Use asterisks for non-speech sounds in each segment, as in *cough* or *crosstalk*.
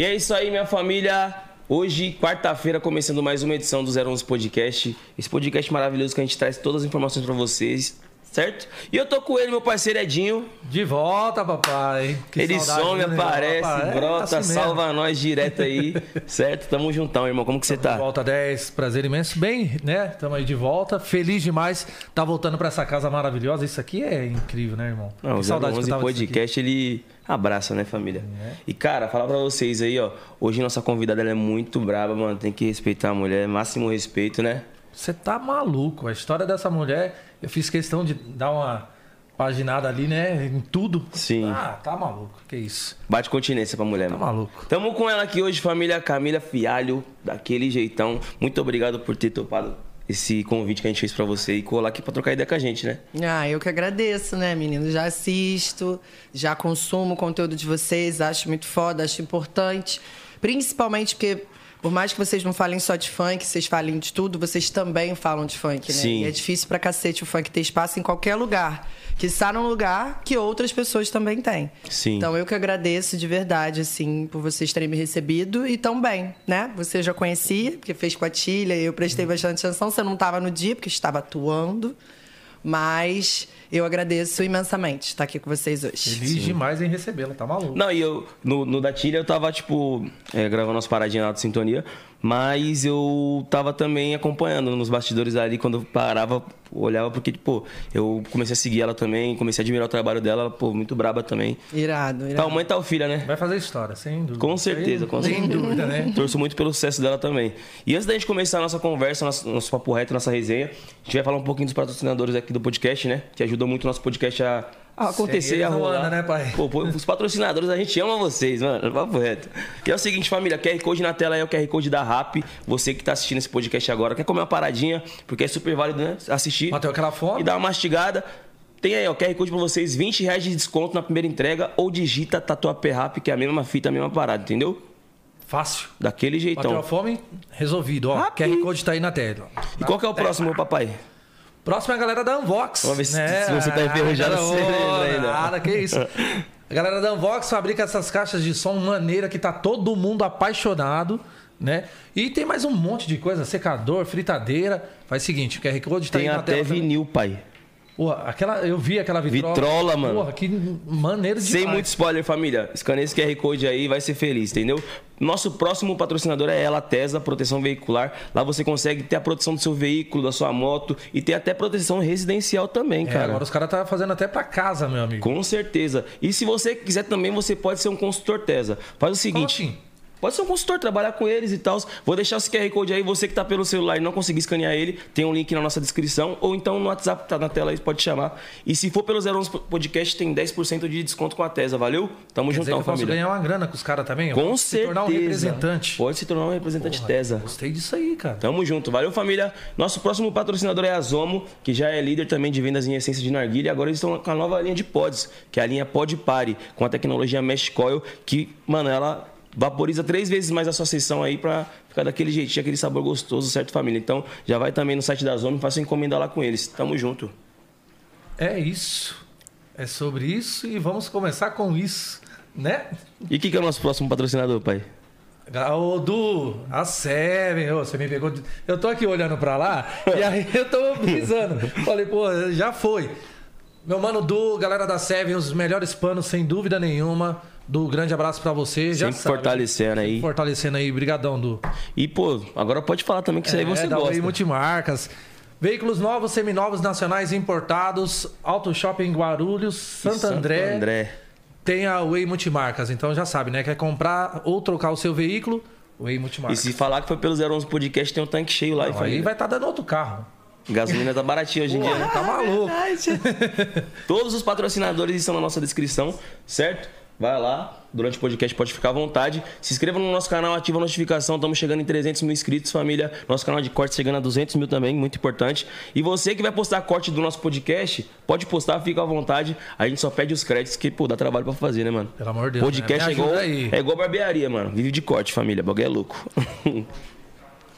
E é isso aí, minha família. Hoje, quarta-feira, começando mais uma edição do 011 Podcast. Esse podcast maravilhoso que a gente traz todas as informações para vocês, certo? E eu tô com ele, meu parceiro Edinho. De volta, papai. Que ele some, aparece, papai. brota, é assim salva nós direto aí, *laughs* certo? Tamo juntão, irmão. Como que você tá? De volta 10, prazer imenso. Bem, né? Tamo aí de volta. Feliz demais. Tá voltando para essa casa maravilhosa. Isso aqui é incrível, né, irmão? Não, que o saudade 011 Podcast, ele Abraça, né, família? É. E, cara, falar pra vocês aí, ó. Hoje nossa convidada ela é muito braba, mano. Tem que respeitar a mulher. Máximo respeito, né? Você tá maluco. A história dessa mulher, eu fiz questão de dar uma paginada ali, né? Em tudo. Sim. Ah, tá maluco. Que isso. Bate continência pra mulher, tá mano. maluco. Tamo com ela aqui hoje, família Camila Fialho, daquele jeitão. Muito obrigado por ter topado esse convite que a gente fez para você e colar aqui para trocar ideia com a gente, né? Ah, eu que agradeço, né, menino? Já assisto, já consumo o conteúdo de vocês, acho muito foda, acho importante. Principalmente porque, por mais que vocês não falem só de funk, vocês falem de tudo, vocês também falam de funk, né? Sim. E é difícil pra cacete o funk ter espaço em qualquer lugar que está num lugar que outras pessoas também têm. Sim. Então eu que agradeço de verdade, assim, por vocês terem me recebido e tão bem, né? Você já conhecia, porque fez com a Tilha, eu prestei bastante atenção. Você não estava no dia, porque estava atuando. Mas eu agradeço imensamente estar aqui com vocês hoje. Feliz Sim. demais em recebê-la, tá maluco. Não, e eu, no, no da Tilha, eu tava, tipo, é, gravando as paradinhas lá do Sintonia. Mas eu tava também acompanhando nos bastidores ali, quando eu parava, olhava, porque, tipo, eu comecei a seguir ela também, comecei a admirar o trabalho dela, pô, muito braba também. Irado, irado. Tal mãe, tal filha, né? Vai fazer história, sem dúvida. Com certeza, com certeza. Sem dúvida, né? Torço muito pelo sucesso dela também. E antes da gente começar a nossa conversa, nosso, nosso papo reto, nossa resenha, a gente vai falar um pouquinho dos patrocinadores aqui do podcast, né? Que ajudam muito o nosso podcast a acontecer e a rolar. né, pai? Pô, os patrocinadores, a gente ama vocês, mano. Papo reto. E é o seguinte, família, QR Code na tela aí é o QR Code da RAP. Você que tá assistindo esse podcast agora, quer comer uma paradinha, porque é super válido, né? Assistir. Bateu aquela fome. E dar uma mastigada. Tem aí, ó, QR Code pra vocês, 20 reais de desconto na primeira entrega ou digita Tatuapé Rap, que é a mesma fita, a mesma parada, entendeu? Fácil. Daquele jeitão. Bateu a fome, resolvido. Ó, Rápido. QR Code tá aí na tela. E qual que é o próximo, papai? Próximo é a galera da Unvox. Vamos ver se, né? se você tá enferrujado, você lembra ainda. Nada, que isso. A galera da Unvox fabrica essas caixas de som maneira que tá todo mundo apaixonado, né? E tem mais um monte de coisa, secador, fritadeira. Faz o seguinte, o QR Code tá tem aí na tela. Tem até vinil, pai. Porra, aquela, eu vi aquela vitrola. Vitrola, mano. Porra, que maneiro de Sem muito spoiler, família. Escaneia esse QR Code aí vai ser feliz, entendeu? Nosso próximo patrocinador é ela, Tesa Proteção Veicular. Lá você consegue ter a proteção do seu veículo, da sua moto e ter até proteção residencial também, é, cara. Agora os caras tá fazendo até para casa, meu amigo. Com certeza. E se você quiser também, você pode ser um consultor Tesa. Faz o seguinte. Como assim? Pode ser um consultor, trabalhar com eles e tal. Vou deixar esse QR Code aí. Você que está pelo celular e não conseguir escanear ele, tem um link na nossa descrição. Ou então no WhatsApp, tá na tela aí, pode chamar. E se for pelo 011 Podcast, tem 10% de desconto com a Tesa, valeu? Tamo Quer juntão, dizer família. Posso ganhar uma grana com os caras também? Com se certeza. tornar um representante. Pode se tornar um representante Porra, Tesa. Gostei disso aí, cara. Tamo junto. Valeu, família. Nosso próximo patrocinador é a Zomo, que já é líder também de vendas em essência de narguilha. E agora eles estão com a nova linha de pods, que é a linha Pod Pare, com a tecnologia Mesh Coil, que, mano, ela vaporiza três vezes mais a sua sessão aí pra ficar daquele jeitinho, aquele sabor gostoso, certo, família? Então, já vai também no site da Zona e faça encomenda lá com eles. Tamo junto. É isso. É sobre isso e vamos começar com isso, né? E o que, que é o nosso próximo patrocinador, pai? O Du, a Seven, você me pegou. De... Eu tô aqui olhando pra lá e aí *laughs* eu tô brisando. Falei, pô, já foi. Meu mano Du, galera da Seven, os melhores panos, sem dúvida nenhuma. Do grande abraço para você. Já Sempre sabe, fortalecendo aí. Fortalecendo aí. Brigadão, Du. E, pô, agora pode falar também que isso é, aí você da gosta. Way Multimarcas. Veículos novos, seminovos, nacionais importados. Auto Shopping Guarulhos, Santo, Santo André. André. Tem a Way Multimarcas. Então já sabe, né? Quer comprar ou trocar o seu veículo? Way Multimarcas. E se falar que foi pelo 011 Podcast, tem um tanque cheio lá. Não, e aí vai estar tá dando outro carro. Gasolina tá baratinha hoje em dia, né? Tá maluco. *laughs* Todos os patrocinadores estão na nossa descrição, certo? Vai lá, durante o podcast pode ficar à vontade. Se inscreva no nosso canal, ativa a notificação. Estamos chegando em 300 mil inscritos, família. Nosso canal de corte chegando a 200 mil também, muito importante. E você que vai postar corte do nosso podcast, pode postar, fica à vontade. A gente só pede os créditos, que, pô, dá trabalho pra fazer, né, mano? Pelo amor de Deus. Podcast né? é, igual, aí. é igual barbearia, mano. Vive de corte, família. O bagulho é louco. *laughs*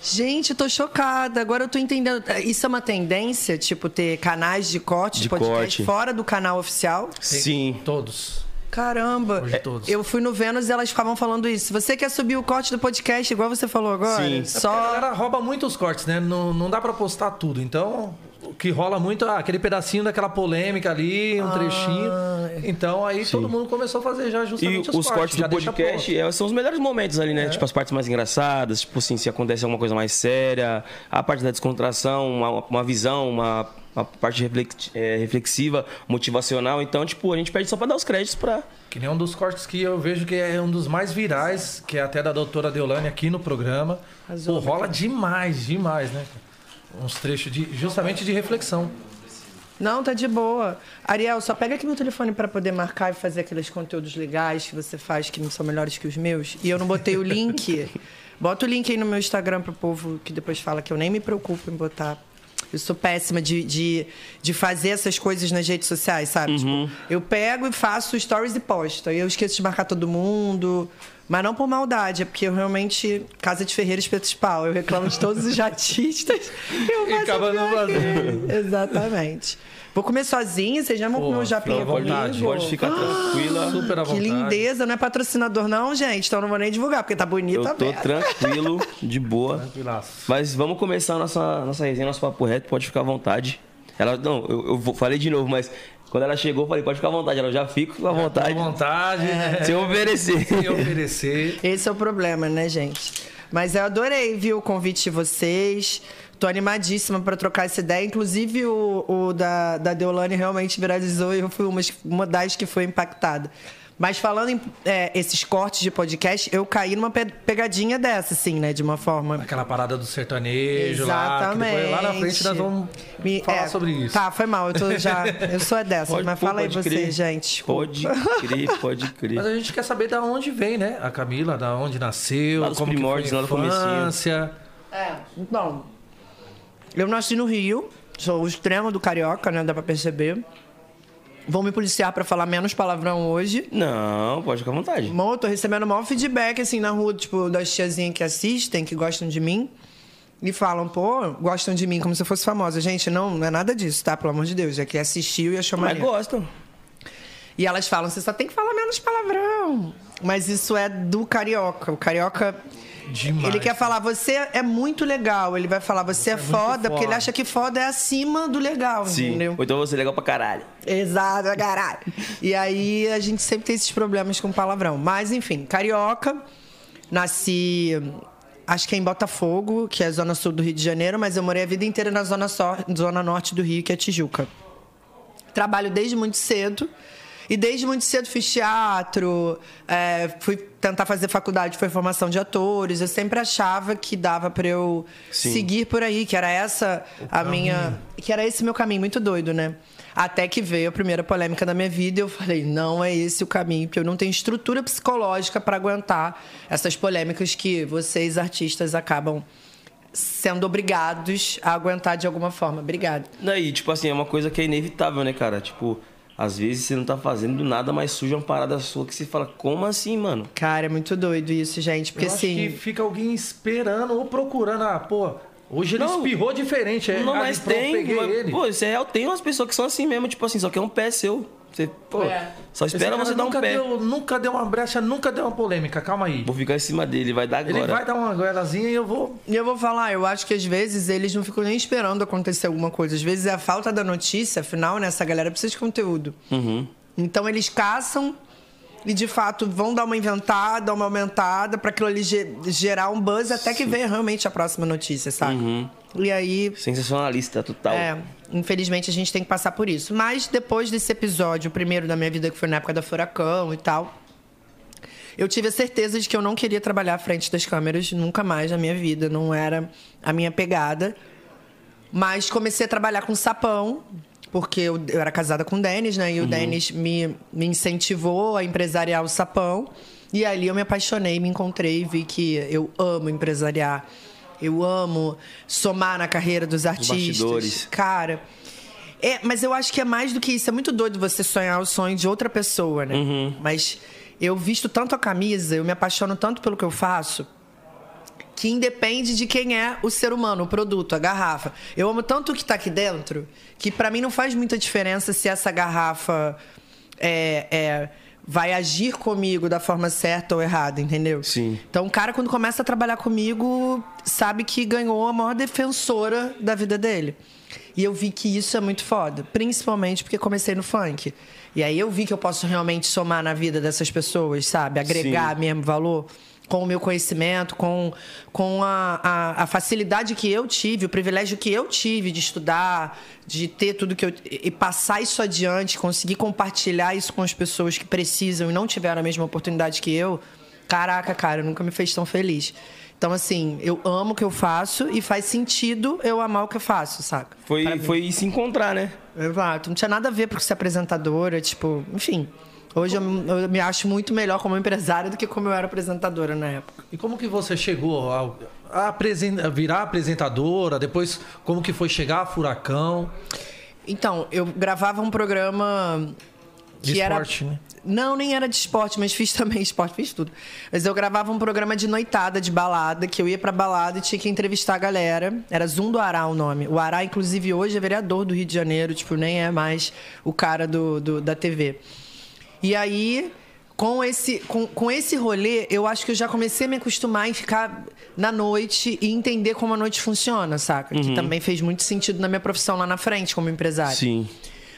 Gente, eu tô chocada. Agora eu tô entendendo. Isso é uma tendência, tipo, ter canais de corte de, podcast corte. fora do canal oficial? Sim. Todos. Caramba. Hoje todos. Eu fui no Vênus e elas ficavam falando isso. Se você quer subir o corte do podcast, igual você falou agora, Sim. A só. galera rouba muito os cortes, né? Não, não dá pra postar tudo. Então, o que rola muito é aquele pedacinho daquela polêmica ali, um trechinho. Então, aí todo mundo começou a fazer já E justamente os cortes já do deixa podcast é, são os melhores momentos ali, né? Tipo, as partes mais engraçadas, tipo assim, se acontece alguma coisa mais séria, a parte da descontração, uma, uma visão, uma, uma parte é, reflexiva, motivacional. Então, tipo, a gente pede só pra dar os créditos pra. Que nem um dos cortes que eu vejo que é um dos mais virais, que é até da doutora Deolane aqui no programa. Pô, rola demais, demais, né? Uns trechos de, justamente de reflexão. Não, tá de boa. Ariel, só pega aqui meu telefone pra poder marcar e fazer aqueles conteúdos legais que você faz que não são melhores que os meus. E eu não botei o link. *laughs* Bota o link aí no meu Instagram pro povo que depois fala que eu nem me preocupo em botar. Eu sou péssima de, de, de fazer essas coisas nas redes sociais, sabe? Tipo, eu pego e faço stories e posto. Aí eu esqueço de marcar todo mundo. Mas não por maldade, é porque eu realmente. Casa de Ferreira espeto de pau. Eu reclamo de todos os *laughs* artistas. Eu E acaba não que eles. Exatamente. Vou comer sozinha, vocês já vão comer o japinha à vontade, comigo? Pode ficar tranquila. Super à Que vontade. lindeza, não é patrocinador não, gente, então eu não vou nem divulgar, porque tá bonita Eu tô mesmo. tranquilo, de boa. Tranquilaço. Mas vamos começar a nossa, nossa resenha, nosso papo reto, pode ficar à vontade. Ela, não, eu, eu vou- falei de novo, mas quando ela chegou, eu falei, pode ficar à vontade. Ela já fica à vontade. À vontade, né? *laughs* Se eu oferecer. *laughs* Se oferecer. Esse é o problema, né, gente? Mas eu adorei, viu, o convite de vocês. Tô animadíssima para trocar essa ideia. Inclusive, o, o da, da Deolane realmente viralizou e eu fui uma, uma das que foi impactada. Mas falando em é, esses cortes de podcast, eu caí numa pe- pegadinha dessa, assim, né? De uma forma. Aquela parada do sertanejo lá. que Exatamente. depois, lá na frente nós vamos Me- falar é, sobre isso. Tá, foi mal. Eu tô já. Eu sou *laughs* é dessas, Pode- mas pô, fala aí você, crer. gente. Pode crer, pode crer. Mas a gente quer saber da onde vem, né? A Camila, da onde nasceu, Lá dos como que foi a lá infância. É, então. Eu nasci no Rio, sou o extremo do carioca, né? Dá pra perceber. Vão me policiar pra falar menos palavrão hoje. Não, pode ficar à vontade. Bom, eu tô recebendo o maior feedback, assim, na rua, tipo, das tiazinhas que assistem, que gostam de mim. E falam, pô, gostam de mim como se eu fosse famosa. Gente, não, não é nada disso, tá? Pelo amor de Deus. É que assistiu e achou Mas maneiro. gostam. E elas falam, você só tem que falar menos palavrão. Mas isso é do carioca. O carioca. Demais. Ele quer falar, você é muito legal. Ele vai falar, você, é, muito foda, porque ele foda. acha que foda é acima do legal, Sim. entendeu? Ou então você é legal pra caralho. Exato, caralho. E aí a gente sempre tem esses problemas com palavrão. Mas, enfim, carioca. Nasci, acho que é em Botafogo, que é a zona sul do Rio de Janeiro, mas eu morei a vida inteira na zona, só, zona norte do Rio, que é Tijuca. Trabalho desde muito cedo. E desde muito cedo fiz teatro, é, fui tentar fazer faculdade, foi formação de atores. Eu sempre achava que dava para eu Sim. seguir por aí, que era essa a minha. Que era esse meu caminho, muito doido, né? Até que veio a primeira polêmica da minha vida e eu falei, não é esse o caminho, porque eu não tenho estrutura psicológica para aguentar essas polêmicas que vocês, artistas, acabam sendo obrigados a aguentar de alguma forma. Obrigada. Daí, tipo assim, é uma coisa que é inevitável, né, cara? Tipo, às vezes você não tá fazendo do nada, mas surge uma parada sua que você fala, como assim, mano? Cara, é muito doido isso, gente. Porque Eu acho assim. que fica alguém esperando ou procurando. Ah, pô, hoje ele Não. espirrou diferente. É, não, mas tem. peguei mas, ele. Pô, isso é real. Tem umas pessoas que são assim mesmo, tipo assim, só que é um pé seu. Você, pô, É. só espera você dar um nunca pé. Deu, nunca deu uma brecha, nunca deu uma polêmica. Calma aí. Vou ficar em cima dele, vai dar agora. Ele vai dar uma goelazinha e eu vou. E eu vou falar, eu acho que às vezes eles não ficam nem esperando acontecer alguma coisa. Às vezes é a falta da notícia, afinal, né? Essa galera precisa de conteúdo. Uhum. Então eles caçam e de fato vão dar uma inventada, uma aumentada, pra aquilo ali ge- gerar um buzz até que venha realmente a próxima notícia, sabe? Uhum. E aí Sensacionalista total. É, infelizmente a gente tem que passar por isso. Mas depois desse episódio, o primeiro da minha vida, que foi na época da Furacão e tal, eu tive a certeza de que eu não queria trabalhar à frente das câmeras nunca mais na minha vida. Não era a minha pegada. Mas comecei a trabalhar com sapão, porque eu, eu era casada com o Denis, né? E o Denis me, me incentivou a empresariar o sapão. E ali eu me apaixonei, me encontrei, vi que eu amo empresariar. Eu amo somar na carreira dos artistas. Cara. É, mas eu acho que é mais do que isso. É muito doido você sonhar o sonho de outra pessoa, né? Mas eu visto tanto a camisa, eu me apaixono tanto pelo que eu faço, que independe de quem é o ser humano, o produto, a garrafa. Eu amo tanto o que tá aqui dentro, que pra mim não faz muita diferença se essa garrafa é, é vai agir comigo da forma certa ou errada, entendeu? Sim. Então, o cara, quando começa a trabalhar comigo, sabe que ganhou a maior defensora da vida dele. E eu vi que isso é muito foda, principalmente porque comecei no funk. E aí eu vi que eu posso realmente somar na vida dessas pessoas, sabe? Agregar Sim. mesmo valor com o meu conhecimento, com, com a, a, a facilidade que eu tive, o privilégio que eu tive de estudar, de ter tudo que eu. e passar isso adiante, conseguir compartilhar isso com as pessoas que precisam e não tiveram a mesma oportunidade que eu. Caraca, cara, nunca me fez tão feliz. Então, assim, eu amo o que eu faço e faz sentido eu amar o que eu faço, saca? Foi, foi se encontrar, né? Exato. Não tinha nada a ver por ser apresentadora, tipo, enfim. Hoje eu, eu me acho muito melhor como empresária do que como eu era apresentadora na época. E como que você chegou ao- a, apresen- a virar apresentadora? Depois, como que foi chegar a Furacão? Então, eu gravava um programa que De era esporte, né? Não, nem era de esporte, mas fiz também *laughs* esporte, fiz tudo. Mas eu gravava um programa de noitada, de balada, que eu ia pra balada e tinha que entrevistar a galera. Era Zoom do Ará o nome. O Ará, inclusive, hoje é vereador do Rio de Janeiro, tipo, nem é mais o cara do, do- da TV. E aí, com esse, com, com esse rolê, eu acho que eu já comecei a me acostumar em ficar na noite e entender como a noite funciona, saca? Que também fez muito sentido na minha profissão lá na frente, como empresário. Sim.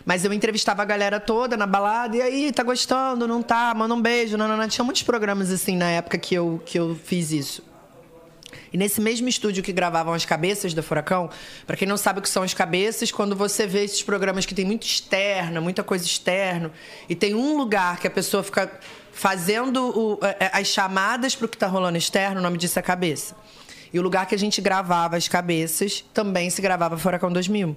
Mas eu entrevistava a galera toda na balada, e aí, tá gostando, não tá? Manda um beijo, não, não, não. Tinha muitos programas assim na época que eu, que eu fiz isso. E nesse mesmo estúdio que gravavam as cabeças do Furacão, pra quem não sabe o que são as cabeças, quando você vê esses programas que tem muito externa, muita coisa externa, e tem um lugar que a pessoa fica fazendo o- as chamadas pro que tá rolando externo, o nome disso é cabeça. E o lugar que a gente gravava as cabeças também se gravava Furacão 2000.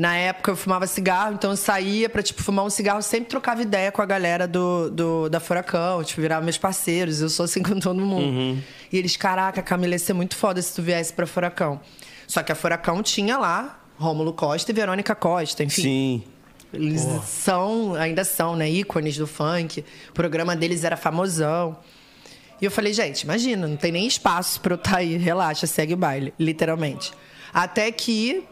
Na época eu fumava cigarro, então eu saía pra, tipo, fumar um cigarro, sempre trocava ideia com a galera do, do- da Furacão, tipo, virava meus parceiros, eu sou assim *laughs* com todo mundo. E eles, caraca, Camila, ia ser muito foda se tu viesse pra Furacão. Só que a Furacão tinha lá Rômulo Costa e Verônica Costa, enfim. Sim. Eles são, ainda são, né, ícones do funk. O programa deles era famosão. E eu falei, gente, imagina, não tem nem espaço pra eu estar aí, relaxa, segue o baile, literalmente. Até que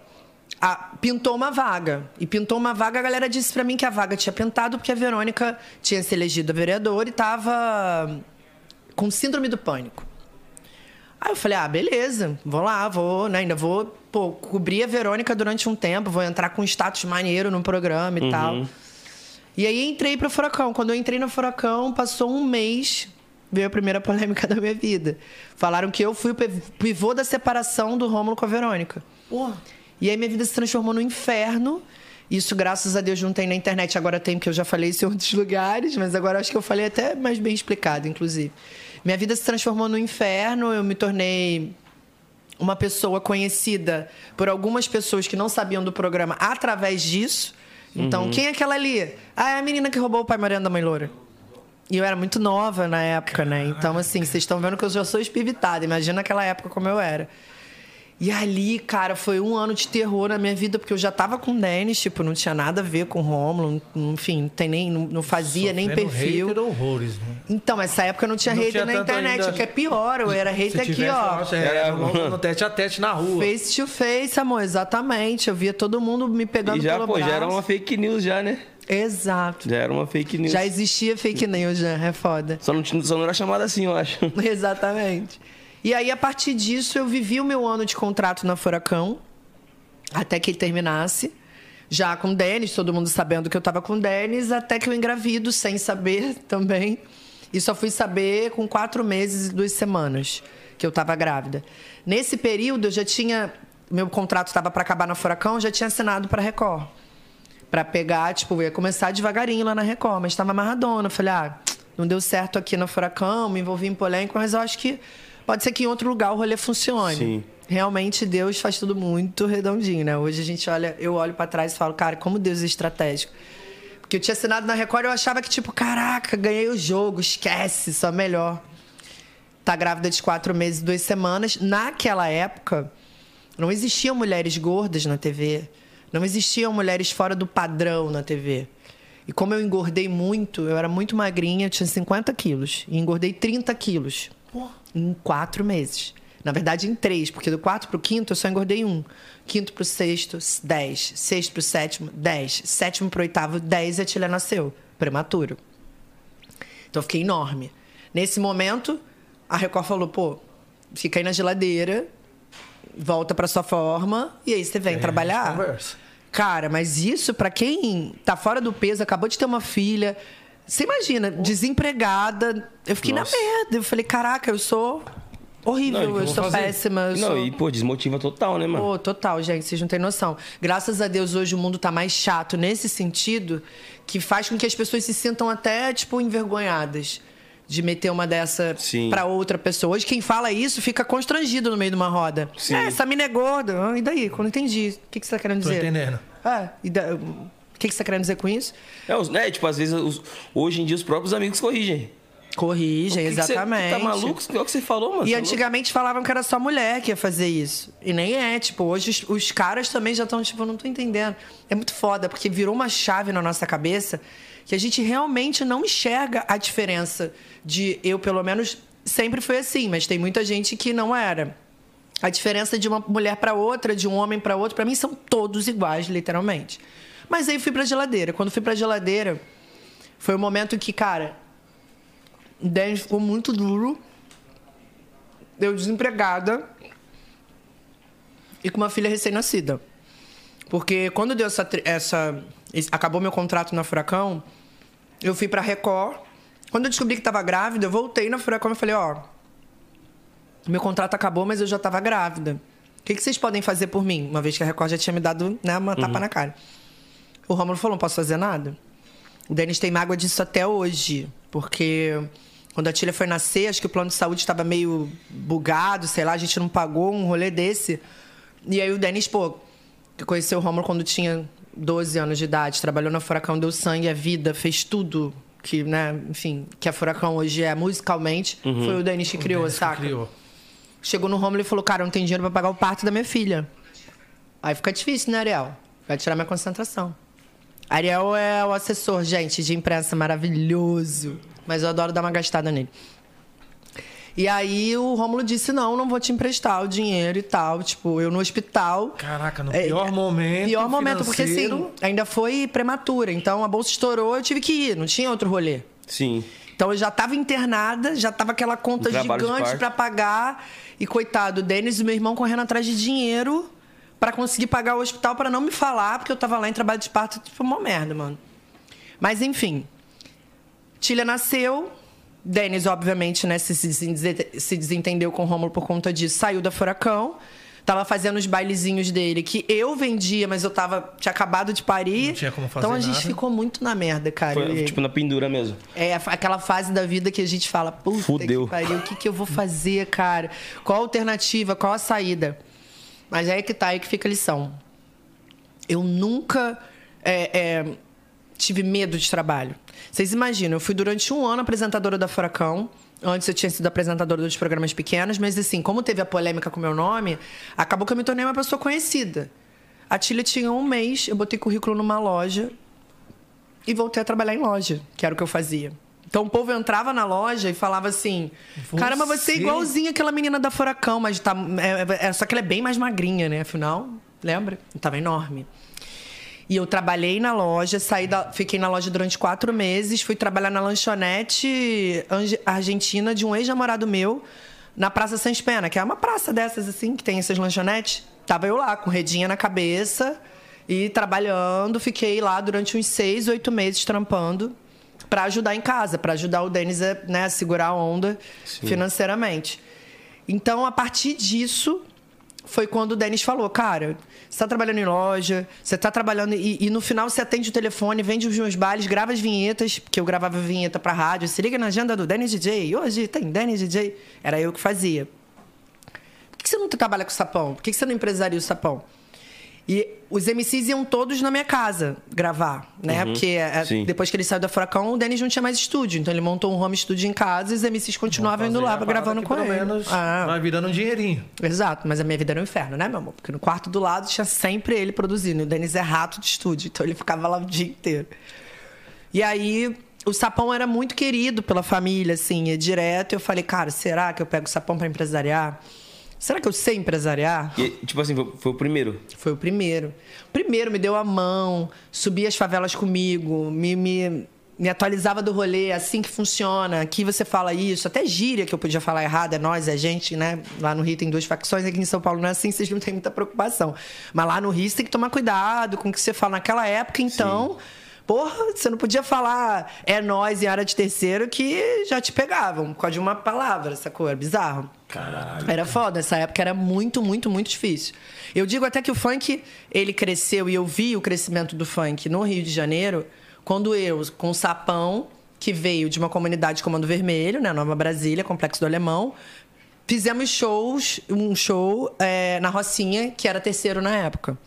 a- pintou uma vaga. E pintou uma vaga, a galera disse pra mim que a vaga tinha pintado porque a Verônica tinha se elegido a vereadora e tava com síndrome do pânico. Aí eu falei, ah, beleza, vou lá, vou, né? Ainda vou, pô, cobrir a Verônica durante um tempo, vou entrar com status maneiro no programa e tal. E aí entrei pro Furacão. Quando eu entrei no Furacão, passou um mês, veio a primeira polêmica da minha vida. Falaram que eu fui o piv- pivô da separação do Rômulo com a Verônica. Porra. E aí minha vida se transformou no inferno. Isso, graças a Deus, não tem na internet. Agora tem, porque eu já falei isso em outros lugares, mas agora acho que eu falei até mais bem explicado, inclusive. Minha vida se transformou no inferno, eu me tornei uma pessoa conhecida por algumas pessoas que não sabiam do programa através disso. Então, quem é aquela ali? Ah, é a menina que roubou o pai Mariana da Mãe Loura. E eu era muito nova na época, né? Então, assim, vocês estão vendo que eu já sou espivitada. Imagina aquela época como eu era. E ali, cara, foi um ano de terror na minha vida, porque eu já tava com o Denis, tipo, não tinha nada a ver com o Rômulo, enfim, não, tem nem, não, não fazia nem Sofrendo perfil. hater horrores, né? Então, essa época não tinha Não hater tinha na internet, ainda- o que é pior, eu era hater aqui, tivesse, ó. nossa, era no, no tete a tete na rua. Face to face, amor, exatamente. Eu via todo mundo me pegando E já, pelo pô, braço. já era uma fake news já, né? Exato. Já era uma fake news. Já existia fake news, já, é foda. Só não, tinha- só não era chamada assim, eu acho. *laughs* Exatamente. E aí, a partir disso, eu vivi o meu ano de contrato na Furacão, até que ele terminasse. Já com o Denis, todo mundo sabendo que eu tava com o Denis, até que eu engravido, sem saber *laughs* também. E só fui saber com quatro meses e duas semanas que eu tava grávida. Nesse período, eu já tinha. Meu contrato estava para acabar na Furacão, já tinha assinado para Record. Pra pegar, tipo, ia começar devagarinho lá na Record, mas tava amarradona. Falei, ah, não deu certo aqui na Furacão, me envolvi em polêmica, mas eu acho que pode ser que em outro lugar o rolê funcione. Sim. Realmente Deus faz tudo muito redondinho, né? Hoje a gente olha, eu olho pra trás e falo, cara, como Deus é estratégico. Porque eu tinha assinado na Record e eu achava que, tipo, caraca, ganhei o jogo, esquece, só melhor. Tá grávida de quatro meses e duas semanas. Naquela época, não existiam mulheres gordas na TV. Não existiam mulheres fora do padrão na TV. E como eu engordei muito, eu era muito magrinha, eu tinha 50 quilos. E engordei 30 quilos. Em quatro meses. Na verdade, em três, porque do quarto pro quinto eu só engordei um. Quinto pro sexto, 10. Sexto pro sétimo, 10. Sétimo pro oitavo, 10 e a Tilha nasceu. Prematuro. Então eu fiquei enorme. Nesse momento, a Record falou, pô, fica aí na geladeira, volta pra sua forma e aí você vem É, trabalhar. conversa. Cara, mas isso pra quem tá fora do peso, acabou de ter uma filha, você imagina, desempregada, eu fiquei Nossa. na merda. Eu falei, caraca, eu sou horrível, Não, eu eu sou fazer? péssima, eu Não, sou... e, pô, desmotiva total, né, mano? Pô, total, gente, vocês não têm noção. Graças a Deus, hoje o mundo tá mais chato nesse sentido, que faz com que as pessoas se sintam até, tipo, envergonhadas de meter uma dessa Sim. pra outra pessoa. Hoje, quem fala isso fica constrangido no meio de uma roda. Sim. É, essa mina é gorda. Ah, e daí? Quando entendi. O que, que você tá querendo Tô dizer? entendendo. É, e da- o que, que você tá querendo dizer com isso? É, os- né, tipo, às vezes, os- hoje em dia, os próprios amigos corrigem. Corrigem, que que você- exatamente. tá maluco? É o que você falou, mano. E é antigamente falavam que era só mulher que ia fazer isso. E nem é, tipo, hoje os, os caras também já estão, tipo, não tô entendendo. É muito foda, porque virou uma chave na nossa cabeça que a gente realmente não enxerga a diferença de eu, pelo menos, sempre foi assim, mas tem muita gente que não era. A diferença de uma mulher para outra, de um homem para outro, para mim são todos iguais, literalmente. Mas aí fui pra geladeira. Quando fui pra geladeira, foi o momento que, cara, o Denis ficou muito duro. Eu desempregada. E com uma filha recém-nascida. Porque quando deu essa, essa. Acabou meu contrato na Furacão, eu fui pra Record. Quando eu descobri que tava grávida, eu voltei na Furacão e falei, ó. Meu contrato acabou, mas eu já tava grávida. O que, que vocês podem fazer por mim? Uma vez que a Record já tinha me dado né, uma tapa na cara. O Rômulo falou, não posso fazer nada. O Denis tem mágoa disso até hoje. Porque quando a Tília foi nascer, acho que o plano de saúde estava meio bugado, sei lá, a gente não pagou um rolê desse. E aí o Denis, pô, que conheceu o Rômulo quando tinha 12 anos de idade, trabalhou na Furacão, deu sangue, a vida, fez tudo que, né, enfim, que a Furacão hoje é musicalmente, foi o Denis que criou, Denis que saca? criou. Chegou no Romulo e falou, cara, eu não tenho dinheiro pra pagar o parto da minha filha. Aí fica difícil, né, Ariel? Vai tirar minha concentração. Ariel é o assessor, gente, de imprensa maravilhoso. Mas eu adoro dar uma gastada nele. E aí o Rômulo disse, não, não vou te emprestar o dinheiro e tal. Tipo, eu no hospital... Caraca, no É, pior momento. Pior momento, porque assim, ainda foi prematura. Então a bolsa estourou, eu tive que ir, não tinha outro rolê. Sim. Então eu já estava internada, já tava aquela conta gigante para pagar. E coitado, o Denis e meu irmão correndo atrás de dinheiro para conseguir pagar o hospital para não me falar, porque eu tava lá em trabalho de parto, tipo, uma merda, mano. Mas enfim. Tília nasceu. Denis, obviamente, né, se, se, se desentendeu com o Rômulo por conta disso, saiu da Furacão. Tava fazendo os bailezinhos dele, que eu vendia, mas eu tava. Tinha acabado de parir. Não tinha como fazer então a gente nada. ficou muito na merda, cara. Foi, tipo, na pendura mesmo. É aquela fase da vida que a gente fala, puta Fudeu. que pariu, o que, que eu vou fazer, cara? Qual a alternativa? Qual a saída? Mas aí que tá, aí que fica a lição. Eu nunca é, é, tive medo de trabalho. Vocês imaginam, eu fui durante um ano apresentadora da Furacão. Antes eu tinha sido apresentadora dos programas pequenos, mas assim, como teve a polêmica com o meu nome, acabou que eu me tornei uma pessoa conhecida. A Tília tinha um mês, eu botei currículo numa loja, e voltei a trabalhar em loja, que era o que eu fazia. Então o povo entrava na loja e falava assim: Caramba, você é Você? igualzinha aquela menina da Furacão, mas tá. É, é- só que ela é bem mais magrinha, né? Afinal, lembra? Eu tava enorme. E eu trabalhei na loja, saí da, fiquei na loja durante quatro meses, fui trabalhar na lanchonete argentina de um ex-namorado meu, na Praça Sans Pena, que é uma praça dessas assim, que tem essas lanchonetes. Tava eu lá, com redinha na cabeça e trabalhando. Fiquei lá durante uns seis, oito meses trampando para ajudar em casa, para ajudar o Denis a né, segurar a onda financeiramente. Então, a partir disso, foi quando o Denis falou, cara, você está trabalhando em loja, você está trabalhando e, e no final você atende o telefone, vende os meus bailes, grava as vinhetas, porque eu gravava vinheta para rádio, se liga na agenda do Denis DJ, hoje tem Denis DJ, era eu que fazia. Por que você não trabalha com sapão? Por que você não empresaria o sapão? E os MCs iam todos na minha casa gravar, né? Porque é, sim. depois que ele saiu da Furacão, o Denis não tinha mais estúdio. Então ele montou um home studio em casa e os MCs continuavam indo lá gravando com pelo ele. menos Ah. vai virando um dinheirinho. Exato, mas a minha vida era um inferno, né, meu amor? Porque no quarto do lado tinha sempre ele produzindo. O Denis é rato de estúdio, então ele ficava lá o dia inteiro. E aí, o Sapão era muito querido pela família, assim, é direto. Eu falei, cara, será que eu pego o Sapão pra empresariar? Será que eu sei empresariar? E, tipo assim, foi, foi o primeiro. Foi o primeiro. Primeiro me deu a mão, subia as favelas comigo, me, me, me atualizava do rolê, é assim que funciona, aqui você fala isso, até gíria que eu podia falar errado, é nós, é gente, né? Lá no Rio tem duas facções, aqui em São Paulo não é assim, *laughs* vocês não têm muita preocupação. Mas lá no Rio você tem que tomar cuidado com o que você fala naquela época, então. Sim. Porra, você não podia falar é nós em área de terceiro que já te pegavam por causa de uma palavra, sacou? Era bizarro. Caralho. Era foda, essa época era muito, muito, muito difícil. Eu digo até que o funk, ele cresceu e eu vi o crescimento do funk no Rio de Janeiro quando eu, com o Sapão, que veio de uma comunidade de Comando Vermelho, né, Nova Brasília, Complexo do Alemão, fizemos shows, um show é, na Rocinha, que era terceiro na época.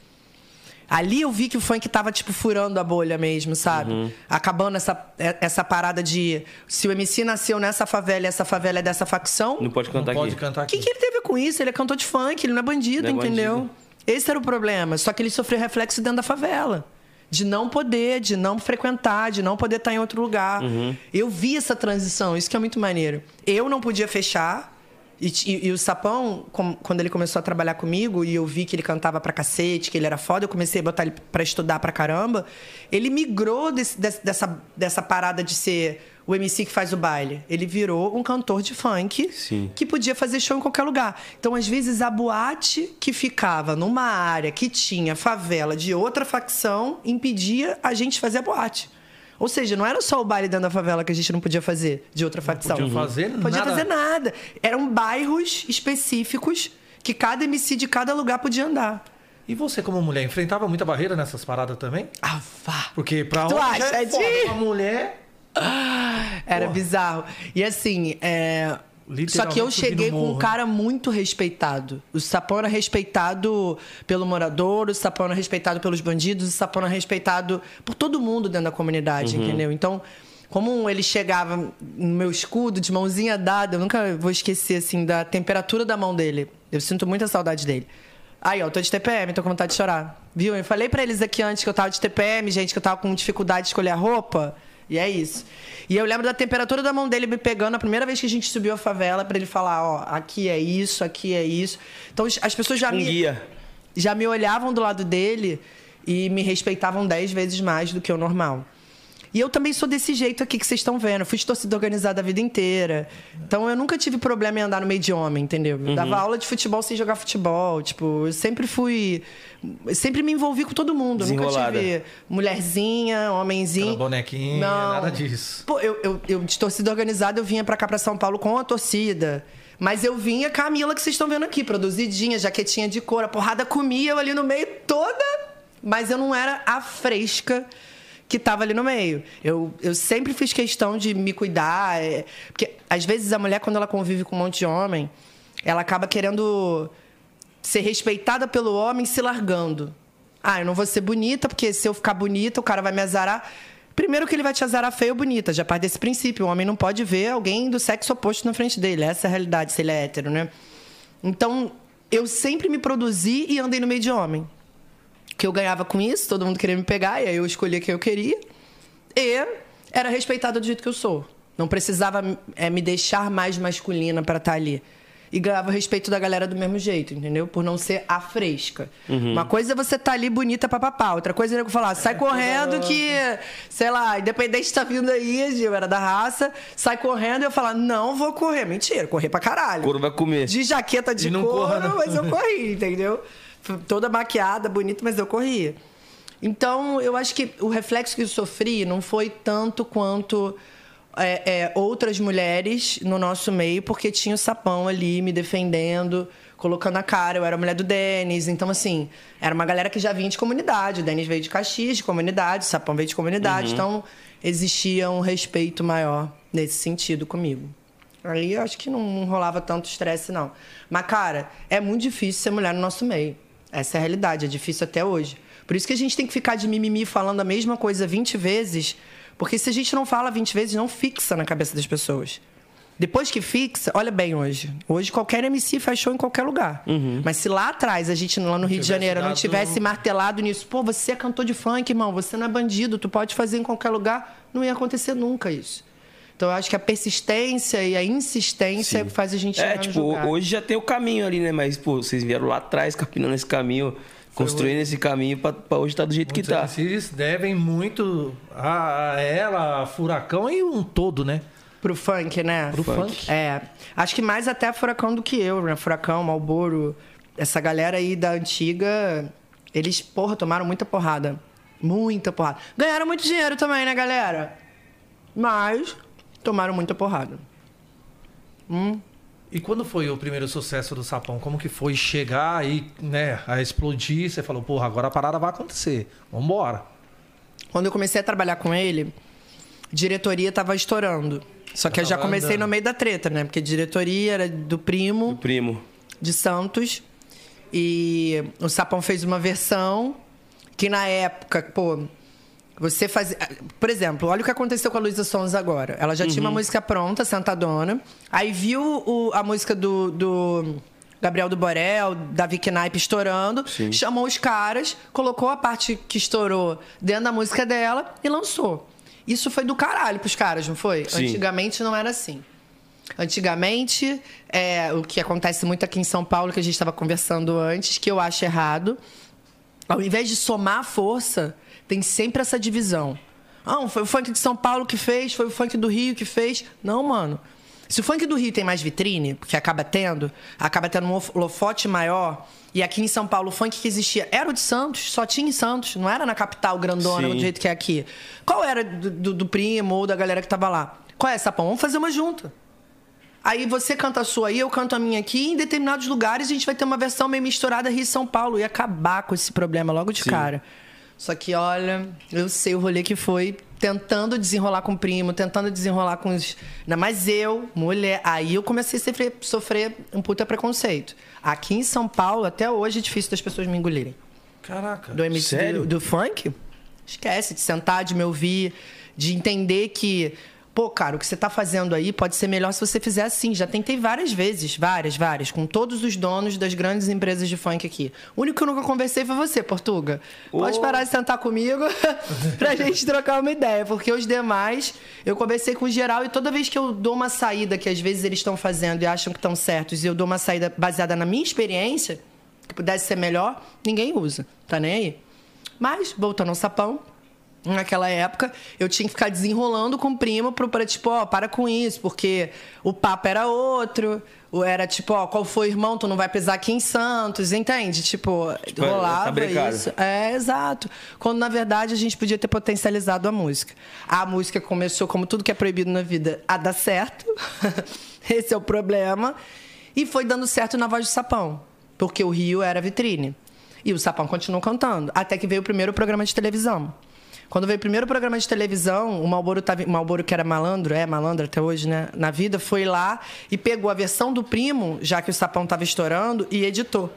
Ali eu vi que o funk tava, tipo, furando a bolha mesmo, sabe? Uhum. Acabando essa, é, essa parada de se o MC nasceu nessa favela e essa favela é dessa facção. Não pode cantar não aqui. Pode cantar aqui. O que, que ele teve com isso? Ele é cantor de funk, ele não é bandido, não é entendeu? Bandido. Esse era o problema. Só que ele sofreu reflexo dentro da favela de não poder, de não frequentar, de não poder estar em outro lugar. Uhum. Eu vi essa transição, isso que é muito maneiro. Eu não podia fechar. E, e, e o Sapão, com, quando ele começou a trabalhar comigo e eu vi que ele cantava pra cacete, que ele era foda, eu comecei a botar ele pra estudar pra caramba. Ele migrou desse, dessa, dessa parada de ser o MC que faz o baile. Ele virou um cantor de funk Sim. que podia fazer show em qualquer lugar. Então, às vezes, a boate que ficava numa área que tinha favela de outra facção impedia a gente fazer a boate. Ou seja, não era só o baile dentro da favela que a gente não podia fazer de outra facção. Não podia fazer não podia nada. fazer nada. Eram bairros específicos que cada MC de cada lugar podia andar. E você, como mulher, enfrentava muita barreira nessas paradas também? Ah, vá. Porque pra tu acha, é de... pra mulher... Era Porra. bizarro. E assim, é... Só que eu cheguei com um cara muito respeitado. O Sapão era respeitado pelo morador, o Sapão era respeitado pelos bandidos, o Sapão era respeitado por todo mundo dentro da comunidade, uhum. entendeu? Então, como ele chegava no meu escudo, de mãozinha dada, eu nunca vou esquecer, assim, da temperatura da mão dele. Eu sinto muita saudade dele. Aí, ó, eu tô de TPM, tô com vontade de chorar. Viu? Eu falei para eles aqui antes que eu tava de TPM, gente, que eu tava com dificuldade de escolher a roupa. E é isso. E eu lembro da temperatura da mão dele me pegando a primeira vez que a gente subiu a favela para ele falar, ó, aqui é isso, aqui é isso. Então as pessoas já um me guia. já me olhavam do lado dele e me respeitavam dez vezes mais do que o normal. E eu também sou desse jeito aqui que vocês estão vendo. Eu fui torcida organizada a vida inteira. Então eu nunca tive problema em andar no meio de homem, entendeu? Eu uhum. dava aula de futebol sem jogar futebol. Tipo, eu sempre fui. Sempre me envolvi com todo mundo. Nunca tive mulherzinha, homenzinho. Aquela bonequinha, Não. nada disso. Pô, eu, eu, eu de torcida organizada, eu vinha pra cá, pra São Paulo com a torcida. Mas eu vinha Camila, que vocês estão vendo aqui, produzidinha, jaquetinha de couro, a porrada comia eu ali no meio toda. Mas eu não era a fresca que estava ali no meio. Eu, eu sempre fiz questão de me cuidar. É, porque, às vezes, a mulher, quando ela convive com um monte de homem, ela acaba querendo ser respeitada pelo homem se largando. Ah, eu não vou ser bonita, porque se eu ficar bonita, o cara vai me azarar. Primeiro que ele vai te azarar feia ou bonita, já parte desse princípio. O homem não pode ver alguém do sexo oposto na frente dele. Essa é a realidade, se ele é hétero, né? Então, eu sempre me produzi e andei no meio de homem que eu ganhava com isso, todo mundo queria me pegar, e aí eu escolhia quem eu queria. E era respeitada do jeito que eu sou. Não precisava é, me deixar mais masculina para estar tá ali. E ganhava o respeito da galera do mesmo jeito, entendeu? Por não ser a fresca. Uhum. Uma coisa é você tá ali bonita papapá. Outra coisa é eu falar, sai correndo que, sei lá, independente tá vindo aí, Gil, era da raça, sai correndo e eu falar, não vou correr. Mentira, correr pra caralho. Couro vai comer. De jaqueta de couro, corra, mas eu corri, entendeu? *laughs* toda maquiada, bonita, mas eu corria. Então, eu acho que o reflexo que eu sofri não foi tanto quanto é, é, outras mulheres no nosso meio, porque tinha o sapão ali me defendendo, colocando a cara. Eu era a mulher do Denis. Então, assim, era uma galera que já vinha de comunidade. O Denis veio de Caxias, de comunidade, o sapão veio de comunidade. Uhum. Então, existia um respeito maior nesse sentido comigo. Aí eu acho que não rolava tanto estresse, não. Mas, cara, é muito difícil ser mulher no nosso meio. Essa é a realidade, é difícil até hoje. Por isso que a gente tem que ficar de mimimi falando a mesma coisa 20 vezes, porque se a gente não fala 20 vezes, não fixa na cabeça das pessoas. Depois que fixa, olha bem hoje. Hoje qualquer MC faz show em qualquer lugar. Uhum. Mas se lá atrás a gente, lá no Rio de Janeiro, não tivesse martelado nisso, pô, você é cantor de funk, irmão, você não é bandido, tu pode fazer em qualquer lugar, não ia acontecer nunca isso. Então eu acho que a persistência e a insistência Sim. faz a gente É, tipo, hoje já tem o caminho ali, né? Mas, pô, vocês vieram lá atrás capinando esse caminho. construindo esse caminho pra, pra hoje estar tá do jeito Muitos que tá. MCs devem muito a, a ela, a Furacão e um todo, né? Pro funk, né? Pro funk. É. Acho que mais até Furacão do que eu, né? Furacão, Malboro. Essa galera aí da antiga, eles, porra, tomaram muita porrada. Muita porrada. Ganharam muito dinheiro também, né, galera? Mas tomaram muita porrada. Hum. E quando foi o primeiro sucesso do Sapão? Como que foi chegar e, né, a explodir? Você falou, porra, agora a parada vai acontecer. Vambora. Quando eu comecei a trabalhar com ele, diretoria tava estourando. Só que eu já Tava comecei andando. no meio da treta, né? Porque diretoria era do primo O primo. de Santos. E o Sapão fez uma versão que na época, pô, você fazia. Por exemplo, olha o que aconteceu com a Luísa Sons agora. Ela já tinha uma música pronta, Sentadona. Aí viu o- a música do, do Gabriel do Borel, Davi Knaip estourando, Sim. chamou os caras, colocou a parte que estourou dentro da música dela e lançou. Isso foi do caralho pros caras, não foi? Sim. Antigamente não era assim. Antigamente, é, o que acontece muito aqui em São Paulo, que a gente estava conversando antes, que eu acho errado, ao invés de somar força, tem sempre essa divisão. Ah, foi o funk de São Paulo que fez, foi o funk do Rio que fez. Não, mano. Se o funk do Rio tem mais vitrine, porque acaba tendo, acaba tendo um holofote maior, e aqui em São Paulo o funk que existia era o de Santos, só tinha em Santos, não era na capital grandona Sim. do jeito que é aqui. Qual era do, do- do primo ou da galera que tava lá? Qual é, Sapão? Vamos fazer uma junta. Aí você canta a sua aí, eu canto a minha aqui, e em determinados lugares a gente vai ter uma versão meio misturada Rio e São Paulo e acabar com esse problema logo de Sim. cara. Só que, olha, eu sei o rolê que foi tentando desenrolar com o primo, tentando desenrolar com os. Ainda mais eu, mulher. Aí eu comecei a sofrer, sofrer um puta preconceito. Aqui em São Paulo, até hoje, é difícil das pessoas me engolirem Caraca. do MC Sério? do, do funk, esquece de sentar, de me ouvir, de entender que, pô, cara, o que você tá fazendo aí pode ser melhor se você fizer assim. Já tentei várias vezes, várias, várias, com todos os donos das grandes empresas de funk aqui. O único que eu nunca conversei foi você, Portuga. Pode Ô. parar de sentar comigo *laughs* pra gente trocar uma ideia, porque os demais, eu conversei com geral e toda vez que eu dou uma saída que às vezes eles estão fazendo e acham que estão certos, e eu dou uma saída baseada na minha experiência, que pudesse ser melhor, ninguém usa. Tá nem aí. Mas, voltando ao sapão, naquela época, eu tinha que ficar desenrolando com o primo pro- pra, tipo, ó, para com isso, porque o papo era outro. o- Era tipo, ó, qual foi, irmão? Tu não vai pisar aqui em Santos, entende? Tipo, Tipo, é, tá rolava brecado. isso. É, exato. Quando, na verdade, a gente podia ter potencializado a música. A música começou, como tudo que é proibido na vida, a dar certo. *laughs* Esse é o problema. E foi dando certo na voz do Sapão. Porque o Rio era vitrine. E o Sapão continuou cantando. Até que veio o primeiro programa de televisão. Quando veio o primeiro programa de televisão, o Malboro, tava, Malboro que era malandro, é malandro até hoje, né? Na vida, foi lá e pegou a versão do primo, já que o Sapão estava estourando, e editou.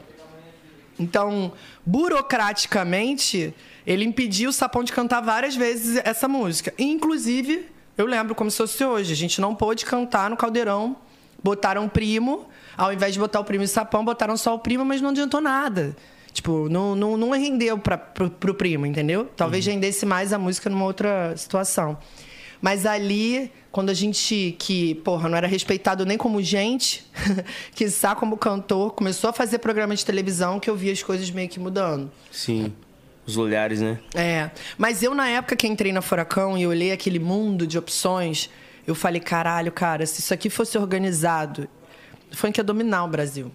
Então, burocraticamente, ele impediu o Sapão de cantar várias vezes essa música. Inclusive, eu lembro como se fosse hoje, a gente não pôde cantar no Caldeirão. Botaram o primo, ao invés de botar o primo e o Sapão, botaram só o primo, mas não adiantou nada. Tipo, não, não, não rendeu pra, pro, pro primo, entendeu? Talvez rendesse mais a música numa outra situação. Mas ali, quando a gente, que, porra, não era respeitado nem como gente, *laughs* que só como cantor, começou a fazer programa de televisão, que eu vi as coisas meio que mudando. Sim. Os olhares, né? É. Mas eu, na época que entrei na Furacão e olhei aquele mundo de opções, eu falei, caralho, cara, se isso aqui fosse organizado, o funk ia dominar o Brasil.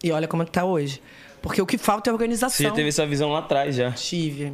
E olha como tá hoje. Porque o que falta é Você organização. já teve essa visão lá atrás já. Tive.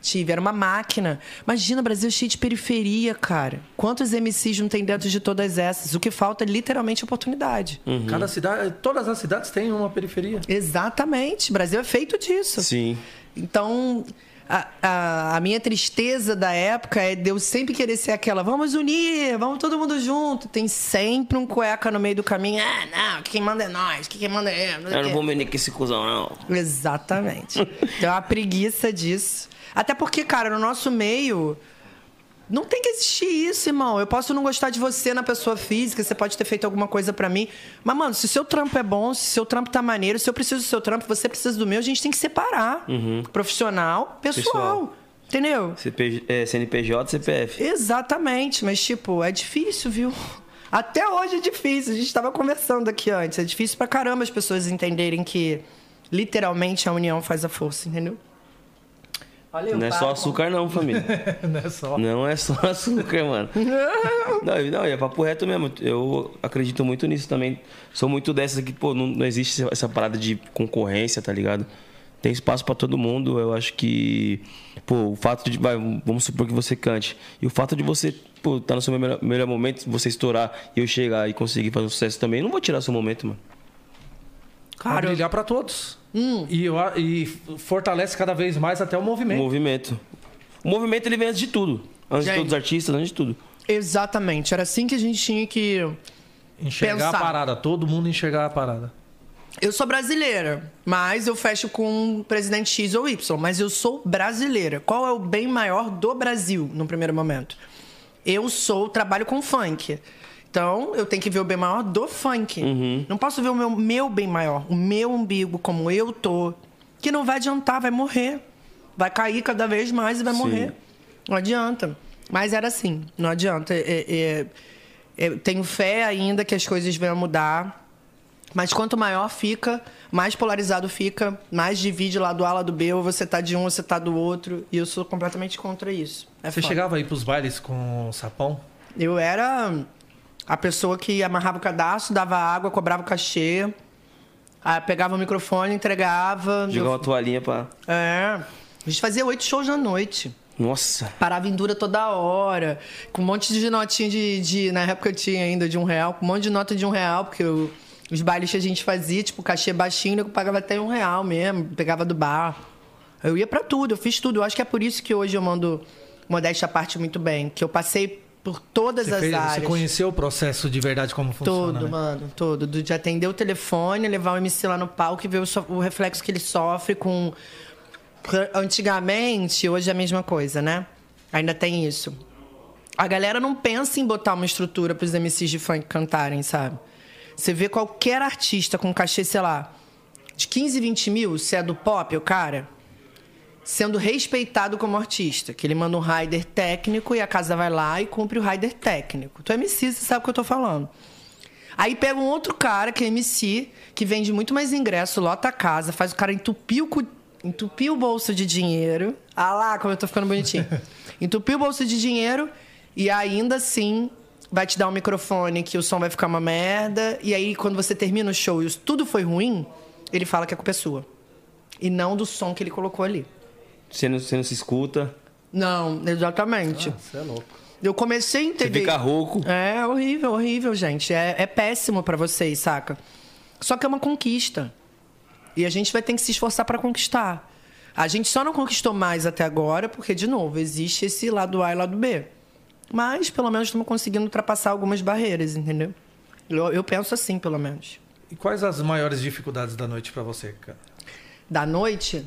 Tive, era uma máquina. Imagina, Brasil cheio de periferia, cara. Quantos MCs não tem dentro de todas essas? O que falta é literalmente oportunidade. Cada cidade, todas as cidades têm uma periferia. Exatamente. O Brasil é feito disso. Sim. Então, a, a, a minha tristeza da época é de eu sempre querer ser aquela, vamos unir, vamos todo mundo junto. Tem sempre um cueca no meio do caminho. Ah, não, quem manda é nós, quem manda é. eu. Eu não vou me unir com esse cuzão, não. Exatamente. Tem uma preguiça disso. Até porque, cara, no nosso meio. Não tem que existir isso, irmão. Eu posso não gostar de você na pessoa física, você pode ter feito alguma coisa pra mim. Mas, mano, se o seu trampo é bom, se o seu trampo tá maneiro, se eu preciso do seu trampo, você precisa do meu, a gente tem que separar. Profissional, pessoal. Pessoal. Entendeu? CP, é, CNPJ, CPF. Exatamente, mas, tipo, é difícil, viu? Até hoje é difícil. A gente tava conversando aqui antes. É difícil pra caramba as pessoas entenderem que Literalmente, a união faz a força, entendeu? Olha, não é só açúcar, não, família. *laughs* não é só. Não é só açúcar, mano. não, não, é papo reto mesmo. Eu acredito muito nisso também. Sou muito dessas aqui, pô, não, não existe essa parada de concorrência, tá ligado? Tem espaço para todo mundo. Eu acho que, pô, o fato de. Vai, vamos supor que você cante. E o fato de você, pô, tá no seu melhor, melhor momento, você estourar e eu chegar e conseguir fazer um sucesso também, não vou tirar seu momento, mano. Claro. Pra brilhar para todos. Hum. E, e fortalece cada vez mais até o movimento. O movimento. O movimento ele vem antes de tudo. Antes gente, de todos os artistas, antes de tudo. Exatamente. Era assim que a gente tinha que. Enxergar pensar. a parada, todo mundo enxergar a parada. Eu sou brasileira, mas eu fecho com presidente X ou Y, mas eu sou brasileira. Qual é o bem maior do Brasil no primeiro momento? Eu sou, trabalho com funk. Então, eu tenho que ver o bem maior do funk. Uhum. Não posso ver o meu, meu bem maior, o meu umbigo, como eu tô. Que não vai adiantar, vai morrer. Vai cair cada vez mais e vai Sim. morrer. Não adianta. Mas era assim, não adianta. É, é, é, tenho fé ainda que as coisas venham mudar. Mas quanto maior fica, mais polarizado fica, mais divide lado A, lado B, ou você tá de um, ou você tá do outro. E eu sou completamente contra isso. É você foda. chegava aí pros bailes com sapão? Eu era a pessoa que amarrava o cadastro, dava água, cobrava o cachê, pegava o microfone, entregava. Jogava uma toalhinha pra. É. A gente fazia oito shows na noite. Nossa. Parava em dura toda hora. Com um monte de notinha de, de. Na época eu tinha ainda de um real, com um monte de nota de um real, porque eu, os bailes que a gente fazia, tipo, cachê baixinho, eu pagava até um real mesmo, pegava do bar. Eu ia para tudo, eu fiz tudo. Eu acho que é por isso que hoje eu mando modéstia à parte muito bem. Que eu passei por todas você as fez, áreas. Você conheceu o processo de verdade como funciona? Todo, né? mano, todo. De atender o telefone, levar o MC lá no palco e ver o, o reflexo que ele sofre com. Antigamente, hoje é a mesma coisa, né? Ainda tem isso. A galera não pensa em botar uma estrutura para os MCs de funk cantarem, sabe? Você vê qualquer artista com cachê, sei lá, de 15, 20 mil, se é do pop, o cara, sendo respeitado como artista. Que ele manda um rider técnico e a casa vai lá e cumpre o rider técnico. Tu é MC, você sabe o que eu tô falando. Aí pega um outro cara que é MC, que vende muito mais ingresso, lota a casa, faz o cara entupir o, entupir o bolso de dinheiro. Ah lá, como eu tô ficando bonitinho. *laughs* entupir o bolso de dinheiro e ainda assim vai te dar um microfone que o som vai ficar uma merda. E aí, quando você termina o show e tudo foi ruim, ele fala que a culpa é sua. E não do som que ele colocou ali. Você não, você não se escuta? Não, exatamente. Ah, você é louco. Eu comecei a entender. Você fica rouco. É horrível, horrível, gente. É, é péssimo para vocês, saca? Só que é uma conquista. E a gente vai ter que se esforçar para conquistar. A gente só não conquistou mais até agora porque, de novo, existe esse lado A e lado B. Mas, pelo menos, estamos conseguindo ultrapassar algumas barreiras, entendeu? Eu, eu penso assim, pelo menos. E quais as maiores dificuldades da noite para você, cara? Da noite?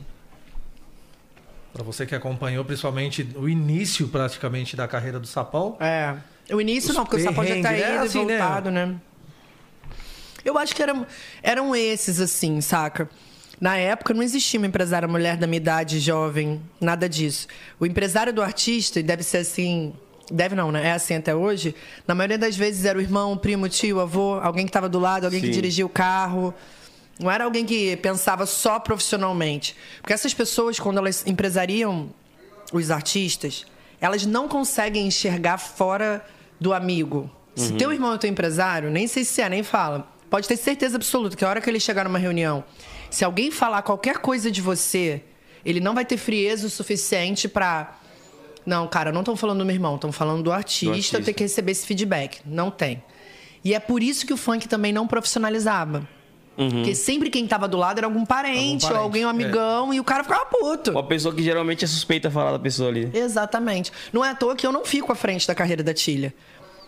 Para você que acompanhou principalmente o início praticamente da carreira do Sapão. É. O início não, porque o Sapão já tá aí é assim, né? voltado, né? né? Eu acho que eram, eram esses, assim, saca? Na época não existia uma empresária mulher da minha idade, jovem, nada disso. O empresário do artista, e deve ser assim, deve não, né? É assim até hoje. Na maioria das vezes era o irmão, o primo, o tio, o avô, alguém que estava do lado, alguém Sim. que dirigia o carro. Não era alguém que pensava só profissionalmente. Porque essas pessoas, quando elas empresariam os artistas, elas não conseguem enxergar fora do amigo. Uhum. Se teu irmão é teu empresário, nem sei se é, nem fala. Pode ter certeza absoluta que a hora que ele chegar numa reunião, se alguém falar qualquer coisa de você, ele não vai ter frieza o suficiente para não, cara, não estão falando do meu irmão, estão falando do artista, do artista. ter que receber esse feedback. Não tem. E é por isso que o funk também não profissionalizava. Uhum. Porque sempre quem tava do lado era algum parente, algum parente ou alguém, um é. amigão, é. e o cara ficava puto. Uma pessoa que geralmente é suspeita falar da pessoa ali. Exatamente. Não é à toa que eu não fico à frente da carreira da Tilha.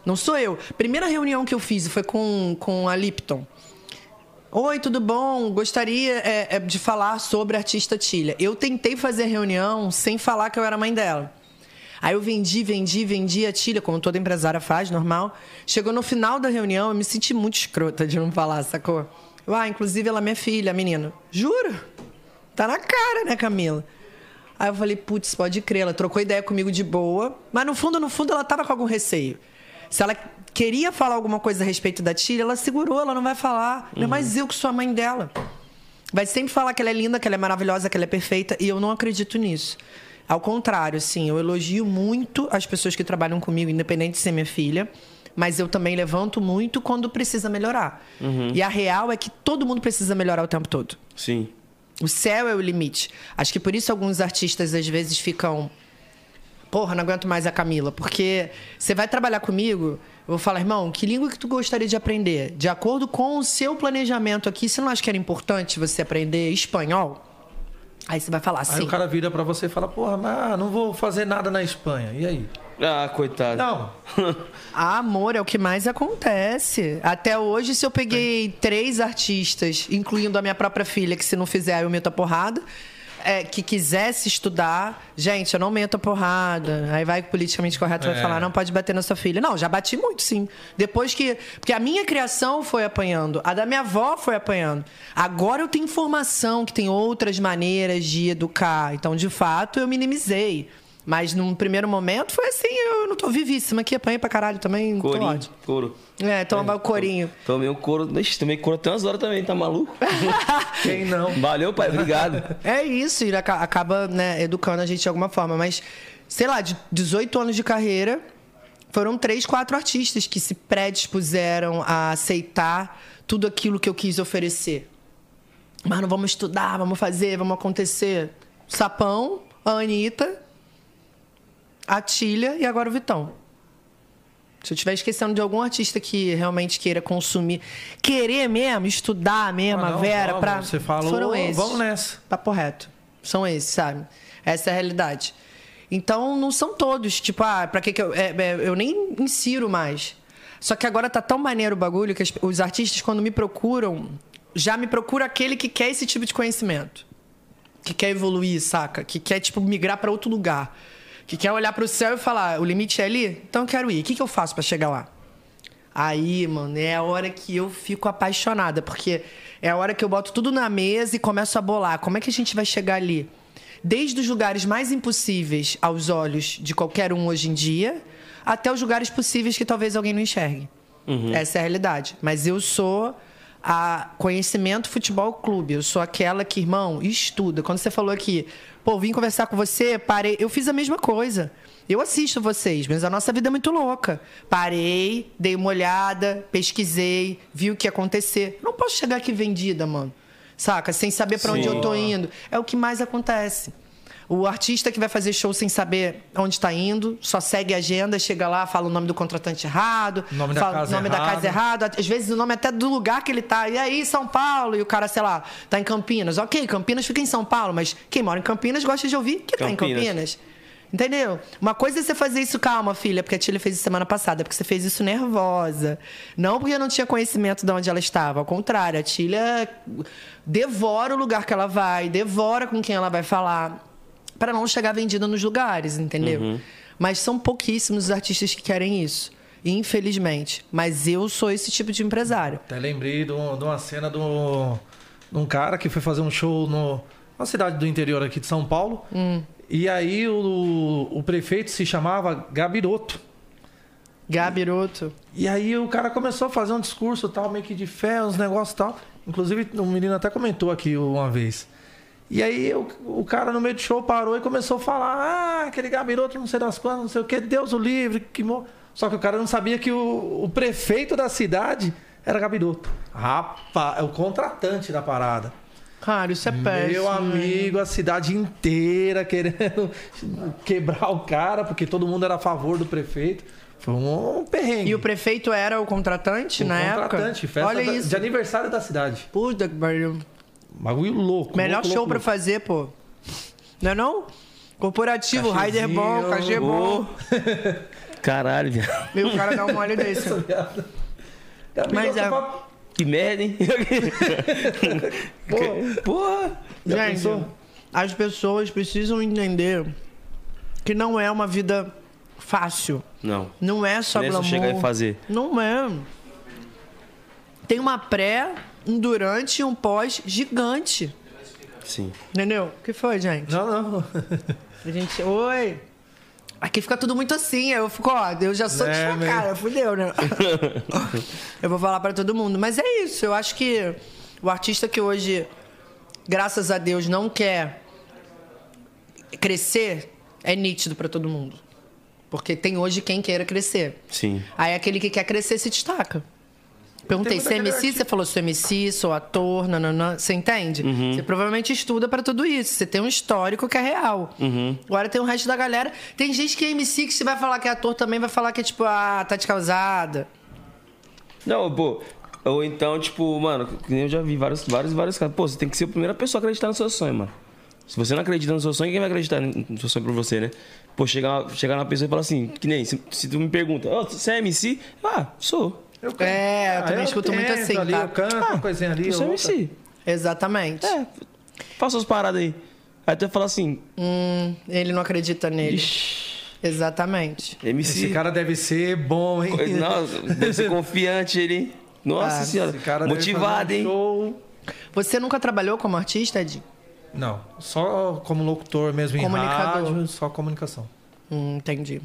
Não sou eu. Primeira reunião que eu fiz foi com, com a Lipton. Oi, tudo bom? Gostaria é, é, de falar sobre a artista Tilha. Eu tentei fazer a reunião sem falar que eu era mãe dela. Aí eu vendi, vendi, vendi a Tilha, como toda empresária faz, normal. Chegou no final da reunião, eu me senti muito escrota de não falar, sacou? Ah, inclusive ela é minha filha, menina. Juro? Tá na cara, né, Camila? Aí eu falei, putz, pode crer, ela trocou ideia comigo de boa, mas no fundo, no fundo, ela tava com algum receio. Se ela queria falar alguma coisa a respeito da tia, ela segurou, ela não vai falar. Uhum. Não é mais eu que sou a mãe dela. vai sempre falar que ela é linda, que ela é maravilhosa, que ela é perfeita, e eu não acredito nisso. Ao contrário, assim, eu elogio muito as pessoas que trabalham comigo, independente de ser minha filha, mas eu também levanto muito quando precisa melhorar. Uhum. E a real é que todo mundo precisa melhorar o tempo todo. Sim. O céu é o limite. Acho que por isso alguns artistas às vezes ficam. Porra, não aguento mais a Camila. Porque você vai trabalhar comigo, eu vou falar, irmão, que língua que tu gostaria de aprender? De acordo com o seu planejamento aqui, você não acha que era importante você aprender espanhol? Aí você vai falar Aí assim. o cara vira pra você e fala, porra, mas não vou fazer nada na Espanha. E aí? Ah, coitado. Não. *laughs* Ah, amor, é o que mais acontece. Até hoje, se eu peguei três artistas, incluindo a minha própria filha, que se não fizer, eu meto a porrada. é, que quisesse estudar, gente, eu não meto a porrada. Aí vai politicamente correto vai É. falar, não pode bater na sua filha. Não, já bati muito, sim. Depois que. Porque a minha criação foi apanhando, a da minha avó foi apanhando. Agora eu tenho informação que tem outras maneiras de educar. Então, de fato, eu minimizei. Mas num primeiro momento foi assim, eu não tô vivíssima aqui, apanhei pra caralho também. Corinho, couro. É, toma o corinho. Tomei o couro. Ixi, tomei couro até umas horas também, tá maluco? *laughs* Quem não? Valeu, pai. Obrigado. É isso, e aca- acaba né, educando a gente de alguma forma. Mas, sei lá, de 18 anos de carreira, foram três, quatro artistas que se predispuseram a aceitar tudo aquilo que eu quis oferecer. Mano, vamos estudar, vamos fazer, vamos acontecer. Sapão, a Anitta, a Tília e agora o Vitão. Se eu estiver esquecendo de algum artista que realmente queira consumir, querer mesmo, estudar mesmo, Ah, a não, Vera, vamos, pra. Você falou, foram esses. vamos nessa. Papo reto. São esses, sabe? Essa é a realidade. Então, não são todos. Tipo, ah, pra que que eu... é, é, eu nem insiro mais. Só que agora tá tão maneiro o bagulho que as- os artistas, quando me procuram, já me procura aquele que quer esse tipo de conhecimento. Que quer evoluir, saca? Que quer, tipo, migrar pra outro lugar. Que quer olhar pro céu e falar, o limite é ali? Então eu quero ir. O que, que eu faço pra chegar lá? Aí, mano, é a hora que eu fico apaixonada, porque é a hora que eu boto tudo na mesa e começo a bolar. Como é que a gente vai chegar ali? Desde os lugares mais impossíveis aos olhos de qualquer um hoje em dia, até os lugares possíveis que talvez alguém não enxergue. Essa é a realidade. Mas eu sou a Conhecimento Futebol Clube. Eu sou aquela que, irmão, estuda. Quando você falou aqui, pô, vim conversar com você, parei. Eu fiz a mesma coisa. Eu assisto vocês, mas a nossa vida é muito louca. Parei, dei uma olhada, pesquisei, vi o que ia acontecer. Não posso chegar aqui vendida, mano. Saca? Sem saber pra onde eu tô indo. É o que mais acontece. O artista que vai fazer show sem saber onde está indo, só segue a agenda, chega lá, fala o nome do contratante errado, Nome da fala casa o nome da errado. casa errado, às vezes o nome até do lugar que ele tá. E aí, São Paulo, e o cara, sei lá, tá em Campinas. Ok, Campinas fica em São Paulo, mas quem mora em Campinas gosta de ouvir que tá em Campinas. Entendeu? Uma coisa é você fazer isso, calma, filha, porque a Tilha fez isso semana passada, porque você fez isso nervosa. Não porque eu não tinha conhecimento de onde ela estava. Ao contrário, a Tilha devora o lugar que ela vai, devora com quem ela vai falar, para não chegar vendida nos lugares, entendeu? Mas são pouquíssimos os artistas que querem isso. Infelizmente. Mas eu sou esse tipo de empresário. Até lembrei de, um- de uma cena do, de um cara que foi fazer um show no, numa cidade do interior aqui de São Paulo. E aí o, o prefeito se chamava Gabiroto. Gabiroto. E aí o cara começou a fazer um discurso tal, meio que de fé, uns negócios tal. Inclusive, o menino até comentou aqui uma vez. E aí o, o cara no meio do show parou e começou a falar: Ah, aquele gabiroto, não sei das quantas, não sei o que, Deus o livre, que mo... Só que o cara não sabia que o, o prefeito da cidade era gabiroto. Rapaz, é o contratante da parada. Cara, isso é péssimo. Meu amigo, a cidade inteira querendo *laughs* quebrar o cara, porque todo mundo era a favor do prefeito. Foi um perrengue. E o prefeito era o contratante Um na contratante, época? festa Olha da- isso. de aniversário da cidade. Puta que pariu. Bagulho louco. Melhor louco, show louco, pra louco. fazer, pô. Não é não? Corporativo, rider bom, cachê bom. *laughs* Caralho, viado. O cara dá um mole desse. Gabiroto Mas é- Que merda, hein? *laughs* Porra. Já Gente, pensou? as pessoas precisam entender que não é uma vida fácil. Não. Não é só Nem só glamour. chegar e fazer. Não é. Tem uma pré, um durante e um pós gigante. Sim. Entendeu? O que foi, gente? Não, não. A gente, oi. Aqui fica tudo muito assim, eu fico, ó, eu já sou É, desfocada, fudeu, né? *laughs* eu vou falar pra todo mundo. Mas é isso, eu acho que o artista que hoje graças a Deus, não quer crescer, é nítido pra todo mundo. Porque tem hoje quem queira crescer. Sim. Aí aquele que quer crescer se destaca. Perguntei, você é MC? Você falou, sou MC, sou ator, nananã. Você entende? Uhum. Você provavelmente estuda pra tudo isso. Você tem um histórico que é real. Uhum. Agora tem o resto da galera. Tem gente que é MC que se vai falar que é ator também vai falar que é tipo, ah, tá de causada. Não, pô. Ou então, tipo, mano, que nem eu já vi vários, vários, vários casos. Pô, você tem que ser a primeira pessoa a acreditar no seu sonho, mano. Se você não acredita no seu sonho, quem vai acreditar no seu sonho pra você, né? Pô, chegar, chegar na pessoa e falar assim, que nem, se, se tu me pergunta, ó, você é MC? Ah, sou. Eu canto. É, eu Ah, também escuto muito assim, ali, tá? Eu canto, uma coisinha ali. Eu sou. MC. Exatamente. É, faça as paradas aí. Aí tu vai falar assim, Hum, ele não acredita nele. ixi, Exatamente. MC. Esse cara deve ser bom, hein? Nossa, deve ser *laughs* confiante ele. Nossa Ah, senhora. Esse cara deve Motivado, fazer um hein? show. Você nunca trabalhou como artista, Ed? Não, só como locutor mesmo em Comunicador. rádio, só comunicação. Hum, entendi.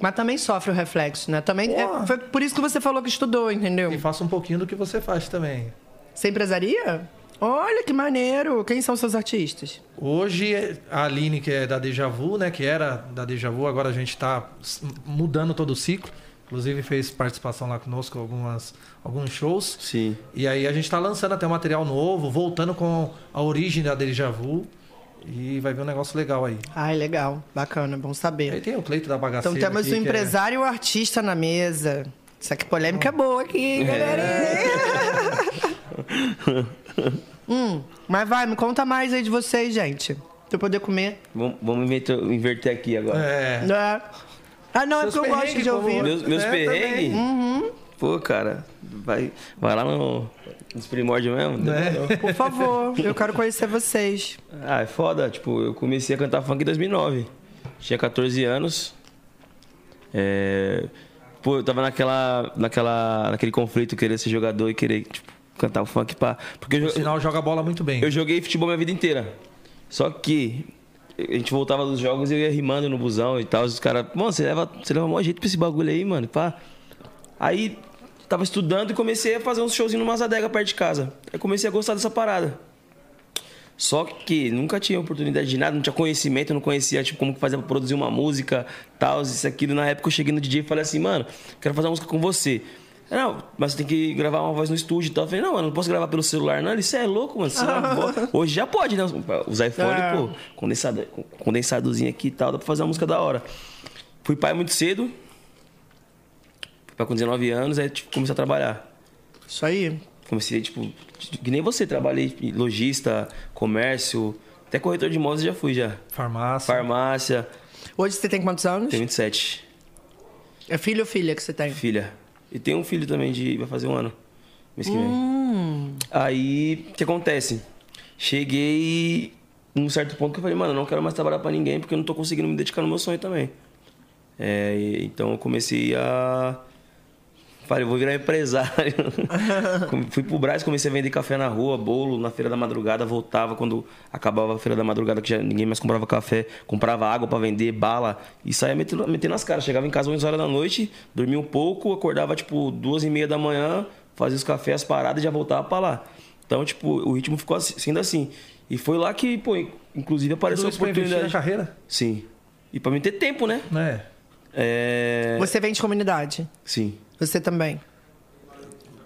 Mas também sofre o reflexo, né? Também é- foi por isso que você falou que estudou, entendeu? E faço um pouquinho do que você faz também. Você empresaria? Olha que maneiro. Quem são seus artistas? Hoje, a Aline, que é da Deja Vu, né? Que era da Deja Vu, agora a gente está mudando todo o ciclo. Inclusive fez participação lá conosco em algumas, alguns shows. Sim. E aí a gente está lançando até um material novo, voltando com a origem da Deja Vu. E vai vir um negócio legal aí. Ai, legal. Bacana, bom Aí saber. tem o Cleito da Bagaceira. Então temos o que é- empresário e o artista na mesa. Isso aqui polêmica é boa aqui, galerinha. hum, mas vai, me conta mais aí de vocês, gente. Pra eu poder comer. Vamos, vamos inverter, inverter aqui agora. É. É. Ah, não, é Seus porque eu gosto de ouvir. Meus, meus É, perrengues? Uhum. Pô, cara, vai, vai lá no, nos primórdios mesmo. demorou. Por favor, eu quero conhecer vocês. *laughs* Ah, é foda. Tipo, eu comecei a cantar funk em 2009. Tinha 14 anos. É... Pô, eu tava naquela, naquela, naquele conflito, querer ser jogador e querer, tipo, cantar o funk pá. Porque eu, O jo- sinal joga bola muito bem. eu joguei futebol minha vida inteira. Só que a gente voltava dos jogos e eu ia rimando no busão e tal. Os caras, mano, você leva, você leva maior jeito pra esse bagulho aí, mano. Pá. Aí tava estudando e comecei a fazer uns showzinhos no Mazadega perto de casa. Aí comecei a gostar dessa parada. Só que nunca tinha oportunidade de nada, não tinha conhecimento, não conhecia tipo, como fazia pra produzir uma música, tal, isso, aquilo. Na época eu cheguei no DJ e falei assim, mano, quero fazer uma música com você. Não, mas você tem que gravar uma voz no estúdio e tal. Eu falei, não, mano, não posso gravar pelo celular, não. Ele, você é louco, mano. Você não- *laughs* Hoje já pode, né? Os iPhone, É. pô, condensado, condensadozinho aqui e tal, dá pra fazer uma música da hora. Fui pai muito cedo, pai com 19 anos, aí tipo, comecei a trabalhar. Isso aí. Comecei, tipo, que nem você, trabalhei em lojista, comércio, até corretor de imóveis já fui já. Farmácia. Farmácia, Hoje você tem quantos anos? tenho 27, É filho ou filha que você tem? filha. E tem um filho também de. vai fazer um ano. Mês que vem. Hum. Aí, o que acontece? Cheguei num certo ponto que eu falei, mano, eu não quero mais trabalhar pra ninguém porque eu não tô conseguindo me dedicar no meu sonho também. É, então eu comecei a. Falei, eu vou virar empresário. *laughs* Fui pro Brás, comecei a vender café na rua, bolo, na feira da madrugada, voltava quando acabava a feira da madrugada, que já ninguém mais comprava café, comprava água pra vender, bala, e saía metendo, metendo nas caras. Chegava em casa 11 horas da noite, dormia um pouco, acordava tipo duas e meia da manhã, fazia os cafés, as paradas e já voltava pra lá. Então, tipo, o ritmo ficou assim- sendo assim. E foi lá que, pô, inclusive apareceu Tudo a isso pra na oportunidade. carreira? Sim. E pra mim ter tempo, né? Né? É. Você vem de comunidade? Sim. Você também?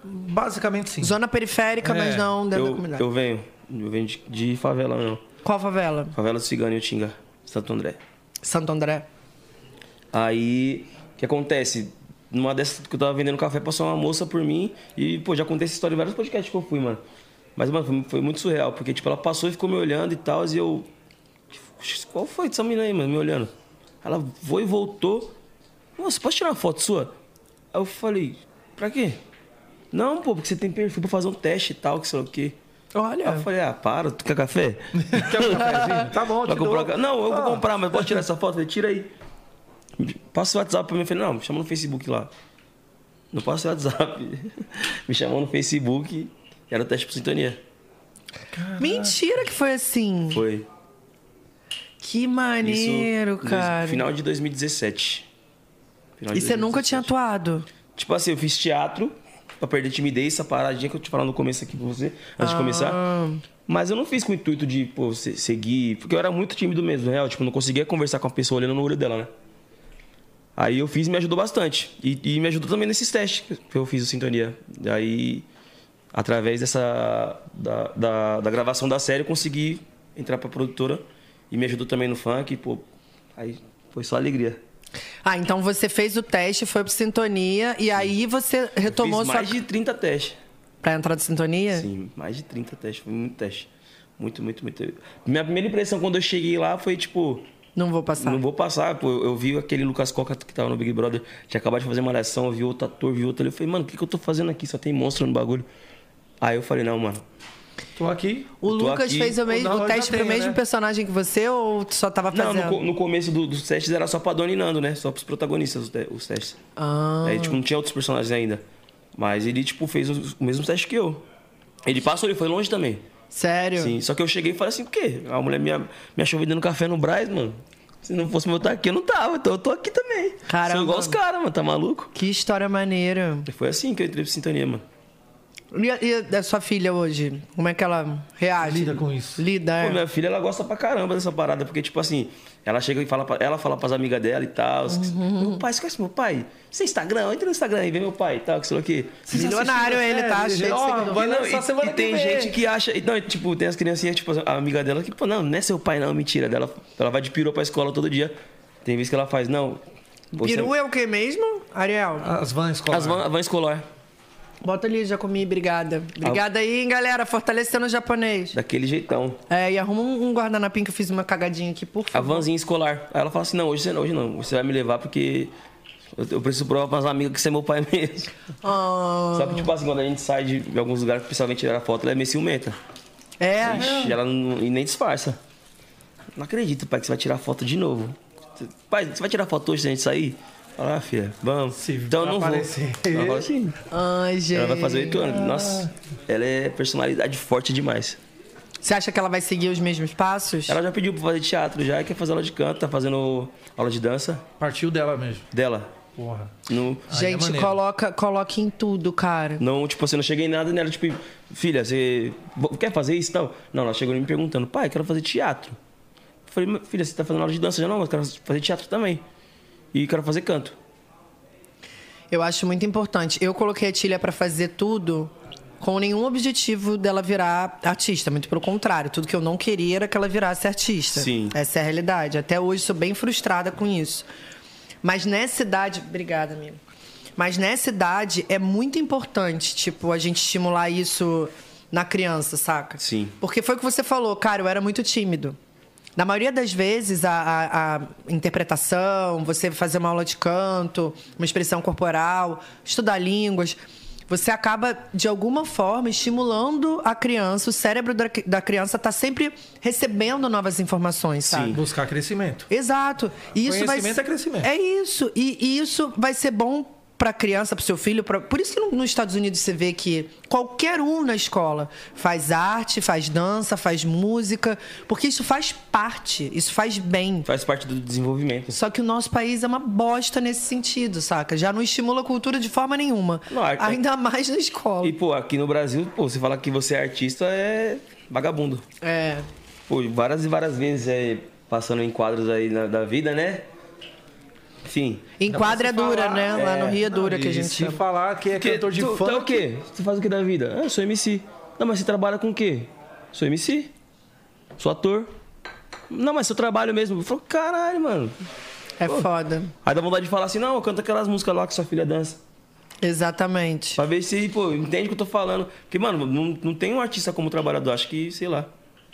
Basicamente sim. Zona periférica, É, mas não dentro da Eu, comunidade. eu venho. Eu venho de, de favela mesmo. Qual favela? Favela do Cigano e Utinga, Santo André. Santo André. Aí, o que acontece? Numa dessas que eu tava vendendo café, passou uma moça por mim e, pô, já contei essa história em vários podcasts que eu fui, mano. Mas, mano, foi, foi muito surreal, porque, tipo, ela passou e ficou me olhando e tal, e eu. Qual foi dessa menina aí, mano, me olhando? Ela foi e voltou. Moça, posso tirar uma foto sua? Aí eu falei, pra quê? Não, pô, porque você tem perfil pra fazer um teste e tal, que sei lá o quê. Olha. Aí eu falei, ah, para, tu quer café? *laughs* Quer um cafezinho? Tá bom, te comprar um ca- Não, eu vou Ah. comprar, mas pode tirar *laughs* essa foto? Eu falei, tira aí. Passa o WhatsApp pra mim. Eu falei, não, me chama no Facebook lá. Não passa o WhatsApp. *laughs* me chamou no Facebook. Era o teste por sintonia. Mentira que foi assim. Foi. Que maneiro, Isso, cara. Final de 2017. Final E você nunca tinha 2017. atuado? Tipo assim, eu fiz teatro. pra perder timidez, essa paradinha que eu te falando no começo aqui pra você, antes de começar. Mas eu não fiz com o intuito de, pô, se- seguir. Porque eu era muito tímido mesmo, na real. Tipo, não conseguia conversar com a pessoa olhando no olho dela, né? Aí eu fiz e me ajudou bastante. E, e me ajudou também nesses testes que eu fiz o Sintonia. Aí, através dessa. Da, da, da gravação da série, eu consegui entrar pra produtora. E me ajudou também no funk. Pô, aí foi só alegria. Ah, então você fez o teste, foi pro Sintonia e aí você retomou fiz sua. mais de 30 testes. Pra entrar de Sintonia? Sim, mais de 30 testes. Foi muito teste. Muito, muito, muito. Minha primeira impressão quando eu cheguei lá foi tipo. Não vou passar. Não vou passar, pô. Eu vi aquele Lucas Coca que tava no Big Brother, tinha acabado de fazer uma malhação, eu vi outro ator, vi outro ali. Eu falei, mano, o que, que eu tô fazendo aqui? Só tem monstro no bagulho. Aí eu falei, não, mano. Tô aqui. O tô Lucas aqui. fez o, mesmo, Não, o teste pro mesmo né? personagem que você ou tu só tava Não, fazendo? no, co- no começo do- dos testes era só pra Dona e Nando, né? Só pros protagonistas os, te- os testes. Ah. Aí, tipo, não tinha outros personagens ainda. Mas ele, tipo, fez os- o mesmo teste que eu. Ele passou, ele foi longe também. Sério? Sim, só que eu cheguei e falei assim, o quê? A mulher me, me achou vendendo café no Braz, mano. Se não fosse meu estar aqui, eu não tava. Então eu tô aqui também. Caramba. Sou igual os caras, mano. Tá maluco? Que história maneira. E foi assim que eu entrei pro Sintonia, mano. E a, e a sua filha hoje? Como é que ela reage? Lida com isso. Lida, é. Pô, minha filha, ela gosta pra caramba dessa parada, porque, tipo assim, ela chega e fala, pra, ela fala pras amigas dela e tal. Uhum. Meu pai, você conhece meu pai? Você é Instagram? Entra no Instagram e vê meu pai e tal, que sei lá o quê. Milionário ele, tá? série, Cheio de ó, E, não, e- semana e tem gente que acha. Não, tipo, tem as criancinhas, tipo, a amiga dela que, pô, não, não é seu pai, não, mentira. Dela, ela vai de peru pra escola todo dia. Tem vezes que ela faz, não. você- Peru é o que mesmo, Ariel? As vans escolar. As van, van escolar. Bota ali, já comi, obrigada. Obrigada aí, hein, galera, fortalecendo o japonês. Daquele jeitão. É, e arruma um um guardanapinho que eu fiz uma cagadinha aqui, por A favor. vanzinha escolar. Aí ela fala assim, não, hoje, você, hoje não. Você vai me levar porque eu, eu preciso provar para as amigas que você é meu pai *laughs* mesmo. Ah, Só que, tipo assim, quando a gente sai de, de alguns lugares, principalmente tirar foto, ela é meio ciumenta. é? Ixi, ela não, e nem disfarça. Não acredito, pai, que você vai tirar foto de novo. Pai, você vai tirar foto hoje se a gente sair? Fala, ah, filha, vamos. Se então eu não vou. aparecer. Ela fala assim. Ai, gente. Ela vai fazer oito anos. Nossa, ela é personalidade forte demais. Você acha que ela vai seguir os mesmos passos? Ela já pediu pra fazer teatro já, quer fazer aula de canto, tá fazendo aula de dança Partiu dela mesmo. dela. Porra. No, é Gente, maneiro. coloca, coloca em tudo, cara. não, tipo, você não cheguei em nada nela, tipo, filha, você quer fazer isso e tal? Não, ela chegou me perguntando, pai, quero fazer teatro. Eu falei, "Mas, filha, você tá fazendo aula de dança já? Não, mas quero fazer teatro também. E quero fazer canto. Eu acho muito importante. Eu coloquei a Tília pra fazer tudo com nenhum objetivo dela virar artista. Muito pelo contrário. Tudo que eu não queria era que ela virasse artista. Sim. Essa é a realidade. Até hoje sou bem frustrada com isso. Mas nessa idade. Obrigada, amigo. Mas nessa idade é muito importante, tipo, a gente estimular isso na criança, saca? Sim. Porque foi o que você falou, cara, eu era muito tímido. Na maioria das vezes, a, a- a interpretação, você fazer uma aula de canto, uma expressão corporal, estudar línguas, você acaba, de alguma forma, estimulando a criança, o cérebro da, da criança está sempre recebendo novas informações, sabe? Buscar crescimento. Exato. E isso vai é crescimento. É isso. E, e isso vai ser bom para a criança, para o seu filho. pra- Por isso que no- nos Estados Unidos você vê que qualquer um na escola faz arte, faz dança, faz música, porque isso faz parte, isso faz bem. Faz parte do desenvolvimento. Só que o nosso país é uma bosta nesse sentido, saca? Já não estimula a cultura de forma nenhuma. Não, é- Ainda mais na escola. E, pô, aqui no Brasil, pô, você fala que você é artista é vagabundo. É. Pô, várias e várias vezes é, passando em quadros aí na- da vida, né? Enfim. Em quadra é dura, falar, né? Lá no Rio é Não, dura que a gente se chama. falar que é Que- cantor de tu, funk... Tá o quê? Você faz o que da vida? Ah, eu sou MC. Não, mas você trabalha com o quê? Sou MC. Sou ator. Não, mas seu trabalho mesmo. Eu falo, caralho, mano. É foda. Aí dá vontade de falar assim, não, canta aquelas músicas lá que sua filha dança. Exatamente. Pra ver se, pô, entende o que eu tô falando. Porque, mano, não, não tem um artista como trabalhador. Acho que, sei lá.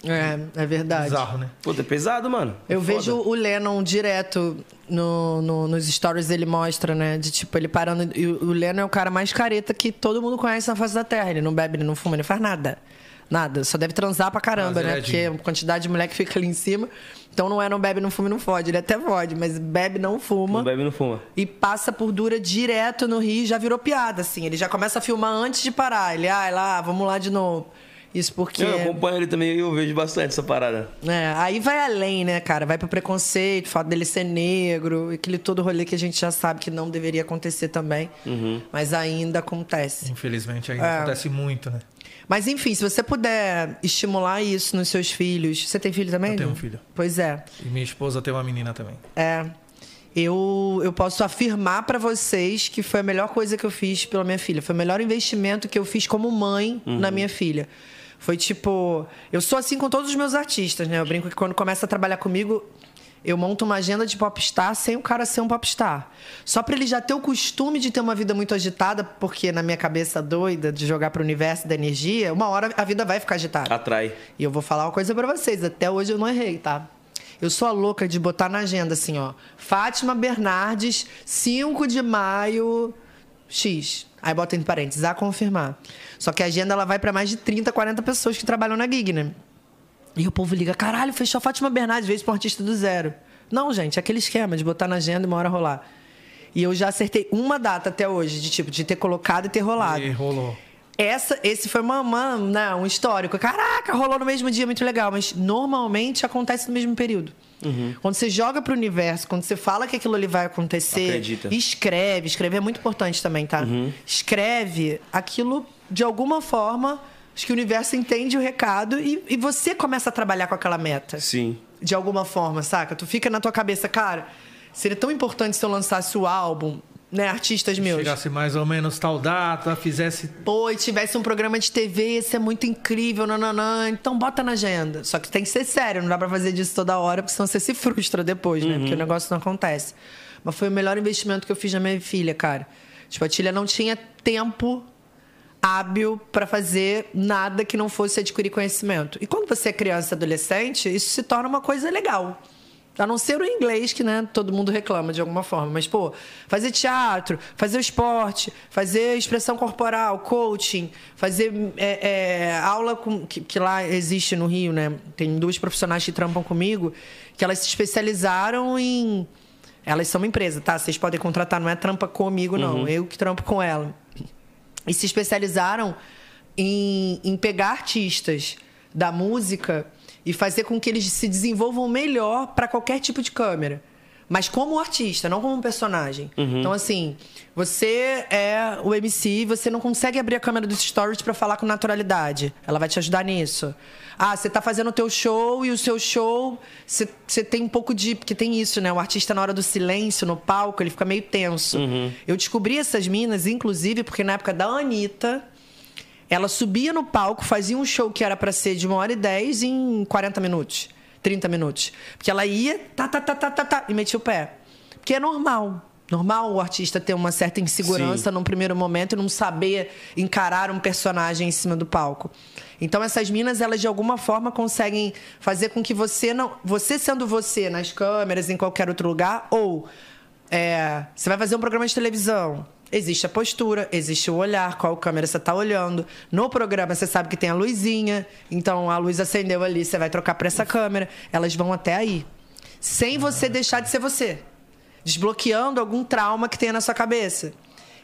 É, é verdade. Bizarro, né? Pô, é pesado, mano. É Eu foda. vejo o Lennon direto no, no- nos stories ele mostra, né? De tipo, ele parando. E o Lennon é o cara mais careta que todo mundo conhece na face da terra. Ele não bebe, ele não fuma, ele não faz nada. Nada. Só deve transar pra caramba, ele né? é Porque a quantidade de mulher que *laughs* fica ali em cima. Então não é não bebe, não fuma e não fode. Ele até fode, mas bebe, não fuma. Não bebe e não fuma. E passa por dura direto no Rio, já virou piada, assim. Ele já começa a filmar antes de parar. Ele, ah, lá, vamos lá de novo. Isso porque. Eu acompanho ele também e eu vejo bastante essa parada. É, aí vai além, né, cara? Vai pro preconceito, o fato dele ser negro, aquele todo rolê que a gente já sabe que não deveria acontecer também. Uhum. Mas ainda acontece. Infelizmente ainda É. acontece muito, né? Mas enfim, se você puder estimular isso nos seus filhos. Você tem filho também? Eu tenho um filho. Pois é. E minha esposa tem uma menina também. É. Eu, eu posso afirmar pra vocês que foi a melhor coisa que eu fiz pela minha filha. Foi o melhor investimento que eu fiz como mãe na minha filha. Foi tipo. Eu sou assim com todos os meus artistas, né? Eu brinco que quando começa a trabalhar comigo, eu monto uma agenda de popstar sem o cara ser um popstar. Só pra ele já ter o costume de ter uma vida muito agitada, porque na minha cabeça doida de jogar pro universo da energia, uma hora a vida vai ficar agitada. Atrai. E eu vou falar uma coisa pra vocês, até hoje eu não errei, tá? Eu sou a louca de botar na agenda assim, ó. Fátima Bernardes, 5 de maio, X. Aí bota entre parênteses, a confirmar. Só que a agenda ela vai pra mais de 30, 40 pessoas que trabalham na gig, né? E o povo liga, caralho, fechou a Fátima Bernardes, vezes pra um artista do zero. Não, gente, é aquele esquema de botar na agenda e uma hora rolar. E eu já acertei uma data até hoje, de tipo, de ter colocado e ter rolado. E rolou. Essa, esse foi uma, uma, né, um histórico. Caraca, rolou no mesmo dia, muito legal. Mas normalmente acontece no mesmo período. Quando você joga pro universo, quando você fala que aquilo ali vai acontecer, Acredita. escreve. Escrever é muito importante também, tá? Escreve aquilo de alguma forma. Acho que o universo entende o recado e, e você começa a trabalhar com aquela meta Sim. de alguma forma, saca? Tu fica na tua cabeça, cara, seria tão importante se eu lançasse o álbum, né? Artistas meus. Chegasse mais ou menos tal data, fizesse. Pô, e tivesse um programa de TV, ia ser muito incrível, nananã. Então bota na agenda. Só que tem que ser sério, não dá pra fazer disso toda hora, porque senão você se frustra depois, né? Porque o negócio não acontece. Mas foi o melhor investimento que eu fiz na minha filha, cara. Tipo, a Tília não tinha tempo hábil pra fazer nada que não fosse adquirir conhecimento. E quando você é criança e adolescente, isso se torna uma coisa legal. A não ser o inglês, que né, todo mundo reclama de alguma forma. Mas, pô, fazer teatro, fazer esporte, fazer expressão corporal, coaching, fazer é, é, aula com, que, que lá existe no Rio, né? Tem duas profissionais que trampam comigo, que elas se especializaram em. Elas são uma empresa, tá? Vocês podem contratar, não é trampa comigo, não. Eu que trampo com ela e se especializaram em, em pegar artistas da música e fazer com que eles se desenvolvam melhor para qualquer tipo de câmera. Mas como artista, não como um personagem. Então, assim, você é o MC, você não consegue abrir a câmera dos stories para falar com naturalidade. Ela vai te ajudar nisso. Ah, você tá fazendo o teu show e o seu show, você, você tem um pouco de... Porque tem isso, né? O artista, na hora do silêncio, no palco, ele fica meio tenso. Eu descobri essas minas, inclusive, porque na época da Anitta... Ela subia no palco, fazia um show que era pra ser de uma hora e dez em 40 minutos, 30 minutos. Porque ela ia, tá, tá, tá, tá, tá, tá, e metia o pé. Porque é normal. Normal o artista ter uma certa insegurança Sim. num primeiro momento e não saber encarar um personagem em cima do palco. Então essas minas, elas de alguma forma conseguem fazer com que você não, você sendo você nas câmeras em qualquer outro lugar ou é, você vai fazer um programa de televisão. Existe a postura, existe o olhar, qual câmera você está olhando. No programa você sabe que tem a luzinha, então a luz acendeu ali, você vai trocar para essa câmera. Elas vão até aí. Sem você deixar de ser você. Desbloqueando algum trauma que tenha na sua cabeça.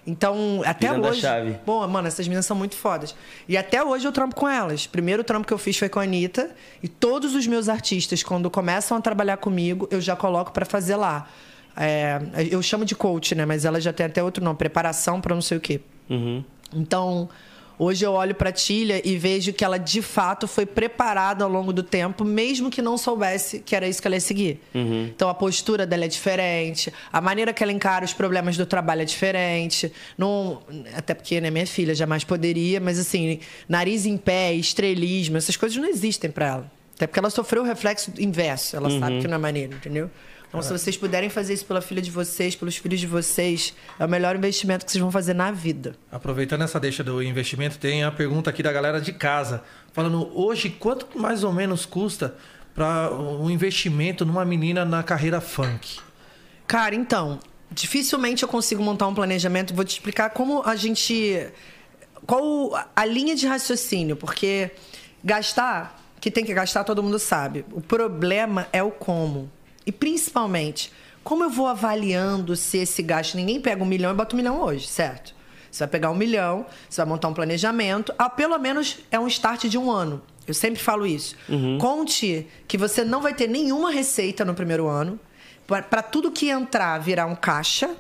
Então, até Virando a hoje. chave. Bom, mano, essas meninas são muito fodas. E até hoje eu trampo com elas. Primeiro trampo que eu fiz foi com a Anitta. E todos os meus artistas, quando começam a trabalhar comigo, eu já coloco pra fazer lá. É, eu chamo de coach, né? Mas ela já tem até outro nome, preparação pra não sei o quê. Então, hoje eu olho pra Tília e vejo que ela de fato foi preparada ao longo do tempo, mesmo que não soubesse que era isso que ela ia seguir. Então a postura dela é diferente, a maneira que ela encara os problemas do trabalho é diferente. Não, até porque, né, minha filha jamais poderia, mas assim, nariz em pé, estrelismo, essas coisas não existem pra ela. Até porque ela sofreu o reflexo inverso, ela sabe que não é maneiro, entendeu? Então, se vocês puderem fazer isso pela filha de vocês, pelos filhos de vocês, é o melhor investimento que vocês vão fazer na vida. Aproveitando essa deixa do investimento, tem a pergunta aqui da galera de casa. Falando, hoje, quanto mais ou menos custa para um investimento numa menina na carreira funk? Cara, então, dificilmente eu consigo montar um planejamento. Vou te explicar como a gente. Qual a linha de raciocínio, porque gastar, que tem que gastar, todo mundo sabe. O problema é o como. E principalmente, como eu vou avaliando se esse gasto. Ninguém pega um milhão e bota um milhão hoje, certo? Você vai pegar um milhão, você vai montar um planejamento. Ah, pelo menos é um start de um ano. Eu sempre falo isso. Uhum. Conte que você não vai ter nenhuma receita no primeiro ano. Para tudo que entrar virar um caixa.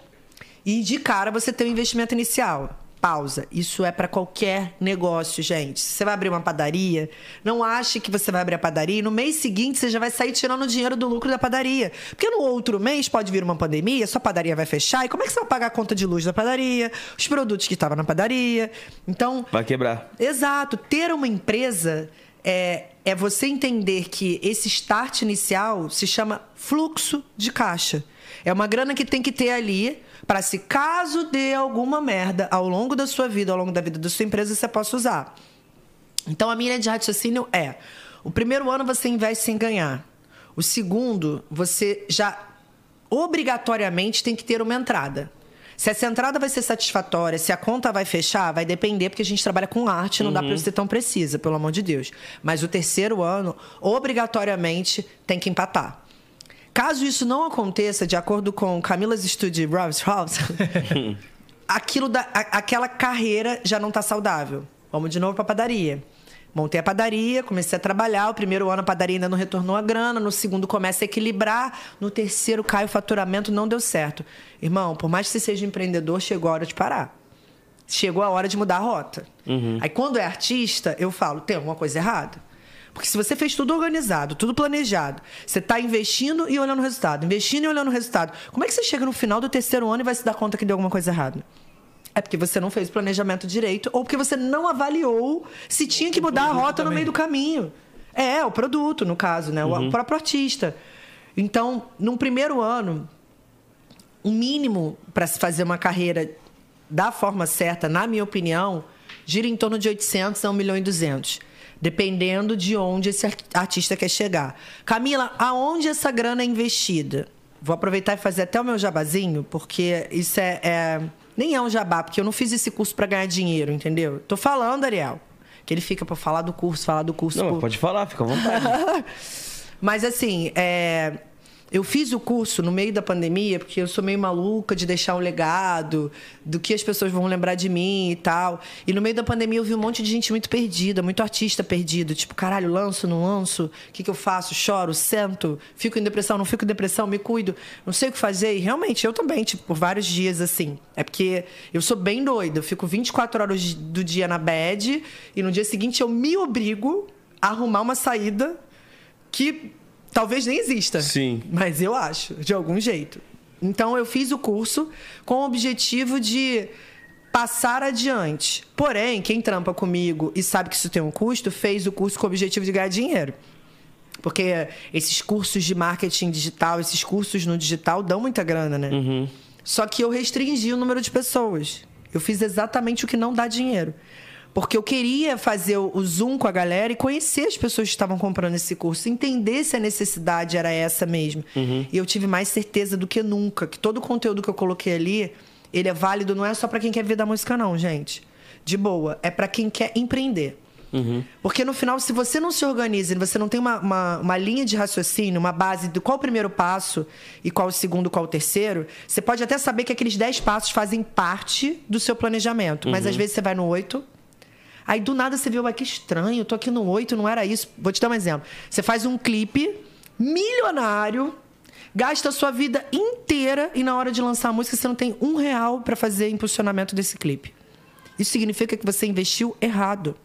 E de cara você tem um investimento inicial pausa. Isso é para qualquer negócio, gente. Se você vai abrir uma padaria, não ache que você vai abrir a padaria e no mês seguinte você já vai sair tirando o dinheiro do lucro da padaria. Porque no outro mês pode vir uma pandemia, sua padaria vai fechar e como é que você vai pagar a conta de luz da padaria, os produtos que estavam na padaria? Então, vai quebrar. Exato, ter uma empresa é, é você entender que esse start inicial se chama fluxo de caixa. É uma grana que tem que ter ali para se caso dê alguma merda ao longo da sua vida, ao longo da vida da sua empresa, você possa usar. Então a minha linha de raciocínio é: o primeiro ano você investe sem ganhar. O segundo, você já obrigatoriamente tem que ter uma entrada. Se essa entrada vai ser satisfatória, se a conta vai fechar, vai depender, porque a gente trabalha com arte, não uhum. dá para ser tão precisa, pelo amor de Deus. Mas o terceiro ano, obrigatoriamente, tem que empatar. Caso isso não aconteça, de acordo com Camila's Studio Rouse House, *laughs* aquilo da, a, aquela carreira já não está saudável. Vamos de novo para a padaria. Montei a padaria, comecei a trabalhar. O primeiro ano a padaria ainda não retornou a grana. No segundo começa a equilibrar. No terceiro cai o faturamento, não deu certo. Irmão, por mais que você seja empreendedor, chegou a hora de parar. Chegou a hora de mudar a rota. Uhum. Aí quando é artista, eu falo, tem alguma coisa errada. Porque se você fez tudo organizado, tudo planejado, você está investindo e olhando o resultado, investindo e olhando o resultado, como é que você chega no final do terceiro ano e vai se dar conta que deu alguma coisa errada? É porque você não fez o planejamento direito ou porque você não avaliou se tinha que mudar a rota também. no meio do caminho. É, o produto, no caso, né? Uhum. O próprio artista. Então, num primeiro ano, o mínimo para se fazer uma carreira da forma certa, na minha opinião, gira em torno de 800 a 1 milhão e 200 dependendo de onde esse artista quer chegar. Camila, aonde essa grana é investida? Vou aproveitar e fazer até o meu jabazinho, porque isso é, é nem é um jabá, porque eu não fiz esse curso para ganhar dinheiro, entendeu? Tô falando, Ariel, que ele fica para falar do curso, falar do curso. Não, por... pode falar, fica à vontade. *laughs* Mas assim, é, eu fiz o curso no meio da pandemia, porque eu sou meio maluca de deixar um legado, do que as pessoas vão lembrar de mim e tal. E no meio da pandemia eu vi um monte de gente muito perdida, muito artista perdido. Tipo, caralho, lanço, não lanço? O que, que eu faço? Choro, sento, fico em depressão, não fico em depressão, me cuido, não sei o que fazer. E realmente, eu também, tipo, por vários dias assim. É porque eu sou bem doida, eu fico 24 horas do dia na bed e no dia seguinte eu me obrigo a arrumar uma saída que Talvez nem exista. Sim. Mas eu acho, de algum jeito. Então eu fiz o curso com o objetivo de passar adiante. Porém, quem trampa comigo e sabe que isso tem um custo, fez o curso com o objetivo de ganhar dinheiro. Porque esses cursos de marketing digital, esses cursos no digital dão muita grana, né? Uhum. Só que eu restringi o número de pessoas. Eu fiz exatamente o que não dá dinheiro. Porque eu queria fazer o Zoom com a galera e conhecer as pessoas que estavam comprando esse curso, entender se a necessidade era essa mesmo. Uhum. E eu tive mais certeza do que nunca que todo o conteúdo que eu coloquei ali, ele é válido não é só para quem quer ver da música não, gente. De boa, é para quem quer empreender. Uhum. Porque no final, se você não se organiza, você não tem uma, uma, uma, linha de raciocínio, uma base de qual o primeiro passo e qual o segundo, qual o terceiro, você pode até saber que aqueles 10 passos fazem parte do seu planejamento. Mas uhum. às vezes você vai no 8, Aí do nada você viu, ah, que estranho, eu tô aqui no 8, não era isso. Vou te dar um exemplo. Você faz um clipe milionário, gasta a sua vida inteira e na hora de lançar a música você não tem um real para fazer impulsionamento desse clipe. Isso significa que você investiu errado.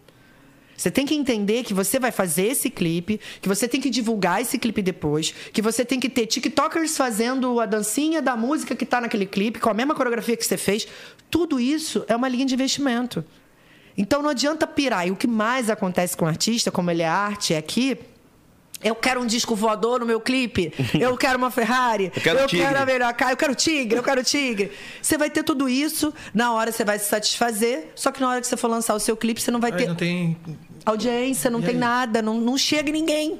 Você tem que entender que você vai fazer esse clipe, que você tem que divulgar esse clipe depois, que você tem que ter TikTokers fazendo a dancinha da música que está naquele clipe, com a mesma coreografia que você fez. Tudo isso é uma linha de investimento. Então não adianta pirar. E o que mais acontece com o artista, como ele é arte, é aqui. Eu quero um disco voador no meu clipe. *laughs* Eu quero uma Ferrari. Eu quero, eu tigre. quero a melhor cara. Eu quero tigre. Eu quero tigre. Você vai ter tudo isso. Na hora você vai se satisfazer. Só que na hora que você for lançar o seu clipe, você não vai ter. Não tem audiência, não e tem aí? nada. Não, não chega ninguém.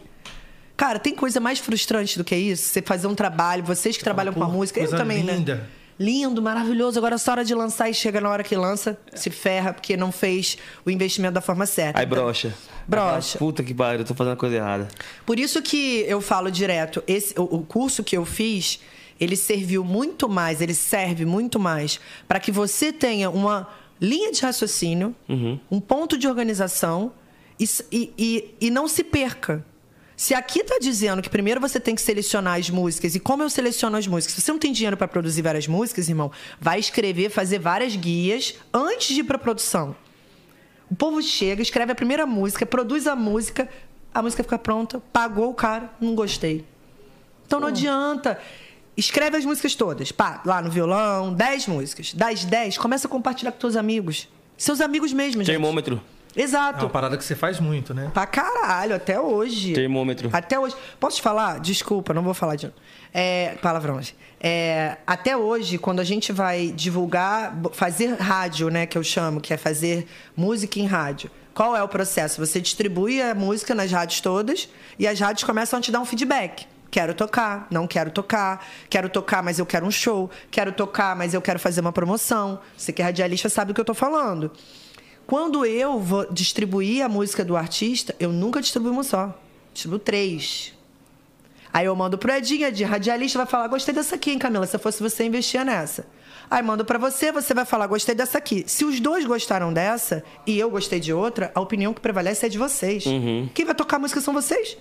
Cara, tem coisa mais frustrante do que isso? Você fazer um trabalho, vocês que trabalham com a música, eu também, né? linda. né? Lindo, maravilhoso. Agora é só hora de lançar e chega na hora que lança, se ferra, porque não fez o investimento da forma certa. Aí brocha. Brocha. Puta que pariu, eu tô fazendo a coisa errada. Por isso que eu falo direto, esse, o, o curso que eu fiz, ele serviu muito mais, ele serve muito mais para que você tenha uma linha de raciocínio, um ponto de organização e, e, e, e não se perca. Se aqui tá dizendo que primeiro você tem que selecionar as músicas, e como eu seleciono as músicas? Se você não tem dinheiro para produzir várias músicas, irmão, vai escrever, fazer várias guias antes de ir pra produção. O povo chega, escreve a primeira música, produz a música, a música fica pronta, pagou o cara, não gostei. Então não adianta. Escreve as músicas todas. Pá, lá no violão, 10 músicas. Das 10, começa a compartilhar com seus amigos. Seus amigos mesmo, gente. Termômetro. É Exato. uma parada que você faz muito, né? Pra caralho, até hoje. Termômetro. Até hoje. Posso te falar? Desculpa, não vou falar de. É, palavrões. É, até hoje, quando a gente vai divulgar, fazer rádio, né, que eu chamo, que é fazer música em rádio. Qual é o processo? Você distribui a música nas rádios todas e as rádios começam a te dar um feedback. Quero tocar, não quero tocar, quero tocar, mas eu quero um show, quero tocar, mas eu quero fazer uma promoção. Você que é radialista sabe do que eu tô falando. Quando eu vou distribuir a música do artista, eu nunca distribuo uma só. Distribuo três. Aí eu mando pro Edinho, Edinho, radialista vai falar, gostei dessa aqui, hein, Camila? Se fosse você, investia nessa. Aí mando pra você, você vai falar, gostei dessa aqui. Se os dois gostaram dessa e eu gostei de outra, a opinião que prevalece é de vocês. Quem vai tocar a música são vocês.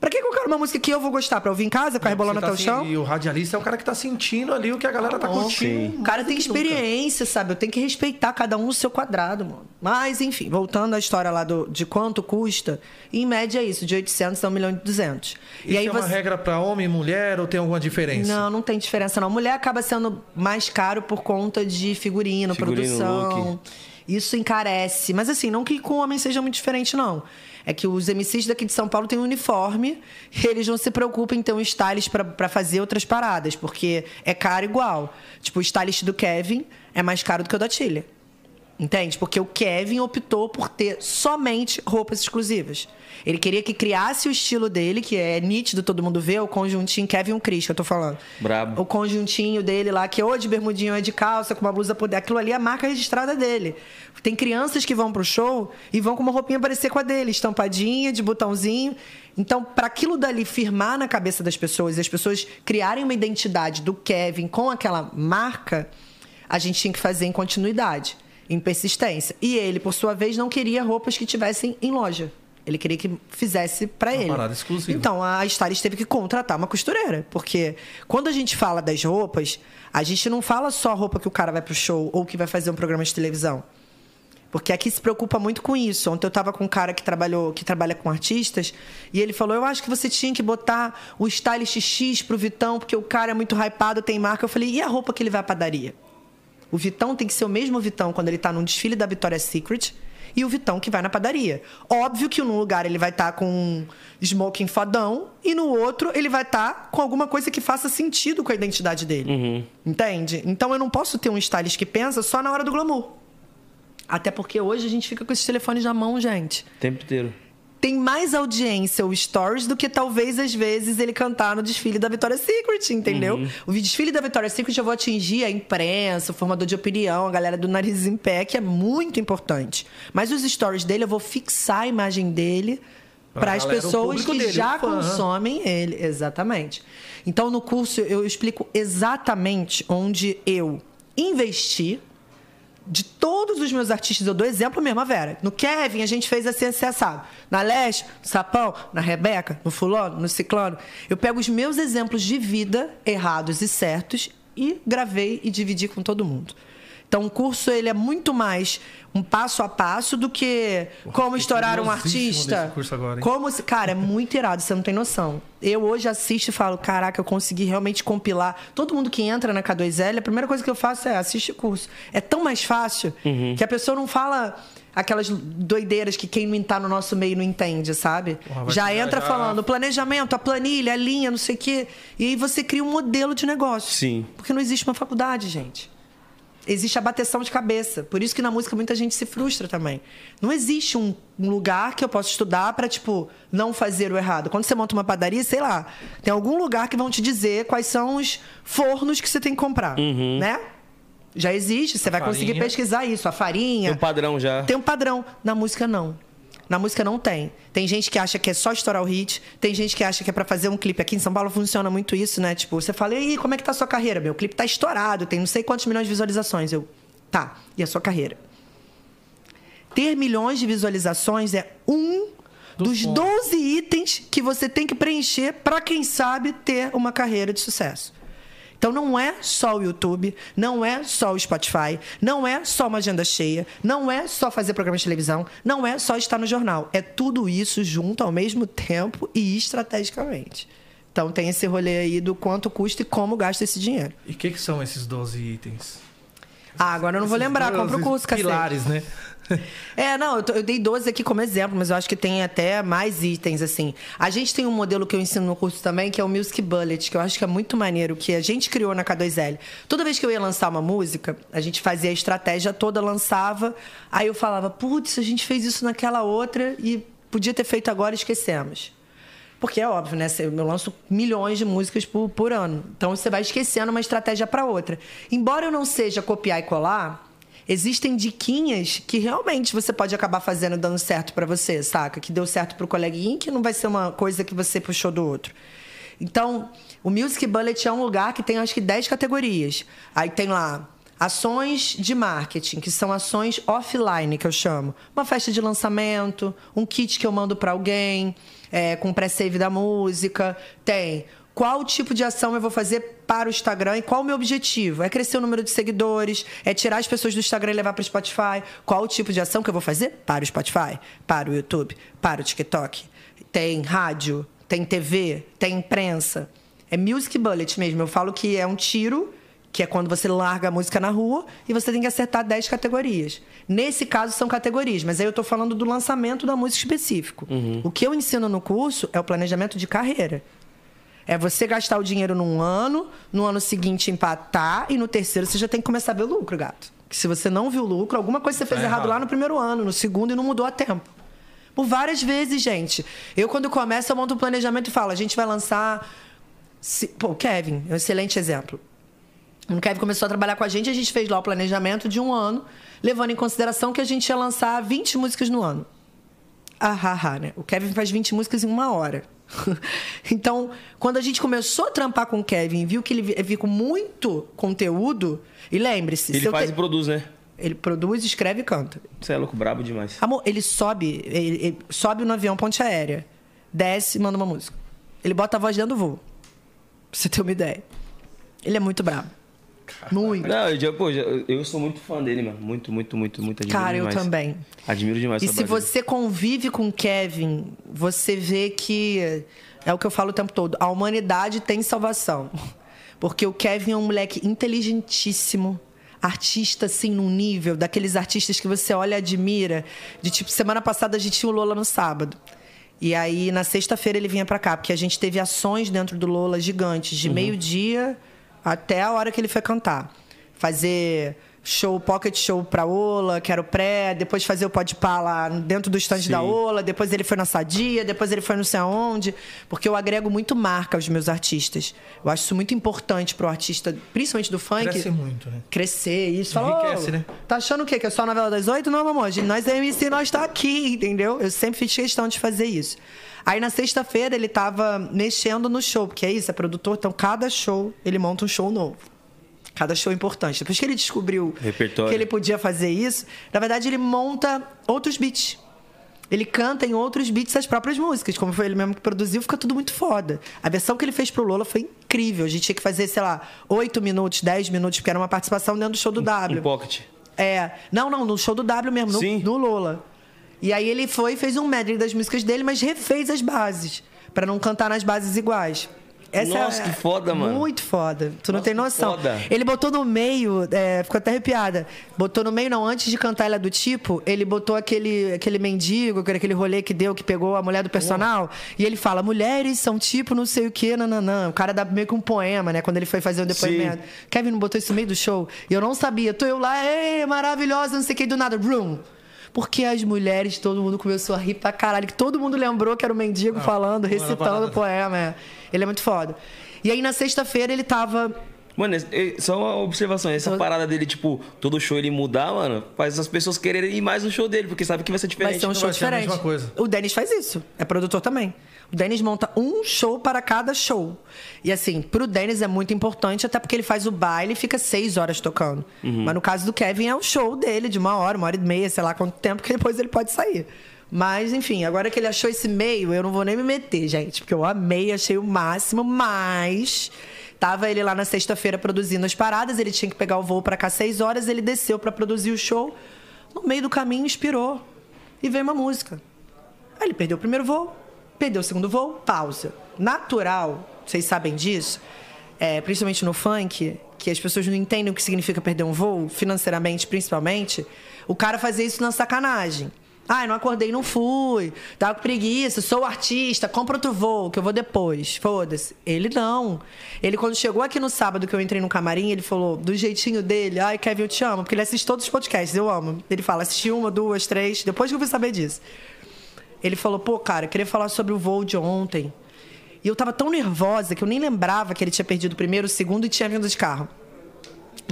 Pra que que eu quero uma música que eu vou gostar? Pra ouvir em casa, ficar rebolando Você tá até o chão? E o radialista é o cara que tá sentindo ali o que a galera tá curtindo. O cara tem experiência, sabe? Eu tenho que respeitar cada um no seu quadrado, mano. Mas, enfim, voltando à história lá do, de quanto custa, em média é isso, de 800 a 1 milhão e 200. Isso é uma regra pra homem e mulher ou tem alguma diferença? Não, não tem diferença não. Mulher acaba sendo mais caro por conta de figurino, Figurino, produção. look. Isso encarece. Mas assim, não que com o homem seja muito diferente, não. É que os MCs daqui de São Paulo têm um uniforme eles não se preocupam em ter um stylist pra fazer outras paradas, porque é caro igual. Tipo, o stylist do Kevin é mais caro do que o da Tilha. Entende? Porque o Kevin optou por ter somente roupas exclusivas. Ele queria que criasse o estilo dele, que é nítido, todo mundo vê, o conjuntinho Kevin e o Chris, que eu tô falando. Brabo. O conjuntinho dele lá, que ou de bermudinho ou é de calça, com uma blusa por. Aquilo ali é a marca registrada dele. Tem crianças que vão pro show e vão com uma roupinha parecer com a dele, estampadinha, de botãozinho. Então, para aquilo dali firmar na cabeça das pessoas e as pessoas criarem uma identidade do Kevin com aquela marca, a gente tinha que fazer em continuidade, em persistência. E ele, por sua vez, não queria roupas que tivessem em loja. Ele queria que fizesse para ele. parada exclusiva. Então, a Stylist teve que contratar uma costureira. Porque quando a gente fala das roupas, a gente não fala só a roupa que o cara vai pro show ou que vai fazer um programa de televisão. Porque aqui se preocupa muito com isso. Ontem eu estava com um cara que trabalhou, que trabalha com artistas, e ele falou: Eu acho que você tinha que botar o stylist X pro Vitão, porque o cara é muito hypado, tem marca. Eu falei, e a roupa que ele vai à padaria? O Vitão tem que ser o mesmo Vitão quando ele está num desfile da Victoria's Secret e o Vitão que vai na padaria. Óbvio que num lugar ele vai estar com um smoking fadão e no outro ele vai estar com alguma coisa que faça sentido com a identidade dele. Entende? Então eu não posso ter um stylist que pensa só na hora do glamour. Até porque hoje a gente fica com esses telefones na mão, gente O tempo inteiro. Tem mais audiência o Stories do que talvez, às vezes, ele cantar no desfile da Victoria's Secret, entendeu? O desfile da Victoria's Secret eu vou atingir a imprensa, o formador de opinião, a galera do nariz em pé, que é muito importante. Mas os stories dele, eu vou fixar a imagem dele para as pessoas que dele, já consomem ele. Exatamente. Então, no curso, eu explico exatamente onde eu investi de todos os meus artistas, eu dou exemplo mesmo, a Vera. No Kevin, a gente fez assim, assim, assado. Na Leste, no Sapão, na Rebeca, no Fulano, no Ciclano. Eu pego os meus exemplos de vida, errados e certos, e gravei e dividi com todo mundo. Então, o curso ele é muito mais um passo a passo do que como fiquei estourar um artista. desse curso agora, hein? Como Cara, é muito irado, você não tem noção. Eu hoje assisto e falo, caraca, eu consegui realmente compilar. Todo mundo que entra na K2L, a primeira coisa que eu faço é assistir o curso. É tão mais fácil que a pessoa não fala aquelas doideiras que quem não tá no nosso meio não entende, sabe? Porra, já entra já- falando o planejamento, a planilha, a linha, não sei o quê. E aí você cria um modelo de negócio. Sim. Porque não existe uma faculdade, gente existe a bateção de cabeça. Por isso que na música muita gente se frustra também. Não existe um, um lugar que eu possa estudar para tipo não fazer o errado. Quando você monta uma padaria, sei lá, tem algum lugar que vão te dizer quais são os fornos que você tem que comprar, né? Já existe, você vai conseguir farinha. pesquisar isso, a farinha. Tem um padrão já. Tem um padrão. Na música, não. Na música não tem. Tem gente que acha que é só estourar o hit, tem gente que acha que é pra fazer um clipe. Aqui em São Paulo funciona muito isso, né? Tipo, você fala, e como é que tá a sua carreira? Meu clipe tá estourado, tem não sei quantos milhões de visualizações. Eu, Tá, e a sua carreira? Ter milhões de visualizações é um dos 12 itens que você tem que preencher para quem sabe ter uma carreira de sucesso. Então não é só o YouTube, não é só o Spotify, não é só uma agenda cheia, não é só fazer programa de televisão, não é só estar no jornal. É tudo isso junto ao mesmo tempo e estrategicamente. Então tem esse rolê aí do quanto custa e como gasta esse dinheiro. E o que, que são esses 12 itens? Ah, agora eu não vou lembrar, compra o curso, cacete. Pilares, né? *laughs* É, não, eu, eu dei 12 aqui como exemplo, mas eu acho que tem até mais itens, assim. A gente tem um modelo que eu ensino no curso também, que é o Music Bullet, que eu acho que é muito maneiro, que a gente criou na K2L. Toda vez que eu ia lançar uma música, a gente fazia a estratégia toda, lançava, aí eu falava, putz, a gente fez isso naquela outra e podia ter feito agora esquecemos. Porque é óbvio, né? Eu lanço milhões de músicas por, por ano. Então você vai esquecendo uma estratégia para outra. Embora eu não seja copiar e colar, existem diquinhas que realmente você pode acabar fazendo dando certo para você, saca? Que deu certo pro coleguinha, que não vai ser uma coisa que você puxou do outro. Então, o Music Bullet é um lugar que tem acho que 10 categorias. Aí tem lá ações de marketing, que são ações offline, que eu chamo. Uma festa de lançamento, um kit que eu mando para alguém, é, com pré-save da música. Tem qual tipo de ação eu vou fazer para o Instagram e qual o meu objetivo? É crescer o número de seguidores? É tirar as pessoas do Instagram e levar para o Spotify? Qual o tipo de ação que eu vou fazer para o Spotify, para o YouTube, para o TikTok? Tem rádio, tem TV, tem imprensa. É music bullet mesmo. Eu falo que é um tiro, que é quando você larga a música na rua e você tem que acertar 10 categorias. Nesse caso, são categorias, mas aí eu estou falando do lançamento da música específico. O que eu ensino no curso é o planejamento de carreira. É você gastar o dinheiro num ano, no ano seguinte empatar e no terceiro você já tem que começar a ver o lucro, gato. Que se você não viu lucro, alguma coisa você fez Tá errado errado. lá no primeiro ano, no segundo e não mudou a tempo. Por várias vezes, gente. Eu, quando começo, eu monto um planejamento e falo: a gente vai lançar. Pô, o Kevin, é um excelente exemplo. O Kevin começou a trabalhar com a gente, a gente fez lá o planejamento de um ano, levando em consideração que a gente ia lançar 20 músicas no ano. Ah, ah, ah, né? O Kevin faz 20 músicas em uma hora. *laughs* então, quando a gente começou a trampar com o Kevin, viu que ele viu com muito conteúdo, e lembre-se, Ele faz te- e produz, né? ele produz, escreve e canta. Você é louco, brabo demais. Amor, ele sobe, ele, ele sobe no avião ponte aérea, desce e manda uma música. Ele bota a voz dentro do voo. Pra você ter uma ideia. Ele é muito brabo. Muito. Não, eu, pô, eu sou muito fã dele, mano. Muito, muito, muito, muito. Admiro Cara, eu demais. também. Admiro demais E se você convive com o Kevin, você vê que é o que eu falo o tempo todo. A humanidade tem salvação. Porque o Kevin é um moleque inteligentíssimo, artista assim num nível daqueles artistas que você olha e admira. De tipo, semana passada a gente tinha o Lola no sábado. E aí na sexta-feira ele vinha pra cá, porque a gente teve ações dentro do Lola gigantes, de meio-dia até a hora que ele foi cantar. Fazer show, pocket show pra Ola, que era o pré, depois fazer o pode pá lá dentro do stand Sim. da Ola, depois ele foi na Sadia, depois ele foi não sei aonde, porque eu agrego muito marca aos meus artistas. Eu acho isso muito importante pro artista, principalmente do funk. Cresce muito, né? Crescer, isso. Fala, Enriquece, "Ô, né? Tá achando o quê? Que é só a novela das oito? Não, meu amor. Nós é MC, nós tá aqui, entendeu? Eu sempre fiz questão de fazer isso. Aí na sexta-feira ele tava mexendo no show, porque é isso, é produtor, então cada show ele monta um show novo. Cada show importante. Depois que ele descobriu Repertório. que ele podia fazer isso, na verdade ele monta outros beats. Ele canta em outros beats as próprias músicas, como foi ele mesmo que produziu, fica tudo muito foda. A versão que ele fez pro Lola foi incrível. A gente tinha que fazer, sei lá, 8 minutos, 10 minutos, porque era uma participação dentro do show do W. Um pocket. É. Não, não, no show do W mesmo, no, Sim. no Lola. E aí ele foi e fez um medley das músicas dele, mas refez as bases. Pra não cantar nas bases iguais. Essa Nossa, é- que foda, mano. Muito foda. Tu não Nossa, tem que noção. foda. Ele botou no meio, é, ficou até arrepiada. Botou no meio, não, antes de cantar ela do tipo, ele botou aquele, aquele mendigo, aquele rolê que deu, que pegou a mulher do personal. E ele fala: mulheres são tipo não sei o que, nananã. O cara dá meio que um poema, né? Quando ele foi fazer o depoimento. Kevin não botou isso no meio do show. E eu não sabia. Tô eu lá, ei, maravilhosa, não sei o que, do nada. Room. Porque as mulheres, todo mundo começou a rir pra caralho. Que todo mundo lembrou que era o mendigo Ah, falando, recitando o poema. é. Ele é muito foda. E aí, na sexta-feira, ele tava Mano, é- é- só uma observação. Essa parada dele, tipo, todo show ele mudar, mano, faz as pessoas quererem ir mais no show dele, porque sabe que vai ser Vai diferente. ser um show vai a diferente. mesma coisa. O Denis faz isso. É produtor também. O Denis monta um show para cada show. E assim, pro Denis é muito importante, até porque ele faz o baile e fica seis horas tocando. Mas no caso do Kevin, é o show dele de uma hora, uma hora e meia, sei lá quanto tempo, que depois ele pode sair. Mas, enfim, agora que ele achou esse meio, eu não vou nem me meter, gente, porque eu amei, achei o máximo, mas. Tava ele lá na sexta-feira produzindo as paradas, ele tinha que pegar o voo para cá seis horas, ele desceu para produzir o show. No meio do caminho, inspirou. E veio uma música. Aí ele perdeu o primeiro voo, perdeu o segundo voo, pausa. Natural, vocês sabem disso, é, principalmente no funk, que as pessoas não entendem o que significa perder um voo, financeiramente principalmente, o cara fazia isso na sacanagem. Ah, não acordei, não fui. Tava com preguiça, sou artista, compra outro voo, que eu vou depois. Foda-se. Ele não. Ele, quando chegou aqui no sábado que eu entrei no camarim, ele falou, do jeitinho dele, ai, Kevin, eu te amo, porque ele assiste todos os podcasts, eu amo. Ele fala, assisti uma, duas, três, depois que eu fui saber disso. Ele falou, pô, cara, queria falar sobre o voo de ontem. E eu tava tão nervosa que eu nem lembrava que ele tinha perdido o primeiro, o segundo e tinha vindo de carro.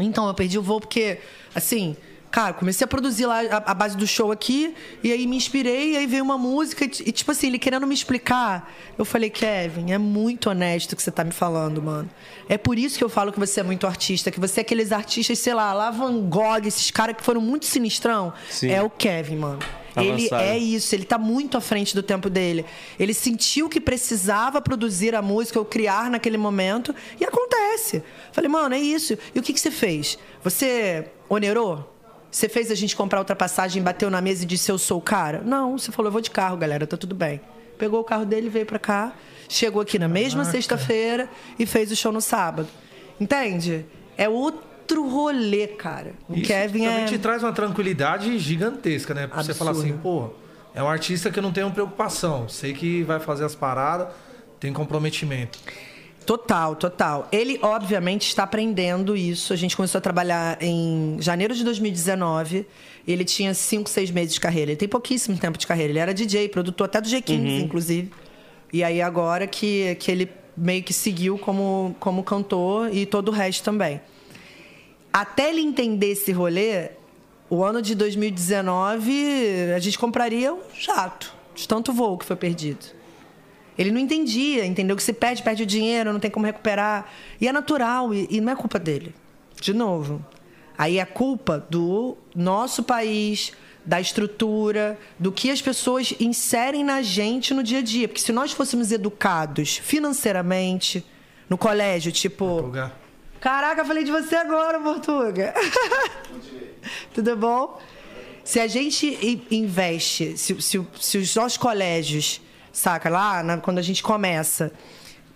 Então, eu perdi o voo porque, assim, cara, comecei a produzir lá a, a base do show aqui, e aí me inspirei, e aí veio uma música, e, e, tipo assim, ele querendo me explicar. Eu falei, Kevin, é muito honesto o que você tá me falando, mano. É por isso que eu falo que você é muito artista, que você é aqueles artistas, sei lá, lá Van Gogh, esses caras que foram muito sinistrão. Sim. É o Kevin, mano. Ele Avançado. é isso, ele tá muito à frente do tempo dele. Ele sentiu que precisava produzir a música ou criar naquele momento e acontece. Falei, mano, é isso. E o que, que você fez? Você onerou? Você fez a gente comprar outra passagem, bateu na mesa e disse eu sou o cara? Não, você falou, eu vou de carro, galera, tá tudo bem. Pegou o carro dele, veio pra cá, chegou aqui na mesma sexta-feira e fez o show no sábado. Entende? É outro rolê, cara. O Isso Kevin também é. te traz uma tranquilidade gigantesca, né? Pra você falar assim, pô, é um artista que eu não tenho preocupação. Sei que vai fazer as paradas, tem comprometimento. Total, total. Ele, obviamente, está aprendendo isso. A gente começou a trabalhar em janeiro de 2019. Ele tinha 5, 6 meses de carreira. Ele tem pouquíssimo tempo de carreira. Ele era DJ, produtor até do G15, inclusive. E aí, agora que, que ele meio que seguiu como, como cantor e todo o resto também. Até ele entender esse rolê, o ano de 2019, a gente compraria um jato, de tanto voo que foi perdido. Ele não entendia, entendeu? Que se perde, perde o dinheiro, não tem como recuperar. E é natural, e, e não é culpa dele. De novo. Aí é culpa do nosso país, da estrutura, do que as pessoas inserem na gente no dia a dia. Porque se nós fôssemos educados financeiramente, no colégio, tipo. Caraca, falei de você agora, Portuga. *laughs* Tudo bom? Se a gente investe, se, se- se os nossos colégios, saca, lá na- quando a gente começa,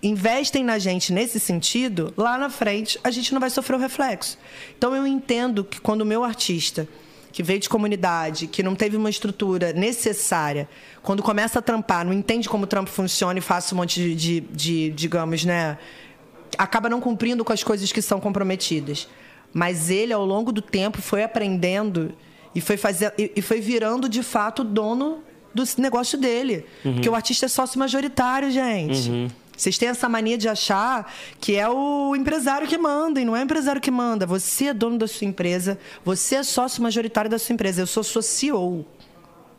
investem na gente nesse sentido, lá na frente a gente não vai sofrer o reflexo. Então eu entendo que quando o meu artista, que veio de comunidade, que não teve uma estrutura necessária, quando começa a trampar, não entende como o trampo funciona e faz um monte de, de, de digamos, né? acaba não cumprindo com as coisas que são comprometidas. Mas ele, ao longo do tempo, foi aprendendo e foi, fazer, e e foi virando, de fato, dono do negócio dele. Porque o artista é sócio majoritário, gente. Vocês têm essa mania de achar que é o empresário que manda, e não é o empresário que manda. Você é dono da sua empresa, você é sócio majoritário da sua empresa. Eu sou sua CEO.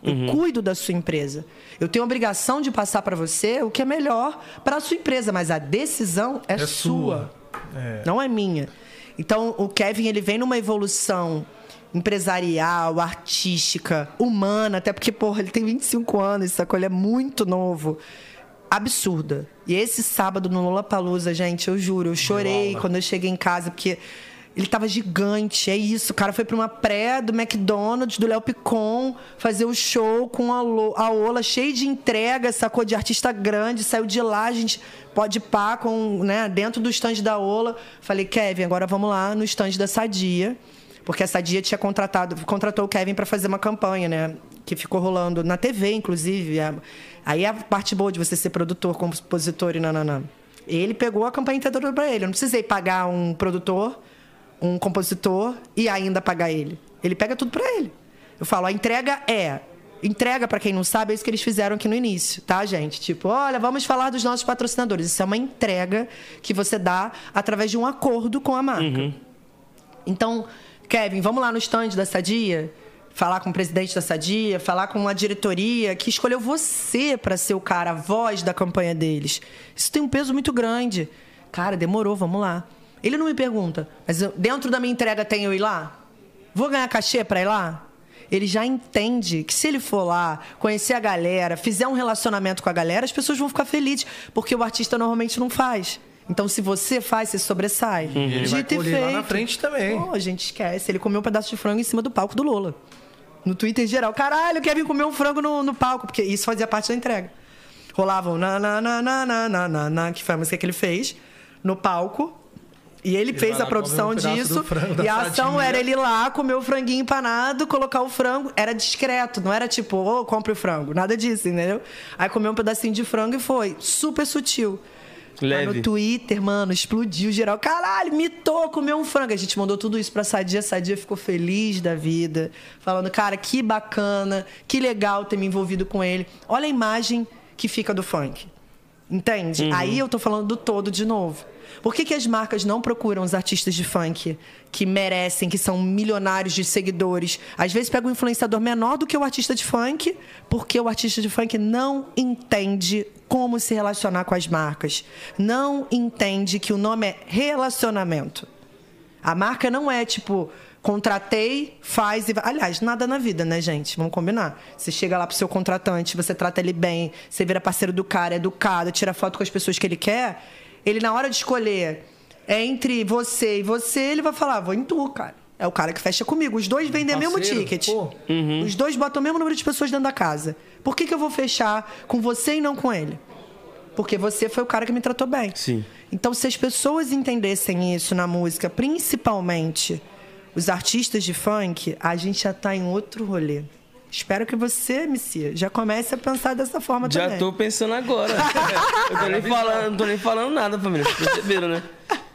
Eu cuido da sua empresa. Eu tenho a obrigação de passar para você o que é melhor para a sua empresa, mas a decisão é, É sua, sua. É. não é minha. Então, o Kevin ele vem numa evolução empresarial, artística, humana, até porque, porra, ele tem 25 anos, sacou? Ele é muito novo. Absurda. E esse sábado no Lollapalooza, gente, eu juro, eu chorei quando eu cheguei em casa, porque ele tava gigante, é isso. O cara foi pra uma pré do McDonald's, do Léo Picon, fazer o show com a, Ola cheia de entrega, sacou? De artista grande, saiu de lá, a gente pode pá com, né, dentro do stand da Ola. Falei, Kevin, agora vamos lá no stand da Sadia. Porque a Sadia tinha contratado, contratou o Kevin para fazer uma campanha, né? Que ficou rolando na TV, inclusive. Aí é a parte boa de você ser produtor, compositor e nananã. Ele pegou a campanha inteira para ele. Eu não precisei pagar um produtor, um compositor e ainda pagar ele. Ele pega tudo para ele. Eu falo, a entrega é Entrega, pra quem não sabe, é isso que eles fizeram aqui no início, tá, gente? Tipo, olha, vamos falar dos nossos patrocinadores. Isso é uma entrega que você dá através de um acordo com a marca. Então, Kevin, vamos lá no stand da Sadia? Falar com o presidente da Sadia, falar com uma diretoria que escolheu você para ser o cara, a voz da campanha deles. Isso tem um peso muito grande. Cara, demorou, vamos lá. Ele não me pergunta, mas eu- dentro da minha entrega tem eu ir lá? Vou ganhar cachê para ir lá? Ele já entende que se ele for lá, conhecer a galera, fizer um relacionamento com a galera, as pessoas vão ficar felizes, porque o artista normalmente não faz. Então, se você faz, você sobressai. Uhum. Ele Dito vai e feito. lá na frente também. Pô, a gente esquece. Ele comeu um pedaço de frango em cima do palco do Lola. No Twitter em geral. Caralho, o Kevin comeu um frango no, no palco. Porque isso fazia parte da entrega. Rolavam na, na, na, na, na, na, na, na que foi a música que ele fez, no palco. E ele, ele fez a produção um disso. Frango, e a ação era ele ir lá comer o franguinho empanado, colocar o frango. Era discreto, não era tipo, ô, oh, compre o frango. Nada disso, entendeu? Aí comeu um pedacinho de frango e foi. Super sutil. Mas Leve. no Twitter, mano, explodiu geral. Caralho, mitou, comeu um frango. A gente mandou tudo isso pra Sadia. Sadia ficou feliz da vida. Falando, cara, que bacana, que legal ter me envolvido com ele. Olha a imagem que fica do funk. Entende? Aí eu tô falando do todo de novo. Por que, que as marcas não procuram os artistas de funk que merecem, que são milionários de seguidores? Às vezes pega um influenciador menor do que o artista de funk, porque o artista de funk não entende como se relacionar com as marcas. Não entende que o nome é relacionamento. A marca não é tipo, contratei, faz e vai. Aliás, nada na vida, né, gente? Vamos combinar. Você chega lá pro seu contratante, você trata ele bem, você vira parceiro do cara, é educado, tira foto com as pessoas que ele quer. Ele, na hora de escolher é entre você e você, ele vai falar: vou em tu, cara. É o cara que fecha comigo. Os dois vendem o mesmo ticket. pô. Os dois botam o mesmo número de pessoas dentro da casa. Por que, que eu vou fechar com você e não com ele? Porque você foi o cara que me tratou bem. Sim. Então, se as pessoas entendessem isso na música, principalmente os artistas de funk, a gente já tá em outro rolê. Espero que você, MC, já comece a pensar dessa forma Já também. tô pensando agora. *laughs* eu tô nem falando, não tô nem falando nada, família. Vocês perceberam, né?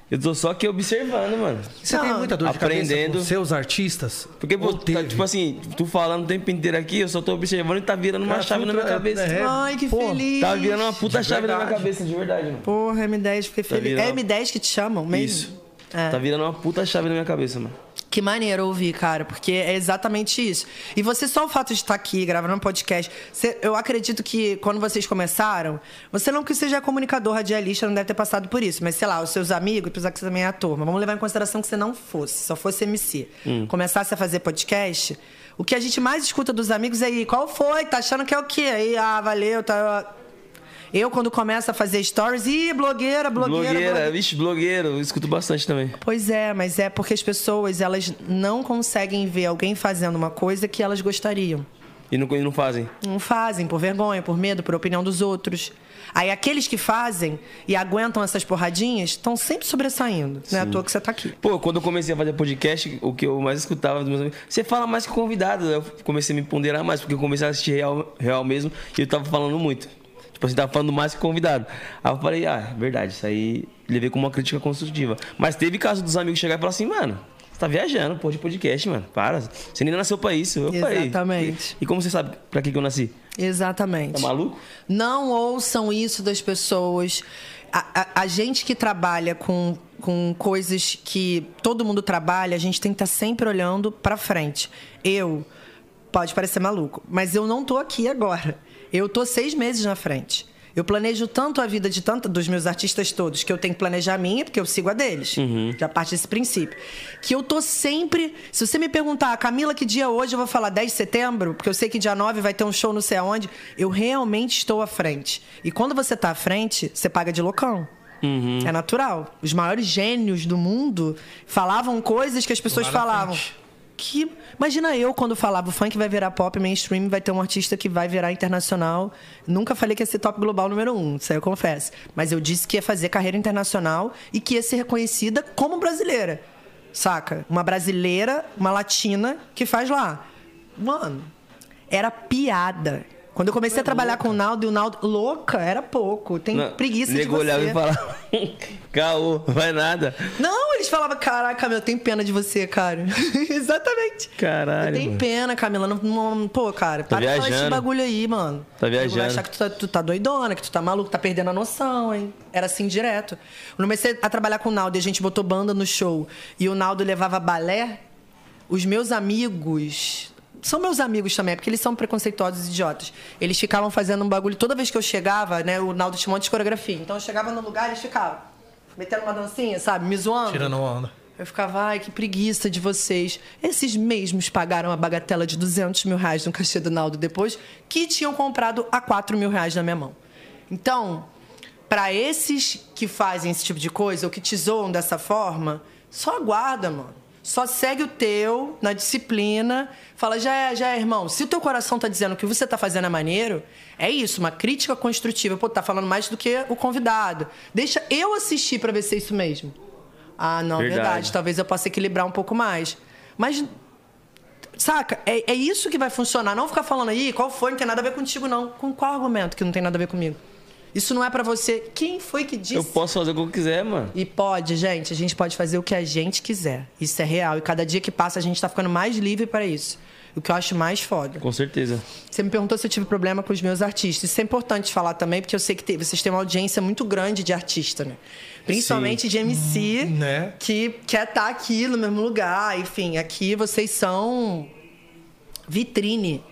Eu tô só aqui observando, mano. Você tem muita dor de aprendendo. cabeça com seus artistas? Porque, pô, tá, tipo assim, tu falando o tempo inteiro aqui, eu só tô observando e tá virando uma Cara, chave na minha é- cabeça. é- Ai, que Pô, feliz. Tá virando uma puta De chave na minha verdade. cabeça, de verdade, mano. Porra, M10, fiquei feliz. virando- É M10 que te chamam mesmo? Isso. É. Tá virando uma puta chave na minha cabeça, mano. Que maneiro ouvir, cara, porque é exatamente isso. E você, só o fato de estar aqui gravando um podcast, você- eu acredito que quando vocês começaram, você não que seja comunicador, radialista, não deve ter passado por isso, mas sei lá, os seus amigos, apesar que você também é ator, mas vamos levar em consideração que você não fosse, só fosse MC. Começasse a fazer podcast, o que a gente mais escuta dos amigos é aí, qual foi? Tá achando que é o quê? Aí, ah, valeu, tá. Eu, quando começo a fazer stories, ih, blogueira, blogueira. Blogueira, blogueira. vixe, blogueiro, eu escuto bastante também. Pois é, mas é porque as pessoas elas não conseguem ver alguém fazendo uma coisa que elas gostariam. E não, e não fazem. Não fazem por vergonha, por medo, por opinião dos outros. Aí aqueles que fazem e aguentam essas porradinhas estão sempre sobressaindo. Não é à toa que você tá aqui. Pô, quando eu comecei a fazer podcast, o que eu mais escutava dos meus amigos, você fala mais que convidado. Eu comecei a me ponderar mais, porque eu comecei a assistir real, real mesmo e eu tava falando muito. Tipo assim, tava falando mais que convidado. Aí eu falei, ah, verdade, isso aí levei como uma crítica construtiva. Mas teve caso dos amigos chegar e falar assim, mano, você tá viajando, pô, de podcast, mano. Para. Você nem nasceu pra isso. Eu falei. Exatamente. E, e como você sabe pra que, que eu nasci? Exatamente. Tá maluco? Não ouçam isso das pessoas. A, a- a gente que trabalha com, com coisas que todo mundo trabalha, a gente tem que estar sempre olhando pra frente. Eu, pode parecer maluco, mas eu não tô aqui agora. Eu tô seis meses na frente. Eu planejo tanto a vida de tanto dos meus artistas todos que eu tenho que planejar a minha, porque eu sigo a deles. Já parte desse princípio. Que eu tô sempre. Se você me perguntar, Camila, que dia é hoje? Eu vou falar 10 de setembro, porque eu sei que dia 9 vai ter um show não sei aonde. Eu realmente estou à frente. E quando você tá à frente, você paga de loucão. É natural. Os maiores gênios do mundo falavam coisas que as pessoas falavam. Que imagina eu quando falava o funk vai virar pop mainstream, vai ter um artista que vai virar internacional. Nunca falei que ia ser top global número um, isso aí eu confesso. Mas eu disse que ia fazer carreira internacional e que ia ser reconhecida como brasileira. Saca? Uma brasileira, uma latina que faz lá. Mano, era piada. Quando eu comecei a trabalhar com o Naldo e o Naldo. Louca, era pouco. Tem Não, preguiça de você. olhava e falava, *laughs* caô, vai nada. Não, eles falavam, caraca, Camila, eu tenho pena de você, cara. *laughs* Exatamente. Caralho. Eu tenho mano. pena, Camila. Não, não- pô, cara, para de falar esse viajando. bagulho aí, mano. Tá O nego Vai viajando. achar que tu tá, tu tá doidona, que tu tá maluco, tá perdendo a noção, hein? Era assim direto. Quando eu comecei a trabalhar com o Naldo e a gente botou banda no show e o Naldo levava balé, os meus amigos. São meus amigos também, porque eles são preconceituosos e idiotas. Eles ficavam fazendo um bagulho. Toda vez que eu chegava, né, o Naldo tinha um monte de coreografia. Então eu chegava no lugar e eles ficavam metendo uma dancinha, sabe? Me zoando. Tirando onda. Eu ficava, ai, que preguiça de vocês. Esses mesmos pagaram a bagatela de 200 mil reais no cachê do Naldo depois, que tinham comprado a 4 mil reais na minha mão. Então, para esses que fazem esse tipo de coisa, ou que te zoam dessa forma, só aguarda, mano. Só segue o teu na disciplina. Fala, já é, já é, irmão. Se o teu coração tá dizendo que o que você tá fazendo é maneiro, é isso, uma crítica construtiva. Pô, tá falando mais do que o convidado. Deixa eu assistir para ver se é isso mesmo. Ah, não, Verdade. verdade. Talvez eu possa equilibrar um pouco mais. Mas, saca? É, é isso que vai funcionar. Não ficar falando aí, qual foi, não tem nada a ver contigo, não. Com qual argumento que não tem nada a ver comigo? Isso não é pra você. Quem foi que disse? Eu posso fazer o que eu quiser, mano. E pode, gente. A gente pode fazer o que a gente quiser. Isso é real. E cada dia que passa, a gente tá ficando mais livre para isso. O que eu acho mais foda. Com certeza. Você me perguntou se eu tive problema com os meus artistas. Isso é importante falar também, porque eu sei que te- vocês têm uma audiência muito grande de artista, né? Principalmente de MC, né? que quer estar aqui no mesmo lugar. Enfim, aqui vocês são vitrine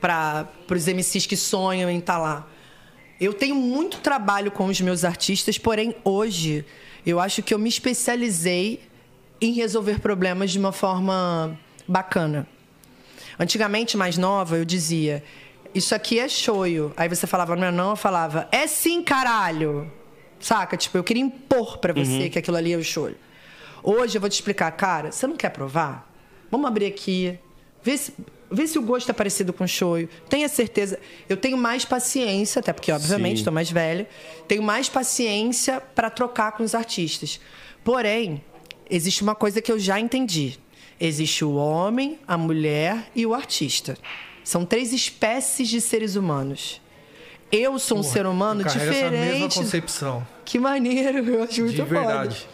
para os MCs que sonham em estar lá. Eu tenho muito trabalho com os meus artistas, porém hoje eu acho que eu me especializei em resolver problemas de uma forma bacana. Antigamente, mais nova, eu dizia: Isso aqui é shoyu. Aí você falava, não é não? Eu falava: É sim, caralho. Saca? Tipo, eu queria impor pra você que aquilo ali é o shoyu. Hoje eu vou te explicar, cara, você não quer provar? Vamos abrir aqui, vê se, vê se o gosto é parecido com shoyu. Tenha certeza. Eu tenho mais paciência, até porque, obviamente, estou mais velha. Tenho mais paciência para trocar com os artistas. Porém, existe uma coisa que eu já entendi. Existe o homem, a mulher e o artista. São três espécies de seres humanos. Eu sou um ser humano Carrega essa mesma diferente. concepção. Que maneiro, eu acho muito De foda verdade.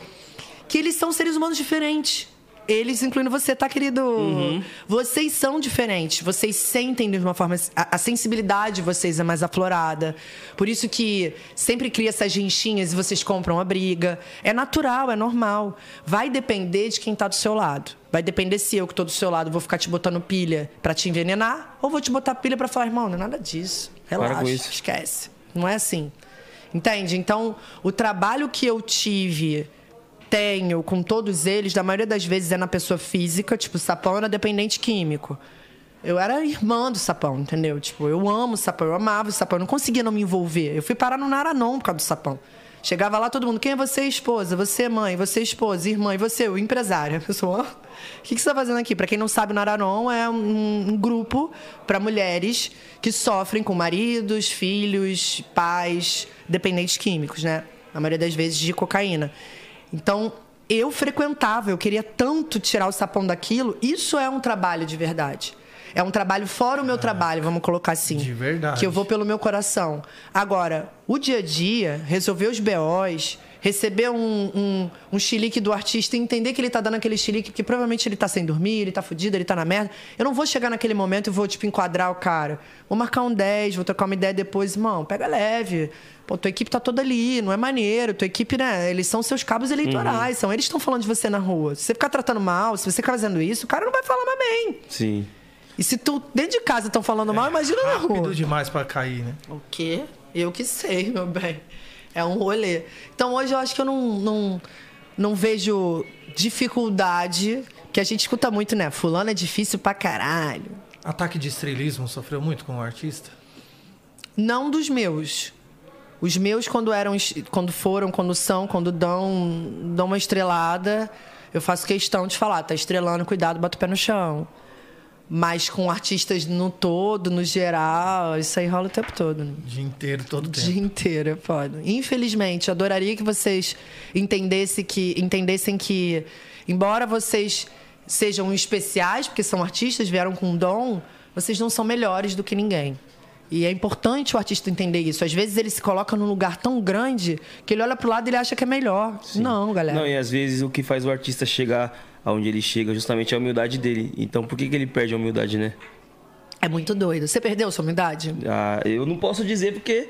que eles são seres humanos diferentes. Eles, incluindo você, tá, querido? Vocês são diferentes. Vocês sentem de uma forma. A, a sensibilidade de vocês é mais aflorada. Por isso que sempre cria essas rinchinhas e vocês compram a briga. É natural, é normal. Vai depender de quem tá do seu lado. Vai depender se eu, que tô do seu lado, vou ficar te botando pilha pra te envenenar, ou vou te botar pilha pra falar, irmão, não é nada disso. Para Relaxa, isso. esquece. Não é assim. Entende? Então, o trabalho que eu tive, tenho com todos eles, da maioria das vezes é na pessoa física, tipo, sapão era dependente químico. Eu era irmã do sapão, entendeu? Tipo, eu amo o sapão, eu amava o sapão, eu não conseguia não me envolver. Eu fui parar no Naranon por causa do sapão. Chegava lá todo mundo, quem é você, esposa? Você, mãe? Você, esposa? Irmã? E você, o empresário? A pessoa, "Hã? o que, que você está fazendo aqui? Para quem não sabe, o Naranon é um, um grupo para mulheres que sofrem com maridos, filhos, pais, dependentes químicos, né? A maioria das vezes de cocaína. Então, eu frequentava, eu queria tanto tirar o sapão daquilo. Isso é um trabalho de verdade. É um trabalho fora o meu trabalho, vamos colocar assim. De verdade. Que eu vou pelo meu coração. Agora, o dia a dia, resolver os BOs, receber um, um, um chilique do artista e entender que ele tá dando aquele chilique, porque provavelmente ele tá sem dormir, ele tá fudido, ele tá na merda. Eu não vou chegar naquele momento e vou, tipo, enquadrar o cara. Vou marcar um 10, vou trocar uma ideia depois. Irmão, pega leve. Pô, tua equipe tá toda ali, não é maneiro. Tua equipe, né? Eles são seus cabos eleitorais, são eles que estão falando de você na rua. Se você ficar tratando mal, se você ficar fazendo isso, o cara não vai falar mais bem. Sim. E se tu dentro de casa estão falando mal, imagina na rua. Rápido demais pra cair, né? O quê? Eu que sei, meu bem. É um rolê. Então hoje eu acho que eu não, não, não vejo dificuldade, que a gente escuta muito, né? Fulano é difícil pra caralho. Ataque de estrelismo sofreu muito com o artista? Não dos meus. Os meus, quando eram, quando foram, quando são, quando dão, dão uma estrelada, eu faço questão de falar, tá estrelando, cuidado, bota o pé no chão. Mas com artistas no todo, no geral, isso aí rola o tempo todo. Né? Dia inteiro, todo O tempo. dia inteiro, é foda. Infelizmente, adoraria que vocês entendessem que, entendessem que, embora vocês sejam especiais, porque são artistas, vieram com dom, vocês não são melhores do que ninguém. E é importante o artista entender isso. Às vezes ele se coloca num lugar tão grande que ele olha pro lado e ele acha que é melhor. Não, galera. Não, e às vezes o que faz o artista chegar aonde ele chega justamente é a humildade dele. Então por que, que ele perde a humildade, né? É muito doido. Você perdeu sua humildade? Ah, eu não posso dizer porque.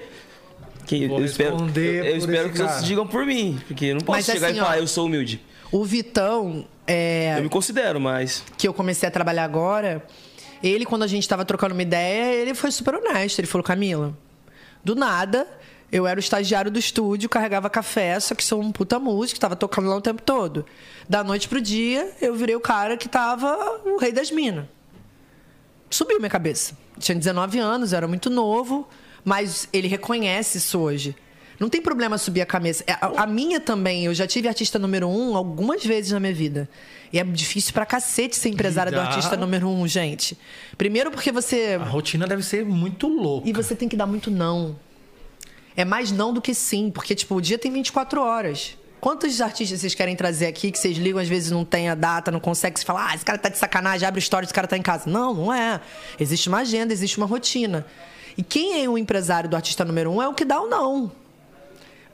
Que Vou eu espero, eu, eu espero que cara. digam por mim. Porque eu não posso Mas chegar assim, e falar, ó, eu sou humilde. O Vitão, é, Eu me considero, mas. que eu comecei a trabalhar agora, ele, quando a gente tava trocando uma ideia, ele foi super honesto. Ele falou, Camila, do nada, eu era o estagiário do estúdio, carregava café, só que sou um puta músico, tava tocando lá o tempo todo. Da noite pro dia, eu virei o cara que tava o rei das minas. Subiu minha cabeça. Tinha 19 anos, era muito novo, mas ele reconhece isso hoje. Não tem problema subir a cabeça. É, A, a minha também, eu já tive artista número um algumas vezes na minha vida. E é difícil pra cacete ser empresária do artista número um, gente. Primeiro porque você. A rotina deve ser muito louca. E você tem que dar muito não. É mais não do que sim, porque, tipo, o dia tem 24 horas. Quantos artistas vocês querem trazer aqui que vocês ligam, às vezes não tem a data, não consegue se falar, ah, esse cara tá de sacanagem, abre o story, esse cara tá em casa. Não, não é. Existe uma agenda, existe uma rotina. E quem é o empresário do artista número um é o que dá o não.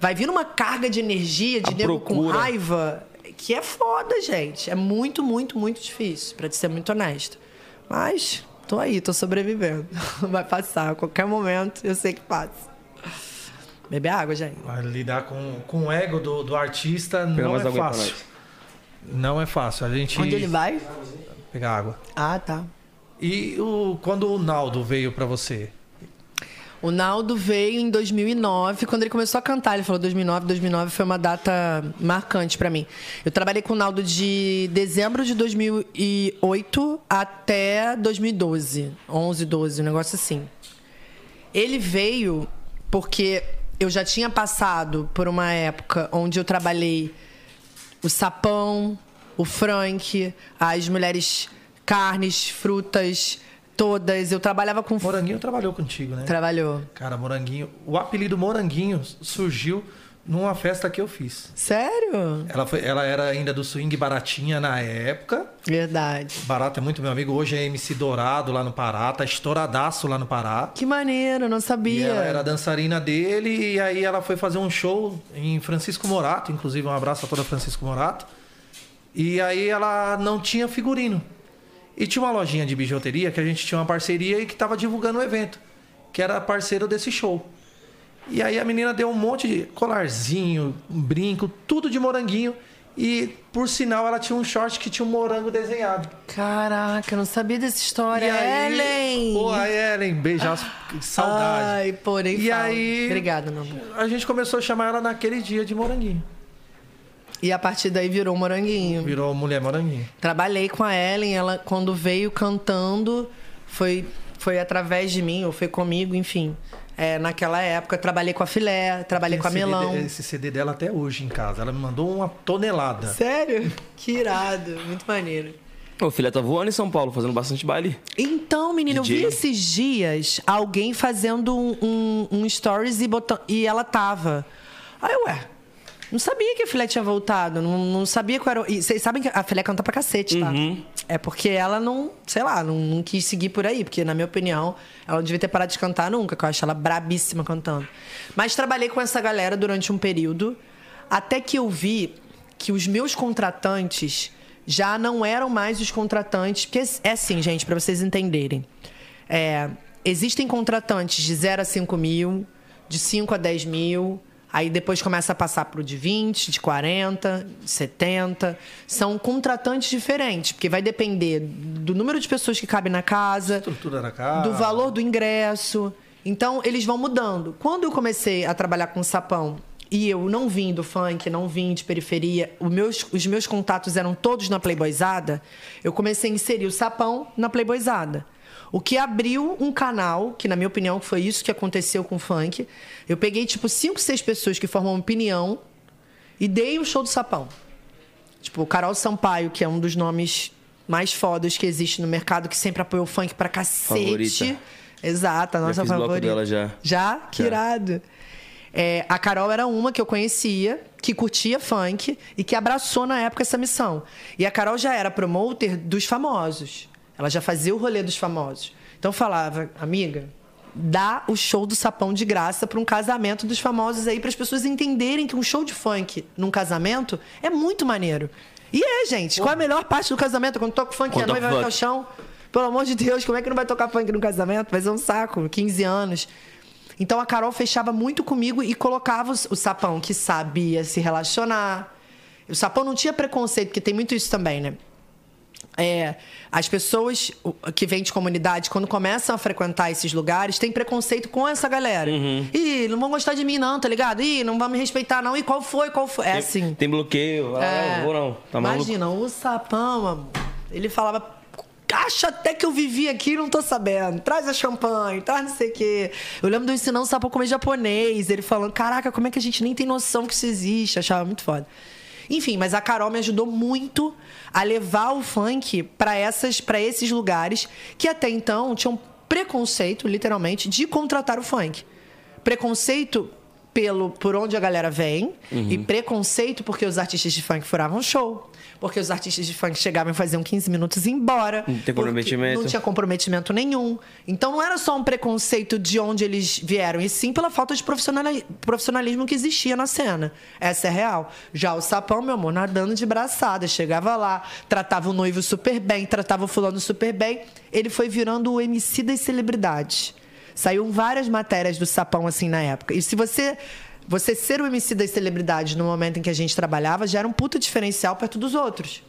Vai vir uma carga de energia, de nego com raiva, que é foda, gente. É muito, muito, muito difícil, pra te ser muito honesto. Mas tô aí, tô sobrevivendo. *laughs* Vai passar, a qualquer momento eu sei que passa. Beber água, gente. Lidar com, com o ego do, do artista Pega não é fácil. Não é fácil. A gente. Onde ele vai? Pegar água. Ah, tá. E o, quando o Naldo veio pra você? O Naldo veio em 2009, quando ele começou a cantar. Ele falou 2009, 2009 foi uma data marcante pra mim. Eu trabalhei com o Naldo de dezembro de 2008 até 2012, 11, 12, um negócio assim. Ele veio porque eu já tinha passado por uma época onde eu trabalhei o sapão, o frank, as mulheres carnes, frutas, todas. Eu trabalhava com Moranguinho trabalhou contigo, né? Trabalhou. Cara, Moranguinho. O apelido Moranguinho surgiu numa festa que eu fiz. Sério? Ela, foi, ela era ainda do swing baratinha na época. Verdade. Barato é muito meu amigo. Hoje é MC Dourado lá no Pará. Tá estouradaço lá no Pará. Que maneiro, não E sabia. ela era dançarina dele. E aí ela foi fazer um show em Francisco Morato. Inclusive, um abraço a toda Francisco Morato. E aí ela não tinha figurino. E tinha uma lojinha de bijuteria que a gente tinha uma parceria e que tava divulgando o evento. Que era parceiro desse show. E aí a menina deu um monte de colarzinho, brinco, tudo de moranguinho. E, por sinal, ela tinha um short que tinha um morango desenhado. Caraca, eu não sabia dessa história. E aí, Ellen! Pô, a Ellen, beijar, saudade. Ai, nem E fala. aí- Obrigada, meu amor. A gente começou a chamar ela naquele dia de moranguinho. E a partir daí virou moranguinho. Virou mulher moranguinho. Trabalhei com a Ellen, ela quando veio cantando, foi, foi através de mim, ou foi comigo, enfim. É, naquela época, trabalhei com a filé, trabalhei com a CD melão. de- esse CD dela até hoje em casa. Ela me mandou uma tonelada. Sério? *laughs* Que irado, muito maneiro. O filho tá voando em São Paulo, fazendo bastante baile. Então, menina, eu vi DJ. esses dias alguém fazendo um, um, um stories e, botando, e ela tava. Aí, ué, não sabia que a filé tinha voltado. Não, não sabia qual era. E vocês sabem que a filé canta pra cacete, tá? É porque ela não, sei lá, não, não quis seguir por aí. Porque, na minha opinião, ela não devia ter parado de cantar nunca, que eu acho ela brabíssima cantando. Mas trabalhei com essa galera durante um período, até que eu vi que os meus contratantes já não eram mais os contratantes. Porque é assim, gente, para vocês entenderem. É, existem contratantes de 0 a 5 mil, de 5 a 10 mil. Aí depois começa a passar pro de 20, de 40, de 70. São contratantes diferentes, porque vai depender do número de pessoas que cabem na casa, Estrutura da casa. do valor do ingresso. Então, eles vão mudando. Quando eu comecei a trabalhar com sapão e eu não vim do funk, não vim de periferia, os meus, os meus contatos eram todos na Playboyzada, eu comecei a inserir o sapão na Playboyzada. O que abriu um canal, que na minha opinião foi isso que aconteceu com o funk. Eu peguei tipo cinco, seis pessoas que formam opinião e dei o show do sapão. Tipo, o Carol Sampaio, que é um dos nomes mais fodas que existe no mercado, que sempre apoiou o funk pra cacete. Favorita. Exato, a nossa fiz bloco favorita. dela já. Já? Que Já. irado. É, a Carol era uma que eu conhecia, que curtia funk e que abraçou na época essa missão. E a Carol já era promoter dos famosos. Ela já fazia o rolê dos famosos. Então eu falava, amiga, dar o show do sapão de graça para um casamento dos famosos aí, para as pessoas entenderem que um show de funk num casamento é muito maneiro. E é, gente, qual é a melhor parte do casamento? Quando toca funk e a Quando noiva vai ao chão. Pelo amor de Deus, como é que não vai tocar funk no casamento? Vai ser um saco, 15 anos. Então a Carol fechava muito comigo e colocava o sapão que sabia se relacionar. O sapão não tinha preconceito, porque tem muito isso também, né? É, as pessoas que vêm de comunidade, quando começam a frequentar esses lugares, têm preconceito com essa galera. Ih, não vão gostar de mim, não, tá ligado? Ih, não vão me respeitar, não. E qual foi? Qual foi? É assim. Tem bloqueio. Ah, É. não vou não. Tá maluco? Imagina, o sapão, amor, ele falava. Acha até que eu vivi aqui e não tô sabendo. Traz a champanhe, traz não sei o quê. Eu lembro de eu ensinando o sapão a comer japonês. Ele falando, caraca, como é que a gente nem tem noção que isso existe? Achava muito foda. Enfim, mas a Carol me ajudou muito a levar o funk para essas para esses lugares que até então tinham preconceito, literalmente, de contratar o funk. Preconceito pelo por onde a galera vem e preconceito porque os artistas de funk furavam show. Porque os artistas de funk chegavam e faziam 15 minutos e embora. Não tem porque comprometimento. Não tinha comprometimento nenhum. Então não era só um preconceito de onde eles vieram, e sim pela falta de profissionali- profissionalismo que existia na cena. Essa é real. Já o Sapão, meu amor, nadando de braçada. Chegava lá, tratava o noivo super bem, tratava o fulano super bem. Ele foi virando o MC das celebridades. Saiu várias matérias do Sapão assim na época. E se você você ser o MC das celebridades no momento em que a gente trabalhava já era um puta diferencial perto dos outros.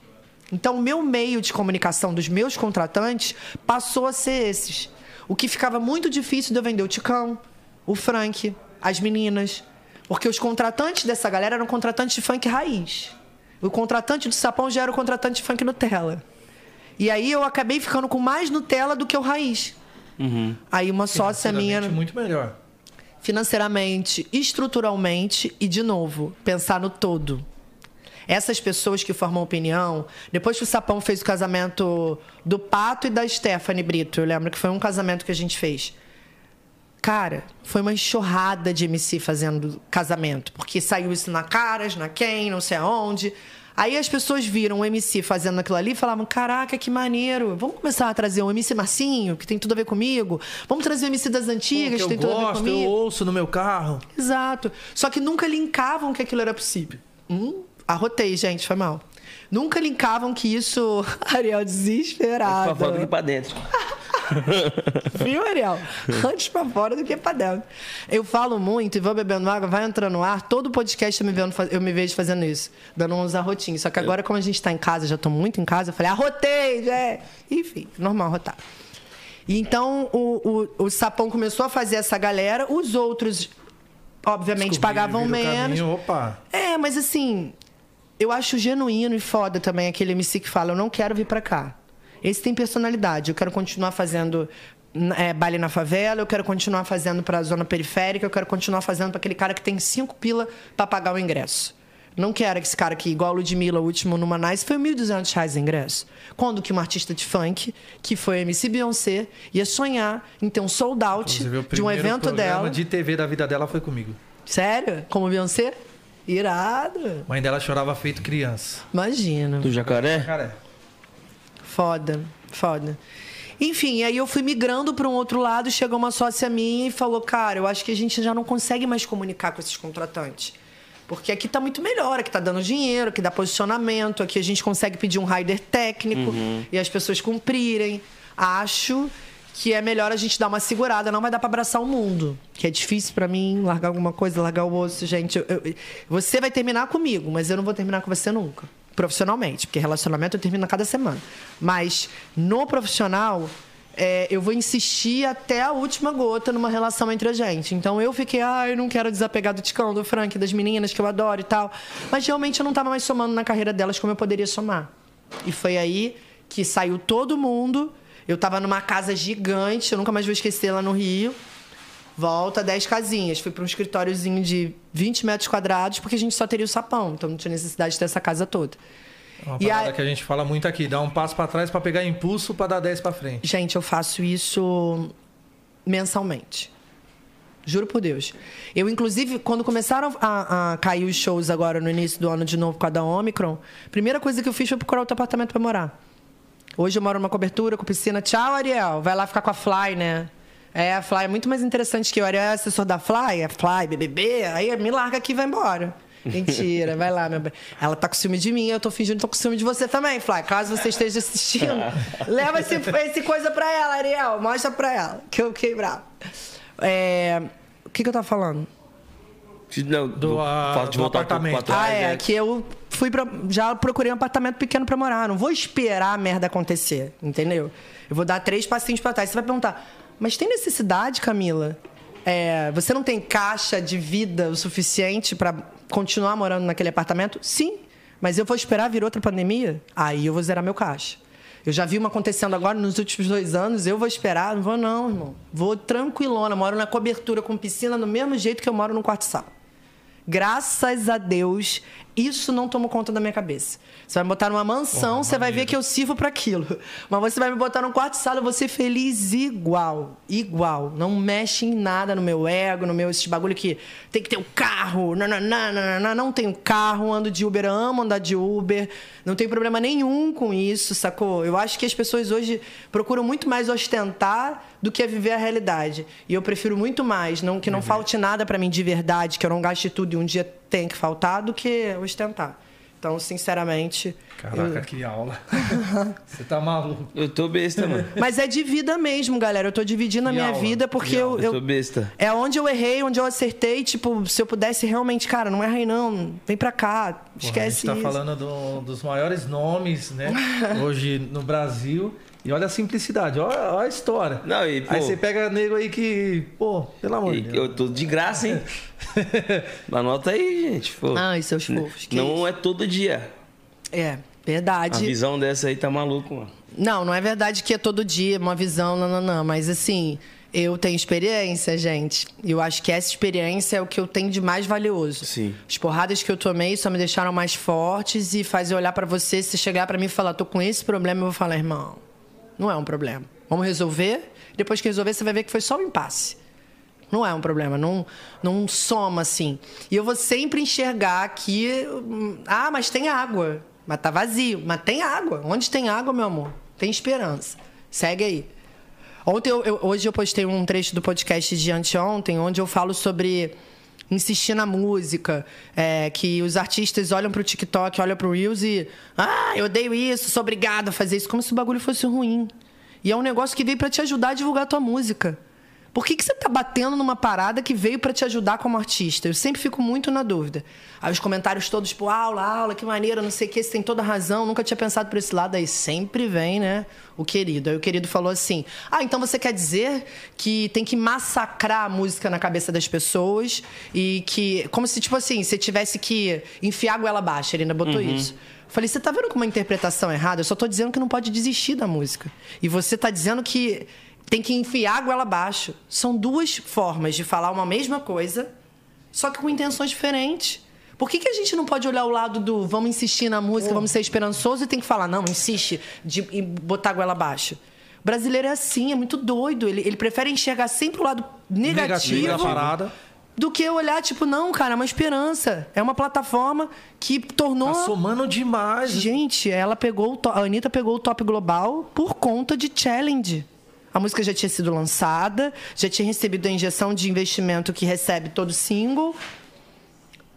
Então, o meu meio de comunicação dos meus contratantes passou a ser esses. O que ficava muito difícil de eu vender o Ticão, o Frank, as meninas. Porque os contratantes dessa galera eram contratantes de funk raiz. O contratante do Sapão já era o contratante de funk Nutella. E aí eu acabei ficando com mais Nutella do que o raiz. Aí uma sócia minha muito melhor. Financeiramente, estruturalmente e, de novo, pensar no todo. Essas pessoas que formam opinião, depois que o Sapão fez o casamento do Pato e da Stephanie Brito, eu lembro que foi um casamento que a gente fez. Cara, foi uma enxurrada de MC fazendo casamento, porque saiu isso na Caras, na Quem, não sei aonde. Aí as pessoas viram o MC fazendo aquilo ali e falavam: Caraca, que maneiro. Vamos começar a trazer o MC Marcinho, que tem tudo a ver comigo. Vamos trazer o MC das antigas, que que tem tudo a ver gosto, eu comigo. ouço no meu carro. Exato. Só que nunca linkavam que aquilo era possível. Hum, arrotei, gente, foi mal. Nunca linkavam que isso. *laughs* Ariel Pra desesperado. fora do que pra dentro. *laughs* Viu, Ariel? Antes pra fora do que pra dentro. Eu falo muito e vou bebendo água, vai entrando no ar. Todo podcast eu me, vendo, eu me vejo fazendo isso, dando uns arrotinhos. Só que agora, como a gente tá em casa, já tô muito em casa, eu falei, arrotei, já. Enfim, normal arrotar. E então o, o, o Sapão começou a fazer essa galera, os outros, obviamente, pagavam Descobriram o menos. caminho, Opa. É, mas assim, eu acho genuíno e foda também aquele MC que fala, eu não quero vir pra cá. Esse tem personalidade, eu quero continuar fazendo é, baile na favela, eu quero continuar fazendo pra zona periférica, eu quero continuar fazendo pra aquele cara que tem cinco pila pra pagar o ingresso. Não quero que esse cara aqui, igual a Ludmilla, o último no Manais, foi 1.200 reais o ingresso. Quando que uma artista de funk, que foi MC Beyoncé, ia sonhar em ter um sold out Inclusive, o de um evento programa dela. de TV da vida dela foi comigo. Sério? Como Beyoncé? Irado. Mãe dela chorava feito criança. Imagina. Do jacaré? Cara, Foda, foda. Enfim, aí eu fui migrando para um outro lado, chegou uma sócia minha e falou: Cara, eu acho que a gente já não consegue mais comunicar com esses contratantes. Porque aqui tá muito melhor, aqui tá dando dinheiro, aqui dá posicionamento, aqui a gente consegue pedir um rider técnico e as pessoas cumprirem. Acho que é melhor a gente dar uma segurada, não vai dar para abraçar o mundo. Que é difícil para mim largar alguma coisa, largar o osso, gente. eu- eu- você vai terminar comigo, mas eu não vou terminar com você nunca. Profissionalmente, porque relacionamento eu termino a cada semana. Mas no profissional, é, eu vou insistir até a última gota numa relação entre a gente. Então eu fiquei, ah, eu não quero desapegar do Ticão, do Frank, das meninas que eu adoro e tal. Mas realmente eu não estava mais somando na carreira delas como eu poderia somar. E foi aí que saiu todo mundo. Eu estava numa casa gigante, eu nunca mais vou esquecer lá no Rio. Volta 10 casinhas. Fui para um escritóriozinho de 20 metros quadrados, porque a gente só teria o sapão, então não tinha necessidade de ter essa casa toda. é uma E parada a- que a gente fala muito aqui. Dá um passo pra trás pra pegar impulso pra dar 10 pra frente. Gente, eu faço isso mensalmente. Juro por Deus. Eu, inclusive, quando começaram a, a cair os shows agora no início do ano de novo com a da Omicron, a primeira coisa que eu fiz foi procurar outro apartamento para morar. Hoje eu moro numa cobertura com piscina. Tchau, Ariel. Vai lá ficar com a Fly, né? É, a Fly é muito mais interessante que eu. Era assessor da Fly, é Fly, BBB, aí me larga aqui e vai embora. *laughs* Mentira, vai lá, meu bem. Ela tá com ciúme de mim, eu tô fingindo que tô com ciúme de você também, Fly. Caso você esteja assistindo, *laughs* leva esse, esse coisa pra ela, Ariel. Mostra pra ela, que eu fiquei bravo. É, o que, que eu tava falando? Não, Do, fato de do voltar um pouco apartamento. pra trás, ah, é, né? que eu fui pra, já procurei um apartamento pequeno pra morar. Não vou esperar a merda acontecer, entendeu? Eu vou dar três passinhos pra trás. Você vai perguntar, mas tem necessidade, Camila? É, você não tem caixa de vida o suficiente pra continuar morando naquele apartamento? Sim, mas eu vou esperar vir outra pandemia? Aí eu vou zerar meu caixa. Eu já vi uma acontecendo agora nos últimos dois anos, eu vou esperar? Não vou não, irmão. Vou tranquilona, moro na cobertura com piscina do mesmo jeito que eu moro no quarto sala. Graças a Deus, isso não tomou conta da minha cabeça. Você vai me botar numa mansão, Porra, você vai ver maneiro. que eu sirvo para aquilo. Mas você vai me botar num quarto de sala, eu vou ser feliz igual. Igual. Não mexe em nada no meu ego, no meu esse bagulho que tem que ter um carro. Não, não, não, não, não, não tenho carro, ando de Uber, amo andar de Uber. Não tem problema nenhum com isso, sacou? Eu acho que as pessoas hoje procuram muito mais ostentar do que viver a realidade. E eu prefiro muito mais não, que não falte nada para mim de verdade, que eu não gaste tudo e um dia tem que faltar, do que ostentar. Então, sinceramente. Caraca, que aula. *laughs* Você tá maluco. Eu tô besta, mano. Mas é de vida mesmo, galera. Eu tô dividindo a minha aula, vida porque que eu. Eu eu, tô besta. É onde eu errei, onde eu acertei. Tipo, se eu pudesse realmente, cara, não erra aí não. Vem pra cá. Porra, Esquece a gente tá isso. falando do- dos maiores nomes, né? *laughs* Hoje no Brasil. E olha a simplicidade, olha, olha a história. Não, e, pô, Aí você pega nego aí que, pô, pelo amor de Deus. eu tô de graça, hein? *laughs* Anota aí, gente. Pô. Ai, seus fofos. que Não isso. é todo dia. É, A verdade. visão dessa aí tá maluco, mano. Não, não é verdade que é todo dia uma visão, não, não, não. Mas assim, eu tenho experiência, gente. E eu acho que essa experiência é o que eu tenho de mais valioso. Sim. As porradas que eu tomei só me deixaram mais fortes e fazer olhar pra você, se chegar pra mim e falar, tô com esse problema, eu vou falar, irmão, não é um problema. Vamos resolver. Depois que resolver, você vai ver que foi só um impasse. Não é um problema, não, não soma assim. E eu vou sempre enxergar que. hum, Ah, mas tem água. Mas tá vazio. Mas tem água. Onde tem água, meu amor? Tem esperança. Segue aí. Ontem eu, eu- hoje eu postei um trecho do podcast de anteontem, onde eu falo sobre insistir na música, é, que os artistas olham pro TikTok, olham pro Reels e ah, eu odeio isso, sou obrigado a fazer isso, como se o bagulho fosse ruim. E é um negócio que veio pra te ajudar a divulgar a tua música. Por que, que você tá batendo numa parada que veio pra te ajudar como artista? Eu sempre fico muito na dúvida. Aí os comentários todos, tipo, aula, aula, que maneira, não sei o que, você tem toda razão, nunca tinha pensado por esse lado. Aí sempre vem, né, o querido. Aí o querido falou assim: ah, então você quer dizer que tem que massacrar a música na cabeça das pessoas e que. Como se, tipo assim, você tivesse que enfiar a goela abaixo. Ele ainda botou isso. Falei, você tá vendo com uma interpretação errada? Eu só tô dizendo que não pode desistir da música. E você tá dizendo que tem que enfiar a goela abaixo. São duas formas de falar uma mesma coisa, só que com intenções diferentes. Por que, que a gente não pode olhar o lado do vamos insistir na música, vamos ser esperançoso e tem que falar, não, insiste de, e botar a goela abaixo? O brasileiro é assim, é muito doido. Ele, ele prefere enxergar sempre o lado negativo, Negativo parada. do que olhar, tipo, não, cara, é uma esperança. É uma plataforma que tornou. Tá somando demais. Gente, ela pegou to- a Anitta pegou o top global por conta de challenge. A música já tinha sido lançada, já tinha recebido a injeção de investimento que recebe todo single.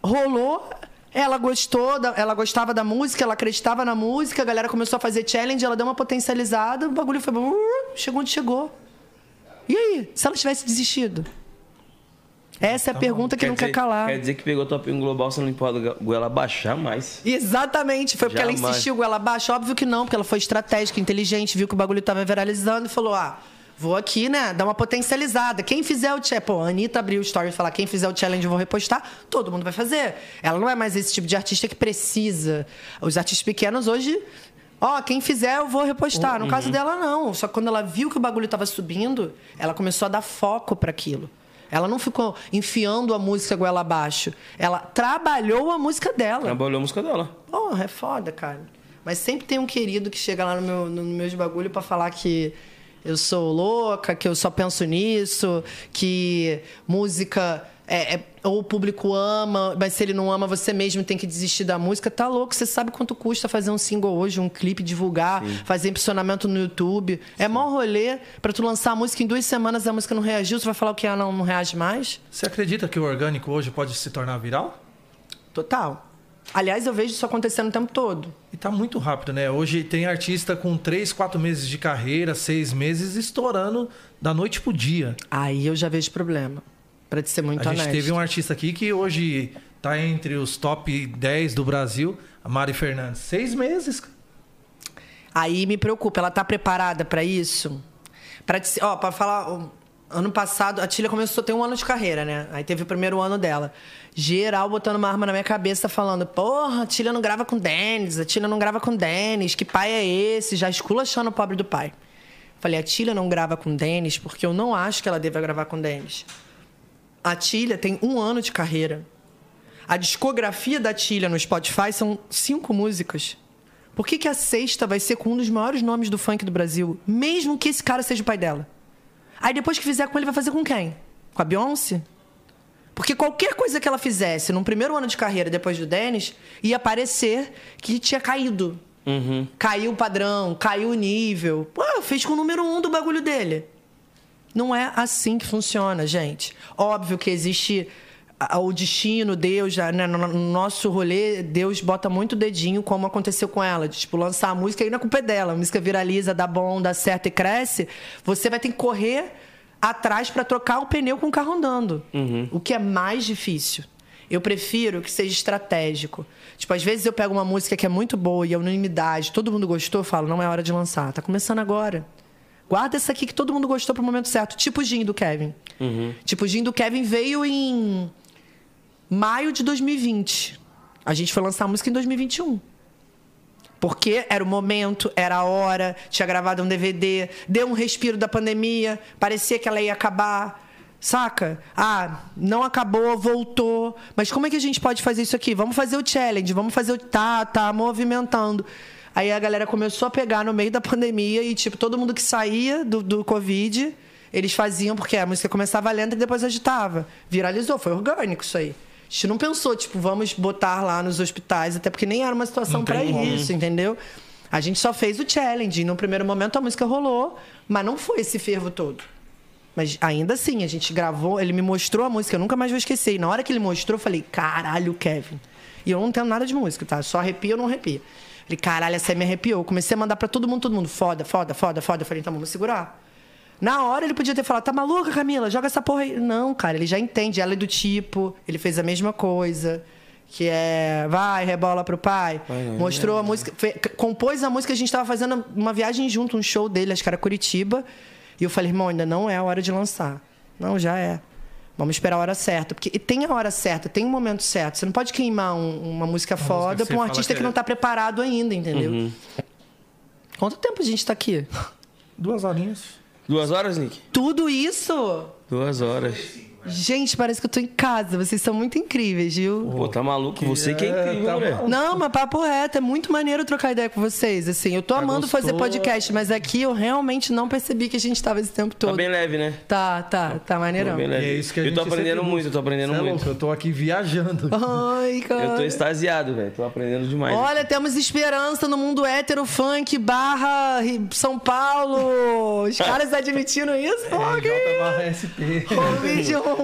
Rolou, ela gostou, ela gostava da música, ela acreditava na música, a galera começou a fazer challenge, ela deu uma potencializada, o bagulho foi. uh, Chegou onde chegou. E aí, se ela tivesse desistido? Essa é a pergunta que não dizer, quer calar. Quer dizer que pegou top 1 global, você não pode goela baixar mais. Exatamente, foi porque ela Jamais. insistiu com ela abaixo? Óbvio que não, porque ela foi estratégica, inteligente, viu que o bagulho tava viralizando e falou: ah, vou aqui, né, dar uma potencializada. Quem fizer o challenge. Pô, a Anitta abriu o story e falar: quem fizer o challenge eu vou repostar, todo mundo vai fazer. Ela não é mais esse tipo de artista que precisa. Os artistas pequenos hoje. Ó, quem fizer eu vou repostar. No caso dela, não. Só que quando ela viu que o bagulho tava subindo, ela começou a dar foco para aquilo. Ela não ficou enfiando a música goela abaixo. Ela trabalhou a música dela. Trabalhou a música dela. Porra, é foda, cara. Mas sempre tem um querido que chega lá no meu, no meus bagulho pra falar que eu sou louca, que eu só penso nisso, que música é, é, ou o público ama, mas se ele não ama, você mesmo tem que desistir da música. Tá louco, você sabe quanto custa fazer um single hoje, um clipe, divulgar, Sim. fazer impulsionamento no YouTube. Sim. É mó rolê pra tu lançar a música em duas semanas a música não reagiu, você vai falar o que? Ah, não, não reage mais? Você acredita que o orgânico hoje pode se tornar viral? Total. Aliás, eu vejo isso acontecendo o tempo todo. E tá muito rápido, né? Hoje tem artista com três, quatro meses de carreira, seis meses, estourando da noite pro dia. Aí eu já vejo problema. Pra te ser muito honesto. A gente teve um artista aqui que hoje tá entre os top 10 do Brasil, a Mari Fernandes. Seis meses. Aí me preocupa, ela tá preparada para isso? Para ó, para falar, ano passado a Tília começou a ter um ano de carreira, né? Aí teve o primeiro ano dela. Geral botando uma arma na minha cabeça falando: "Porra, a Tília não grava com Denis, a Tília não grava com Denis, que pai é esse?" Já esculachando o pobre do pai. Falei: "A Tília não grava com Denis porque eu não acho que ela deva gravar com Denis." A Tília tem um ano de carreira. A discografia da Tília no Spotify são cinco músicas. Por que, que a sexta vai ser com um dos maiores nomes do funk do Brasil? Mesmo que esse cara seja o pai dela. Aí depois que fizer com ele, vai fazer com quem? Com a Beyoncé? Porque qualquer coisa que ela fizesse no primeiro ano de carreira depois do Dennis, ia parecer que tinha caído. Uhum. Caiu o padrão, caiu o nível. Pô, fez com o número um do bagulho dele. Não é assim que funciona, gente. Óbvio que existe o destino, Deus, né? no nosso rolê, Deus bota muito dedinho, como aconteceu com ela. De, tipo, lançar a música e na culpa é dela. A música viraliza, dá bom, dá certo e cresce. Você vai ter que correr atrás para trocar o pneu com o carro andando. Uhum. O que é mais difícil. Eu prefiro que seja estratégico. Tipo, às vezes eu pego uma música que é muito boa e a unanimidade, todo mundo gostou, eu falo, não é hora de lançar. Tá começando agora. Guarda essa aqui que todo mundo gostou pro momento certo. Tipo o Gin do Kevin. Uhum. Tipo, o Gin do Kevin veio em maio de 2020. A gente foi lançar a música em 2021. Porque era o momento, era a hora, tinha gravado um DVD, deu um respiro da pandemia, parecia que ela ia acabar. Saca? Ah, não acabou, voltou. Mas como é que a gente pode fazer isso aqui? Vamos fazer o challenge, vamos fazer o. Tá, tá, movimentando. Aí a galera começou a pegar no meio da pandemia e, tipo, todo mundo que saía do, do Covid, eles faziam, porque a música começava lenta e depois agitava. Viralizou, foi orgânico isso aí. A gente não pensou, tipo, vamos botar lá nos hospitais, até porque nem era uma situação para isso, entendeu? A gente só fez o challenge. E no primeiro momento a música rolou, mas não foi esse fervo todo. Mas ainda assim, a gente gravou, ele me mostrou a música, eu nunca mais vou esquecer. E na hora que ele mostrou, eu falei, caralho, Kevin. E eu não entendo nada de música, tá? Só arrepio ou não arrepia. Falei, caralho, essa aí me arrepiou. Comecei a mandar pra todo mundo, todo mundo. Foda, foda, foda, foda. Eu falei, então vamos segurar. Na hora ele podia ter falado, tá maluca, Camila? Joga essa porra aí. Não, cara, ele já entende. Ela é do tipo, ele fez a mesma coisa. Que é, vai, rebola pro pai. Vai, Mostrou a música. compôs a música, a gente tava fazendo uma viagem junto, um show dele, acho que era Curitiba. E eu falei, irmão, ainda não é a hora de lançar. Não, já é. Vamos esperar a hora certa. Porque tem a hora certa, tem o um momento certo. Você não pode queimar um, uma música uma foda para um artista que, que, não está preparado ainda, entendeu? Uhum. Quanto tempo a gente está aqui? Duas horinhas. Duas horas, Nick? Tudo isso? Duas horas. Gente, parece que eu tô em casa. Vocês são muito incríveis, viu? Pô, tá maluco? Você que é, é incrível, tá né? Não, mas papo reto. É muito maneiro trocar ideia com vocês. Assim, eu tô tá amando fazer podcast, mas aqui eu realmente não percebi que a gente tava esse tempo tá todo. Tá bem leve, né? Tá, tá. Tá maneirão. Tá bem leve. E é isso que a eu tô aprendendo muito, eu tô aprendendo Você é muito. É eu tô aqui viajando. Ai, cara. Eu tô extasiado, velho. Tô aprendendo demais. Olha, temos esperança no mundo hétero funk barra São Paulo. Os *laughs* caras admitindo isso? É, J barra SP. O vídeo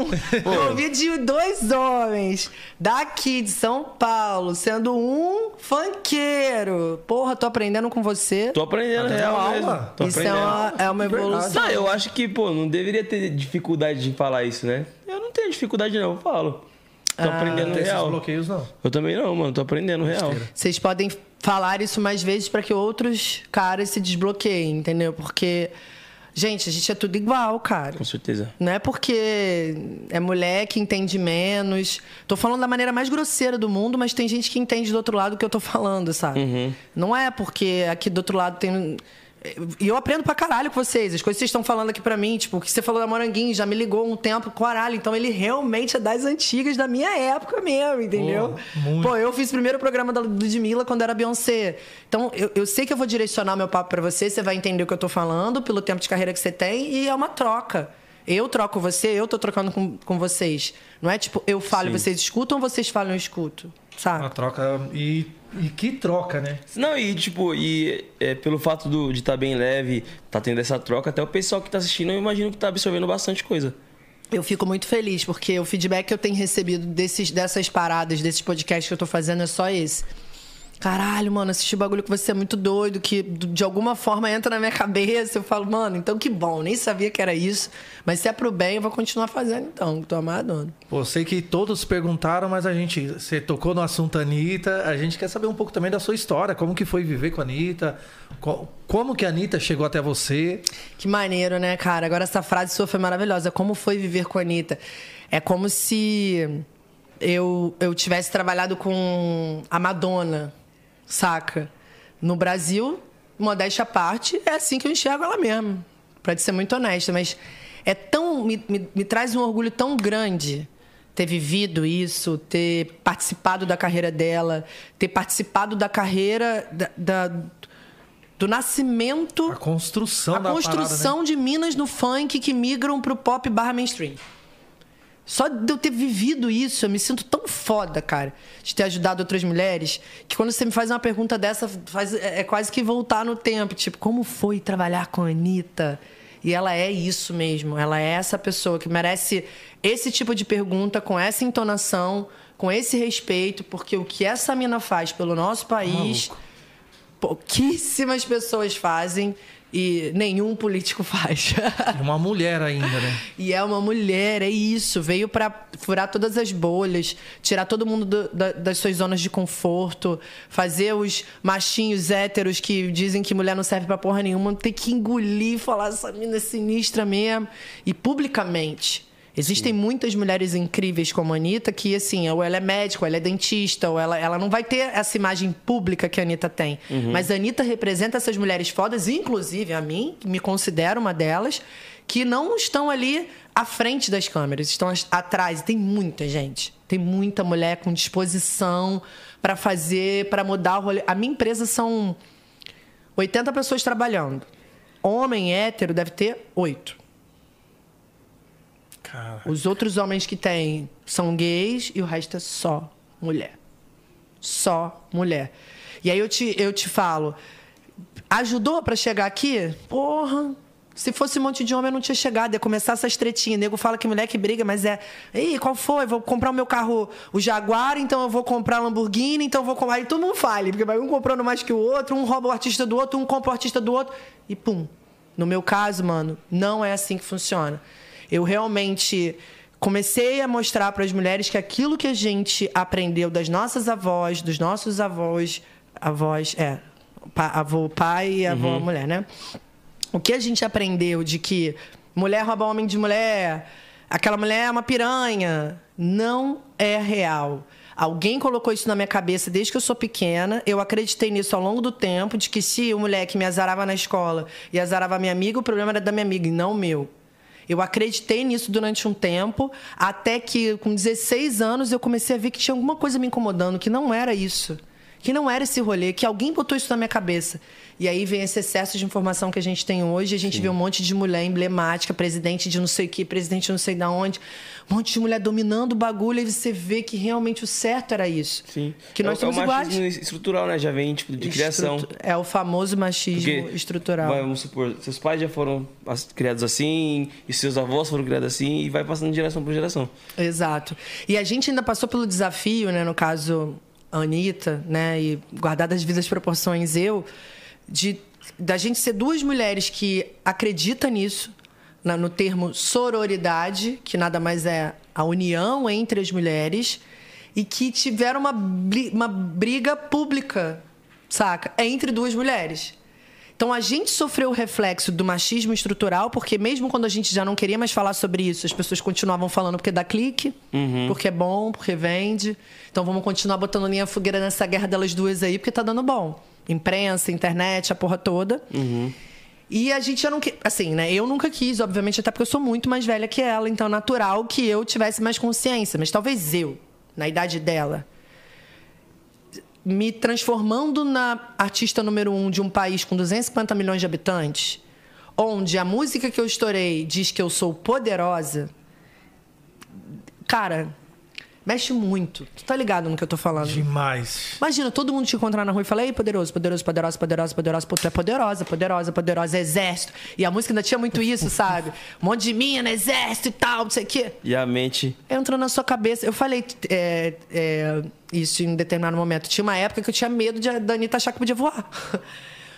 ouvi de dois homens daqui de São Paulo, sendo um funkeiro. Porra, tô aprendendo com você. Tô aprendendo, tá real aula. Tô isso aprendendo. É, uma, é uma evolução. Não, eu acho que, pô, não deveria ter dificuldade de falar isso, né? Eu não tenho dificuldade, não, eu falo. Tô ah, aprendendo não real. bloqueios, não. Eu também não, mano. Tô aprendendo real. Vocês podem falar isso mais vezes para que outros caras se desbloqueiem, entendeu? Porque Gente, a gente é tudo igual, cara. Com certeza. Não é porque é mulher que entende menos. Tô falando da maneira mais grosseira do mundo, mas tem gente que entende do outro lado o que eu tô falando, sabe? Uhum. Não é porque aqui do outro lado tem e eu aprendo pra caralho com vocês. As coisas que vocês estão falando aqui pra mim, tipo, o que você falou da Moranguinho, já me ligou um tempo, caralho. Então ele realmente é das antigas, da minha época mesmo, entendeu? Oh, Pô, eu fiz o primeiro programa da Ludmilla quando era Beyoncé. Então eu, eu sei que eu vou direcionar meu papo pra você, você vai entender o que eu tô falando, pelo tempo de carreira que você tem, e é uma troca. Eu troco você, eu tô trocando com, com vocês. Não é tipo, eu falo e vocês escutam vocês falam e eu escuto? Sabe? Uma troca. E, e que troca, né? Não, e tipo, e é, pelo fato do, de estar tá bem leve, tá tendo essa troca, até o pessoal que tá assistindo, eu imagino que tá absorvendo bastante coisa. Eu fico muito feliz, porque o feedback que eu tenho recebido desses, dessas paradas, desses podcasts que eu tô fazendo é só esse. Caralho, mano, assisti bagulho que você é muito doido, que de alguma forma entra na minha cabeça. Eu falo, mano, então que bom, nem sabia que era isso. Mas se é pro bem, eu vou continuar fazendo então, tô amador. Pô, sei que todos perguntaram, mas a gente, você tocou no assunto Anitta, a gente quer saber um pouco também da sua história, como que foi viver com a Anitta, como que a Anitta chegou até você. Que maneiro, né, cara? Agora essa frase sua foi maravilhosa. Como foi viver com a Anitta? É como se eu, eu tivesse trabalhado com a Madonna saca? No Brasil, modéstia à parte, é assim que eu enxergo ela mesmo. Pra ser muito honesta, mas é tão. Me, me, me traz um orgulho tão grande ter vivido isso, ter participado da carreira dela, ter participado da carreira da, da do nascimento. A construção a da construção parada, né? de minas no funk que migram pro pop barra mainstream. Só de eu ter vivido isso, eu me sinto tão foda, cara, de ter ajudado outras mulheres, que quando você me faz uma pergunta dessa, faz, é, é quase que voltar no tempo. Tipo, como foi trabalhar com a Anitta? E ela é isso mesmo. Ela é essa pessoa que merece esse tipo de pergunta, com essa entonação, com esse respeito, porque o que essa mina faz pelo nosso país, pouquíssimas pessoas fazem e nenhum político *laughs* faz. uma mulher ainda, né? E é uma mulher, é isso. Veio para furar todas as bolhas, tirar todo mundo do, da, das suas zonas de conforto, fazer os machinhos héteros que dizem que mulher não serve para porra nenhuma ter que engolir, falar essa mina é sinistra mesmo. E publicamente Existem Sim. muitas mulheres incríveis como a Anitta que, assim, ou ela é médica, ou ela é dentista, ou ela, ela não vai ter essa imagem pública que a Anitta tem. Uhum. Mas a Anitta representa essas mulheres fodas, inclusive a mim, que me considero uma delas, que não estão ali à frente das câmeras, estão atrás. Tem muita gente. Tem muita mulher com disposição para fazer, para mudar o rolê. A minha empresa são 80 pessoas trabalhando. Homem hétero deve ter oito. Caraca. Os outros homens que tem são gays e o resto é só mulher. Só mulher. E aí eu te, eu te falo, ajudou para chegar aqui? Porra, se fosse um monte de homem, eu não tinha chegado. Ia começar essas tretinhas. O nego fala que mulher que briga, mas é. Ei, qual foi? Vou comprar o meu carro, o Jaguar, então eu vou comprar Lamborghini, então eu vou comprar. Aí todo mundo fale, porque vai um comprando mais que o outro, um rouba o artista do outro, um compra o artista do outro. E pum. No meu caso, mano, não é assim que funciona. Eu realmente comecei a mostrar para as mulheres que aquilo que a gente aprendeu das nossas avós, dos nossos avós, avós, é, avô pai e avó uhum. mulher, né? O que a gente aprendeu de que mulher rouba homem de mulher, aquela mulher é uma piranha, não é real. Alguém colocou isso na minha cabeça desde que eu sou pequena. Eu acreditei nisso ao longo do tempo, de que se o moleque me azarava na escola e azarava minha amiga, o problema era da minha amiga e não meu. Eu acreditei nisso durante um tempo, até que com 16 anos eu comecei a ver que tinha alguma coisa me incomodando, que não era isso. Que não era esse rolê, que alguém botou isso na minha cabeça. E aí vem esse excesso de informação que a gente tem hoje. A gente Sim. vê um monte de mulher emblemática, presidente de não sei o que, presidente de não sei de onde. Um monte de mulher dominando o bagulho e você vê que realmente o certo era isso. Sim. Que nós é, somos é o iguais. estrutural, né? Já vem tipo, de Estrutu criação. É o famoso machismo Porque, estrutural. Vamos supor, seus pais já foram criados assim, e seus avós foram criados assim, e vai passando de geração por geração. Exato. E a gente ainda passou pelo desafio, né? No caso, Anitta, né? E guardadas as vidas proporções, eu de da gente ser duas mulheres que acreditam nisso, na, no termo sororidade, que nada mais é a união entre as mulheres, e que tiveram uma, uma briga pública, saca? Entre duas mulheres. Então a gente sofreu o reflexo do machismo estrutural, porque mesmo quando a gente já não queria mais falar sobre isso, as pessoas continuavam falando porque dá clique, uhum. porque é bom, porque vende. Então vamos continuar botando linha fogueira nessa guerra delas duas aí, porque tá dando bom imprensa, internet, a porra toda. Uhum. E a gente já não. Assim, né? Eu nunca quis, obviamente, até porque eu sou muito mais velha que ela, então é natural que eu tivesse mais consciência. Mas talvez eu, na idade dela, me transformando na artista número um de um país com 250 milhões de habitantes, onde a música que eu estourei diz que eu sou poderosa, cara, mexe muito. Tu tá ligado no que eu tô falando? Demais. Imagina, todo mundo te encontrar na rua e falar, ei, poderoso, poderoso, poderosa, poderosa, poderosa, pô, tu é poderosa, poderosa, poderosa, exército. E a música ainda tinha muito isso, *laughs* sabe? Um monte de mina, exército e tal, não sei o quê. E a mente. Entra na sua cabeça. Eu falei é, é, isso em um determinado momento. Tinha uma época que eu tinha medo de a Danita achar que podia voar. *laughs*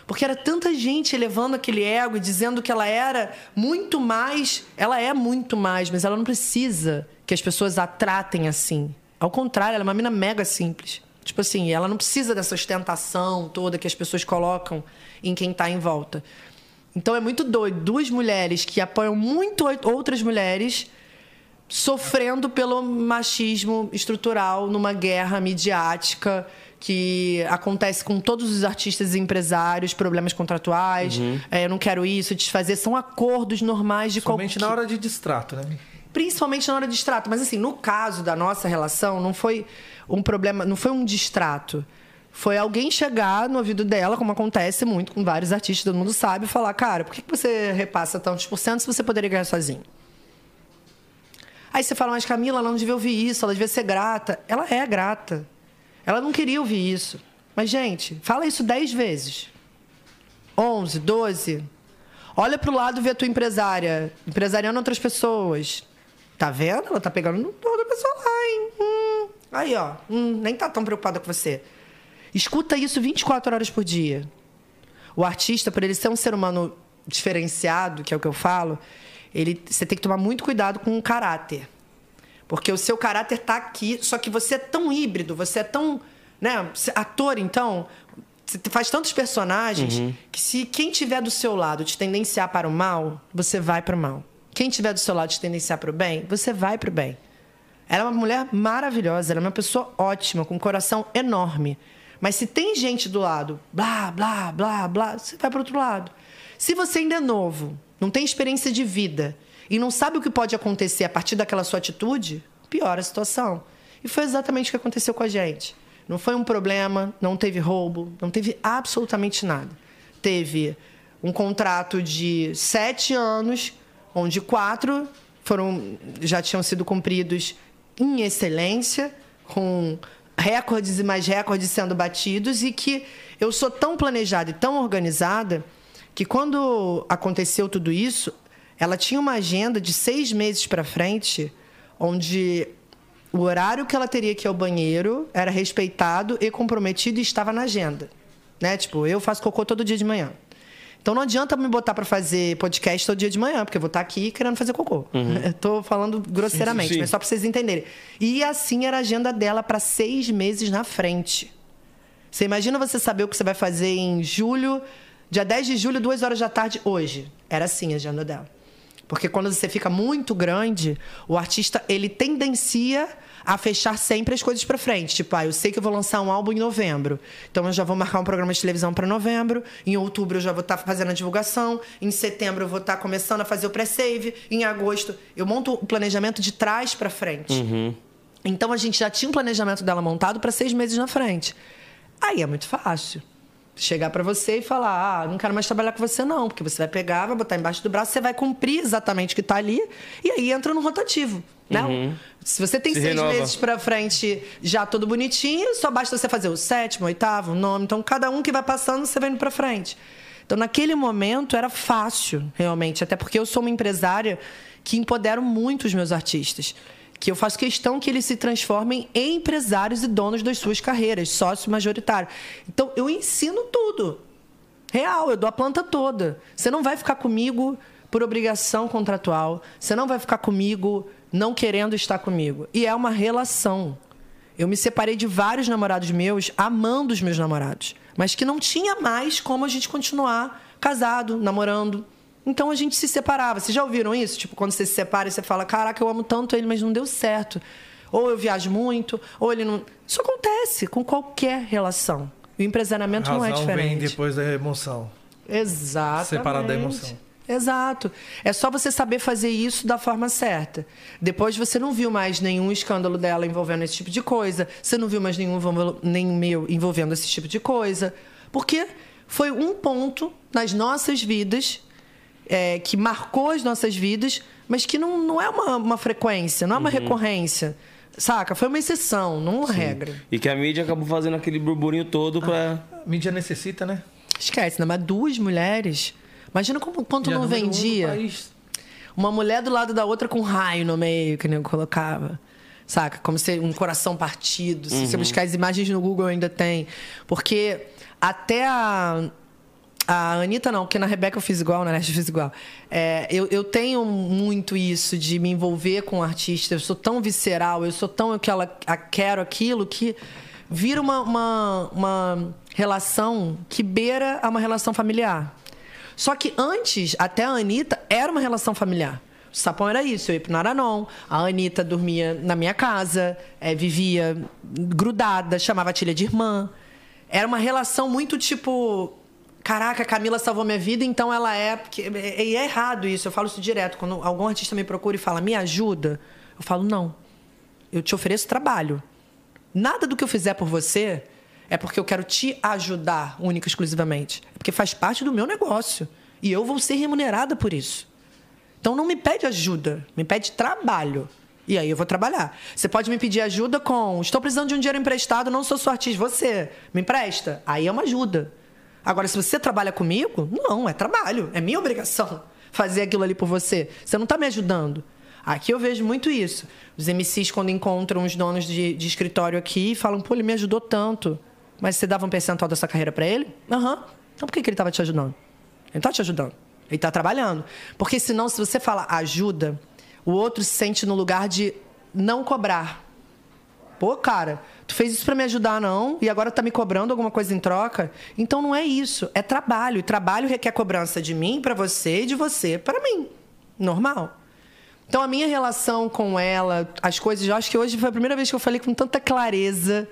Porque era tanta gente elevando aquele ego e dizendo que ela era muito mais. Ela é muito mais, mas ela não precisa que as pessoas a tratem assim. Ao contrário, ela é uma mina mega simples. Tipo assim, ela não precisa dessa ostentação toda que as pessoas colocam em quem está em volta. Então é muito doido. Duas mulheres que apoiam muito outras mulheres sofrendo pelo machismo estrutural numa guerra midiática que acontece com todos os artistas e empresários, problemas contratuais, Uhum. é, eu não quero isso, desfazer, são acordos normais de Somente qualquer na hora de distrato, né? Principalmente na hora de distrato. Mas assim, no caso da nossa relação, não foi um problema, não foi um distrato. Foi alguém chegar no ouvido dela, como acontece muito com vários artistas, todo mundo sabe, e falar, cara, por que você repassa tantos por cento se você poderia ganhar sozinho? Aí você fala, mas Camila, ela não devia ouvir isso, ela devia ser grata. Ela é grata. Ela não queria ouvir isso. Mas, gente, fala isso dez vezes. 11, 12. Olha pro lado e vê a tua empresária, empresariando outras pessoas. Tá vendo? Ela tá pegando outra pessoa lá, hein? Hum. Aí, ó. Hum, nem tá tão preocupada com você. Escuta isso 24 horas por dia. O artista, por ele ser um ser humano diferenciado, que é o que eu falo, ele, você tem que tomar muito cuidado com o caráter. Porque o seu caráter tá aqui, só que você é tão híbrido, você é tão. Né, ator, então. Você faz tantos personagens que se quem tiver do seu lado te tendenciar para o mal, você vai para o mal. Quem tiver do seu lado te tendenciar para o bem, você vai para o bem. Ela é uma mulher maravilhosa, ela é uma pessoa ótima, com um coração enorme. Mas se tem gente do lado, blá, blá, blá, blá, você vai para outro lado. Se você ainda é novo, não tem experiência de vida e não sabe o que pode acontecer a partir daquela sua atitude, piora a situação. E foi exatamente o que aconteceu com a gente. Não foi um problema, não teve roubo, não teve absolutamente nada. Teve um contrato de sete anos, onde quatro foram já tinham sido cumpridos em excelência, com recordes e mais recordes sendo batidos, e que eu sou tão planejada e tão organizada que quando aconteceu tudo isso, ela tinha uma agenda de seis meses para frente, onde o horário que ela teria que ir ao banheiro era respeitado e comprometido e estava na agenda. Né? Tipo, eu faço cocô todo dia de manhã. Então não adianta me botar para fazer podcast todo dia de manhã, porque eu vou estar aqui querendo fazer cocô. *laughs* Eu tô falando grosseiramente, Sim, sim. mas só para vocês entenderem. E assim era a agenda dela para seis meses na frente. Você imagina você saber o que você vai fazer em julho, dia 10 de julho, duas horas da tarde, hoje. Era assim a agenda dela. Porque quando você fica muito grande, o artista ele tendencia a fechar sempre as coisas para frente. Tipo, ah, eu sei que eu vou lançar um álbum em novembro. Então eu já vou marcar um programa de televisão para novembro. Em outubro eu já vou estar fazendo a divulgação. Em setembro eu vou estar começando a fazer o pré-save. Em agosto eu monto o planejamento de trás para frente. Então a gente já tinha um planejamento dela montado para seis meses na frente. Aí é muito fácil. Chegar para você e falar: ah, não quero mais trabalhar com você, não, porque você vai pegar, vai botar embaixo do braço, você vai cumprir exatamente o que está ali, e aí entra no rotativo. Né? Se você tem Se seis renova. meses para frente já todo bonitinho, só basta você fazer o sétimo, oitavo, nono. Então, cada um que vai passando, você vai indo para frente. Então, naquele momento, era fácil, realmente. Até porque eu sou uma empresária que empodero muito os meus artistas. Que eu faço questão que eles se transformem em empresários e donos das suas carreiras, sócio majoritário. Então, eu ensino tudo. Real, eu dou a planta toda. Você não vai ficar comigo por obrigação contratual. Você não vai ficar comigo não querendo estar comigo. E é uma relação. Eu me separei de vários namorados meus, amando os meus namorados, mas que não tinha mais como a gente continuar casado, namorando. Então a gente se separava. Vocês já ouviram isso? Tipo, quando você se separa e você fala: Caraca, eu amo tanto ele, mas não deu certo. Ou eu viajo muito, ou ele não. Isso acontece com qualquer relação. O empresariamento não é Razão vem diferente. depois da emoção. Exatamente. Separado da emoção. Exato. É só você saber fazer isso da forma certa. Depois você não viu mais nenhum escândalo dela envolvendo esse tipo de coisa. Você não viu mais nenhum nem meu envolvendo esse tipo de coisa. Porque foi um ponto nas nossas vidas é, que marcou as nossas vidas, mas que não, não é uma, uma frequência, não é uma Uhum. recorrência. Saca? Foi uma exceção, não uma regra. E que a mídia acabou fazendo aquele burburinho todo pra. A mídia necessita, né? Esquece, né? Mas duas mulheres. Imagina como, quanto Já não um vendia. país. Uma mulher do lado da outra com um raio no meio, que nem eu colocava. Saca? Como se um coração partido. Se você buscar as imagens no Google ainda tem. Porque até a. A Anitta não, porque na Rebeca eu fiz igual, na Neste eu fiz igual. É, eu, eu tenho muito isso de me envolver com o artista. Eu sou tão visceral, eu sou tão que ela a- quero aquilo que vira uma, uma, uma relação que beira a uma relação familiar. Só que antes, até a Anitta, era uma relação familiar. O sapão era isso, eu ia pro Naranon, a Anitta dormia na minha casa, eh, vivia grudada, chamava a Tilha de irmã. Era uma relação muito tipo. Caraca, a Camila salvou minha vida, então ela é. E é errado isso, eu falo isso direto. Quando algum artista me procura e fala, me ajuda, eu falo, não. Eu te ofereço trabalho. Nada do que eu fizer por você é porque eu quero te ajudar, única e exclusivamente. É porque faz parte do meu negócio. E eu vou ser remunerada por isso. Então não me pede ajuda, me pede trabalho. E aí eu vou trabalhar. Você pode me pedir ajuda com estou precisando de um dinheiro emprestado, não sou sua artista, você me empresta? Aí é uma ajuda. Agora, se você trabalha comigo, não, é trabalho, é minha obrigação *laughs* fazer aquilo ali por você. Você não está me ajudando. Aqui eu vejo muito isso. Os MCs, quando encontram os donos de, de escritório aqui, falam, pô, ele me ajudou tanto. Mas você dava um percentual dessa carreira para ele? Aham. Então por que, que ele estava te ajudando? Ele não tá te ajudando. Ele tá trabalhando. Porque senão, se você fala ajuda, o outro se sente no lugar de não cobrar. Pô, cara, tu fez isso para me ajudar, não? E agora tá me cobrando alguma coisa em troca? Então não é isso. É trabalho. E trabalho requer cobrança de mim para você e de você para mim. Normal. Então a minha relação com ela, as coisas, eu acho que hoje foi a primeira vez que eu falei com tanta clareza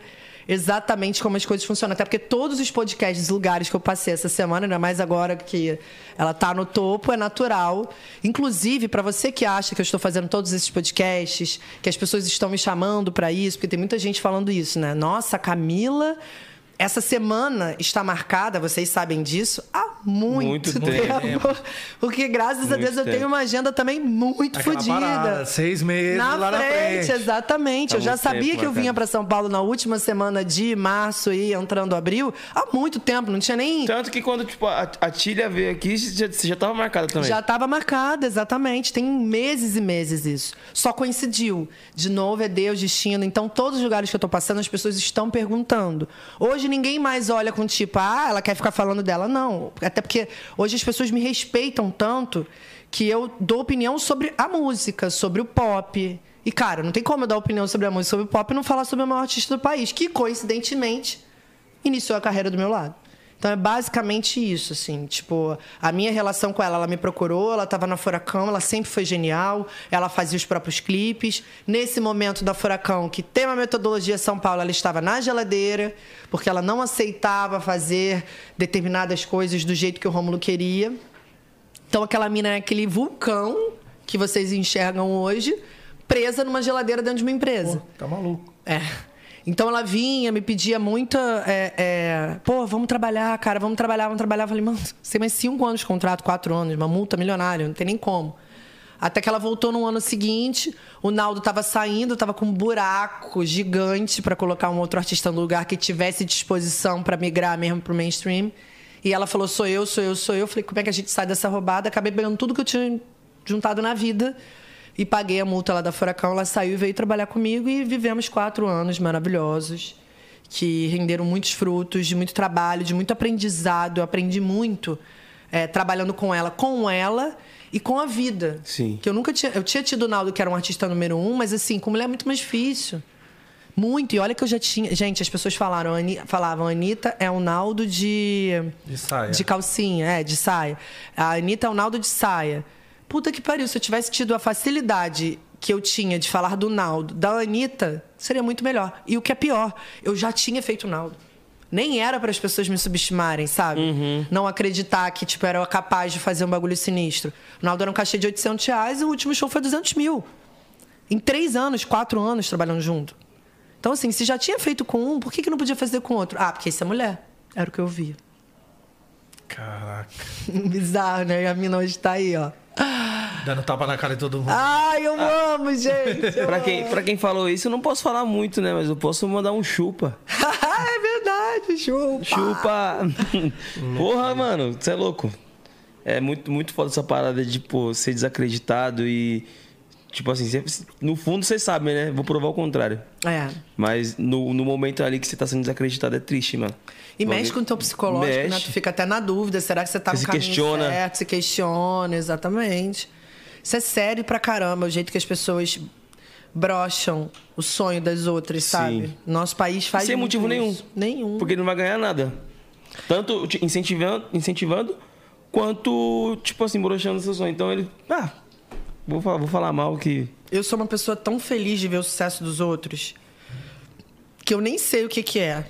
exatamente como as coisas funcionam. Até porque todos os podcasts, lugares que eu passei essa semana, ainda mais agora que ela tá no topo, é natural. Inclusive, para você que acha que eu estou fazendo todos esses podcasts, que as pessoas estão me chamando para isso, porque tem muita gente falando isso, né? Nossa, Camila. Essa semana está marcada, vocês sabem disso, há muito, Muito tempo. *laughs* Porque, graças a Muito Deus, eu tempo. tenho uma agenda também muito Aquela fodida. parada, seis meses Na lá na frente, frente. exatamente. Há eu já muito sabia tempo que eu vinha para São Paulo na última semana de março e entrando abril há muito tempo. Não tinha nem. Tanto que quando tipo, a, a Tilha veio aqui, você já, já tava marcada também. Já estava marcada, exatamente. Tem meses e meses isso. Só coincidiu. De novo, é Deus, destino. Então, todos os lugares que eu estou passando, as pessoas estão perguntando. Hoje, ninguém mais olha com tipo, ah, ela quer ficar falando dela. Não. Até porque hoje as pessoas me respeitam tanto que eu dou opinião sobre a música, sobre o pop. E, cara, não tem como eu dar opinião sobre a música, sobre o pop e não falar sobre o maior artista do país, que, coincidentemente, iniciou a carreira do meu lado. Então é basicamente isso, assim, tipo, a minha relação com ela, ela me procurou, ela estava na Furacão, ela sempre foi genial, ela fazia os próprios clipes. Nesse momento da Furacão, que tem uma metodologia São Paulo, ela estava na geladeira, porque ela não aceitava fazer determinadas coisas do jeito que o Rômulo queria. Então aquela mina é aquele vulcão que vocês enxergam hoje, presa numa geladeira dentro de uma empresa. Pô, tá maluco. É. Então ela vinha, me pedia muita. é, é, Pô, vamos trabalhar, cara, vamos trabalhar, vamos trabalhar. Eu falei, mano, *laughs* você tem mais cinco anos de contrato, quatro anos, uma multa milionária, não tem nem como. Até que ela voltou no ano seguinte, o Naldo tava saindo, tava com um buraco gigante para colocar um outro artista no lugar que tivesse disposição para migrar mesmo pro mainstream. E ela falou: sou eu, sou eu, sou eu. Eu falei: como é que a gente sai dessa roubada? Acabei pegando tudo que eu tinha juntado na vida e paguei a multa lá da Furacão. Ela saiu e veio trabalhar comigo e vivemos quatro anos maravilhosos que renderam muitos frutos, de muito trabalho, de muito aprendizado. Eu aprendi muito é, trabalhando com ela, com ela e com a vida. Sim. Que eu nunca tinha. Eu tinha tido o Naldo, que era um artista número um, mas assim, com mulher é muito mais difícil. Muito. E olha que eu já tinha. Gente, as pessoas falaram, Ani- falavam, Anitta é o Naldo de. De saia. De calcinha, é, de saia. A Anitta é o Naldo de saia. Puta que pariu, se eu tivesse tido a facilidade que eu tinha de falar do Naldo, da Anitta, seria muito melhor. E o que é pior, eu já tinha feito o Naldo. Nem era para as pessoas me subestimarem, sabe? Não acreditar que, tipo, era capaz de fazer um bagulho sinistro. O Naldo era um cachê de 800 reais e o último show foi 200 mil. Em três anos, quatro anos trabalhando junto. Então, assim, se já tinha feito com um, por que, que não podia fazer com outro? Ah, porque isso é mulher. Era o que eu via. Caraca. *laughs* Bizarro, né? E a mina hoje tá aí, ó. Dando tapa na cara de todo mundo. Ai, eu amo, gente. eu *laughs* Pra amo. quem, pra quem falou isso, eu não posso falar muito, né? Mas eu posso mandar um chupa. *laughs* é verdade, chupa. Chupa! Porra, mano, você é louco. É muito, muito foda essa parada de, tipo, ser desacreditado e. Tipo assim, cê- no fundo você sabe, né? Vou provar o contrário. É. Mas no, no momento ali que você tá sendo desacreditado é triste, mano. E mexe com o teu psicológico, né? Mexe. Tu fica até na dúvida. Será que você tá Você no se caminho questiona. certo? Se questiona, exatamente. Isso é sério pra caramba, o jeito que as pessoas brocham o sonho das outras, sabe? Nosso país faz Sem muito motivo nenhum. isso. Nenhum. Porque ele não vai ganhar nada. Tanto incentivando, incentivando quanto, tipo assim, broxando seu sonho. Então ele. Ah, vou falar, vou falar mal que. Eu sou uma pessoa tão feliz de ver o sucesso dos outros que eu nem sei o que que é.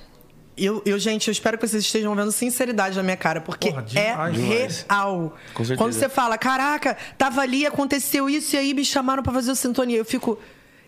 Eu, eu, gente, eu espero que vocês estejam vendo sinceridade na minha cara, porque Porra, é demais, demais. real. Com certeza. Quando você fala, caraca, tava ali, aconteceu isso, e aí me chamaram pra fazer o sintonia. Eu fico.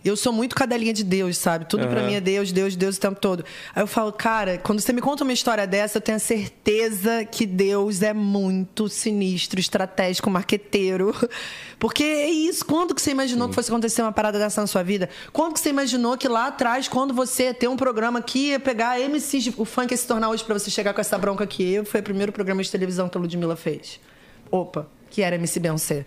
Eu sou muito cadelinha de Deus, sabe? Tudo pra Aham. mim é Deus, Deus, Deus o tempo todo. Aí eu falo, cara, quando você me conta uma história dessa, eu tenho a certeza que Deus é muito sinistro, estratégico, marqueteiro. *laughs* Porque é isso. Quando que você imaginou que fosse acontecer uma parada dessa na sua vida? Quando que você imaginou que lá atrás, quando você ia ter um programa que ia pegar MCs, o funk ia se tornar hoje pra você chegar com essa bronca aqui? Eu foi o primeiro programa de televisão que a Ludmilla fez. Opa, que era MC Beyoncé.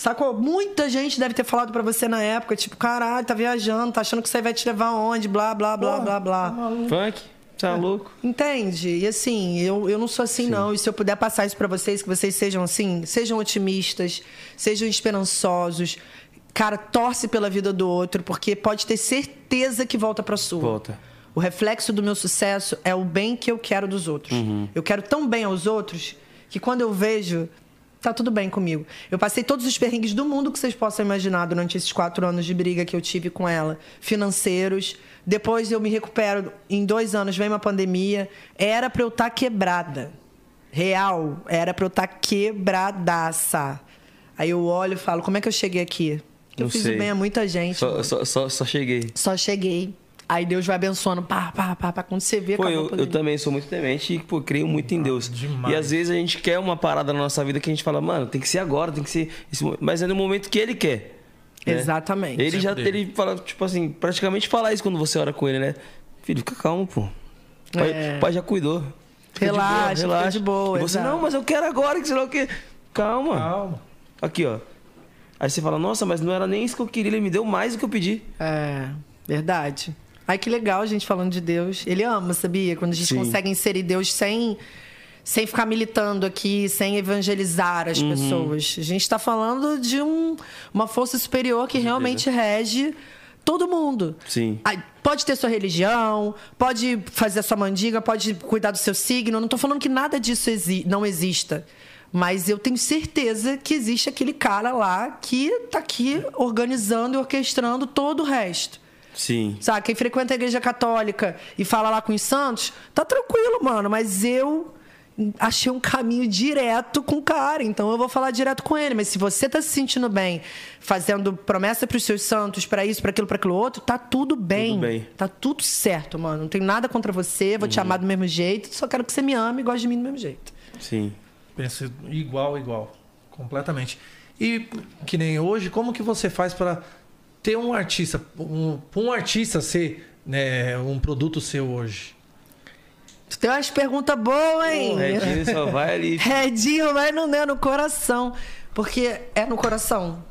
Sacou? Muita gente deve ter falado pra você na época, tipo, caralho, tá viajando, tá achando que isso aí vai te levar aonde, blá, blá, blá, blá, blá. Funk? Você é louco? Entende? E assim, eu, eu não sou assim, não. E se eu puder passar isso pra vocês, que vocês sejam assim, sejam otimistas, sejam esperançosos. Cara, torce pela vida do outro, porque pode ter certeza que volta pra sua. Volta. O reflexo do meu sucesso é o bem que eu quero dos outros. Eu quero tão bem aos outros que quando eu vejo, tá tudo bem comigo. Eu passei todos os perrengues do mundo que vocês possam imaginar durante esses quatro anos de briga que eu tive com ela, financeiros. Depois eu me recupero. Em dois anos vem uma pandemia. Era pra eu estar quebrada. Real. Era pra eu estar quebradaça. Aí eu olho e falo, como é que eu cheguei aqui? Eu Não fiz sei. bem a muita gente. Só, só, só, só cheguei. Só cheguei. Aí Deus vai abençoando, pá, pá, pá, pá. Quando você vê, Pô, eu, eu também sou muito temente e, pô, creio muito em Deus. demais. E às vezes a gente quer uma parada na nossa vida que a gente fala, mano, tem que ser agora, tem que ser. esse Mas é no momento que ele quer. né? Exatamente. Ele já Sempre ele fala, tipo assim, praticamente fala isso quando você ora com ele, né? Filho, fica calmo, pô. Pai, É. pai já cuidou. Fica de boa, Relaxa, fica de boa, E você, exato. não, mas eu quero agora, que sei lá o quê. Calma. Calma. Aqui, ó. Aí você fala, nossa, mas não era nem isso que eu queria, ele me deu mais do que eu pedi. É, verdade. Ai, que legal a gente falando de Deus. Ele ama, sabia? Quando a gente Sim. consegue inserir Deus sem, sem ficar militando aqui, sem evangelizar as Uhum. pessoas. A gente está falando de um, uma força superior que realmente rege todo mundo. Sim. Pode ter sua religião, pode fazer a sua mandiga, pode cuidar do seu signo. Eu Não estou falando que nada disso exi não exista. Mas eu tenho certeza que existe aquele cara lá que está aqui organizando e orquestrando todo o resto. Sim. Sabe, quem frequenta a igreja católica e fala lá com os santos, tá tranquilo, mano. Mas eu achei um caminho direto com o cara, então eu vou falar direto com ele. Mas se você tá se sentindo bem, fazendo promessa pros seus santos, pra isso, pra aquilo, pra aquilo outro, tá tudo bem. Tudo bem. Tá tudo certo, mano. Não tenho nada contra você, vou te amar do mesmo jeito, só quero que você me ame e goste de mim do mesmo jeito. Sim. Pensa igual, igual. Completamente. E que nem hoje, como que você faz para ter um artista, um, um artista ser né, um produto seu hoje? Tu tem umas perguntas boas, hein? O Redinho só vai ali. *laughs* Redinho vai no, né, no coração. Porque é no coração.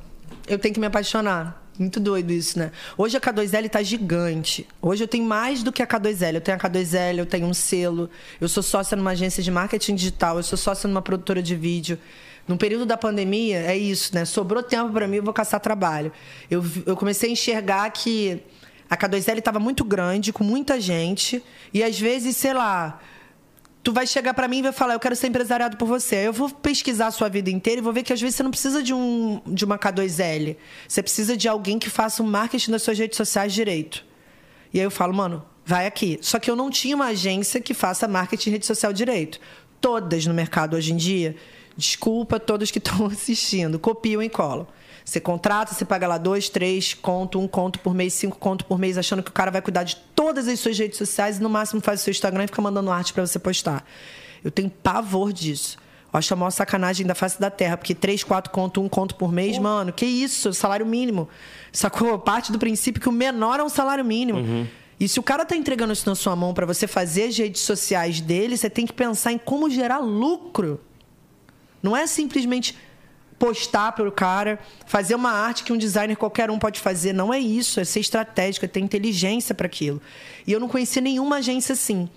Eu tenho que me apaixonar. Muito doido isso, né? Hoje a K2L tá gigante. Hoje eu tenho mais do que a K2L. Eu tenho a K2L, eu tenho um selo. Eu sou sócia numa agência de marketing digital. Eu sou sócia numa produtora de vídeo. No período da pandemia, é isso, né? Sobrou tempo para mim, eu vou caçar trabalho. Eu, eu comecei a enxergar que a K2L estava muito grande, com muita gente. E às vezes, sei lá, tu vai chegar pra mim e vai falar, eu quero ser empresariado por você. Eu vou pesquisar a sua vida inteira e vou ver que às vezes você não precisa de, um, de uma K2L. Você precisa de alguém que faça o marketing das suas redes sociais direito. E aí eu falo, mano, vai aqui. Só que eu não tinha uma agência que faça marketing rede social direito. Todas no mercado hoje em dia, desculpa a todos que estão *laughs* assistindo, copiam e colam. Você contrata, você paga lá dois, três conto, um conto por mês, cinco conto por mês, achando que o cara vai cuidar de todas as suas redes sociais e no máximo faz o seu Instagram e fica mandando arte para você postar. Eu tenho pavor disso. Eu acho a maior sacanagem da face da terra, porque 3, 4 conto, 1 conto por mês, mano, que isso? Salário mínimo. Sacou? Parte do princípio que o menor é um salário mínimo. Uhum. E se o cara tá entregando isso na sua mão para você fazer as redes sociais dele, você tem que pensar em como gerar lucro. Não é simplesmente postar pro cara, fazer uma arte que um designer qualquer um pode fazer. Não é isso, é ser estratégico, é ter inteligência para aquilo. E eu não conhecia nenhuma agência assim.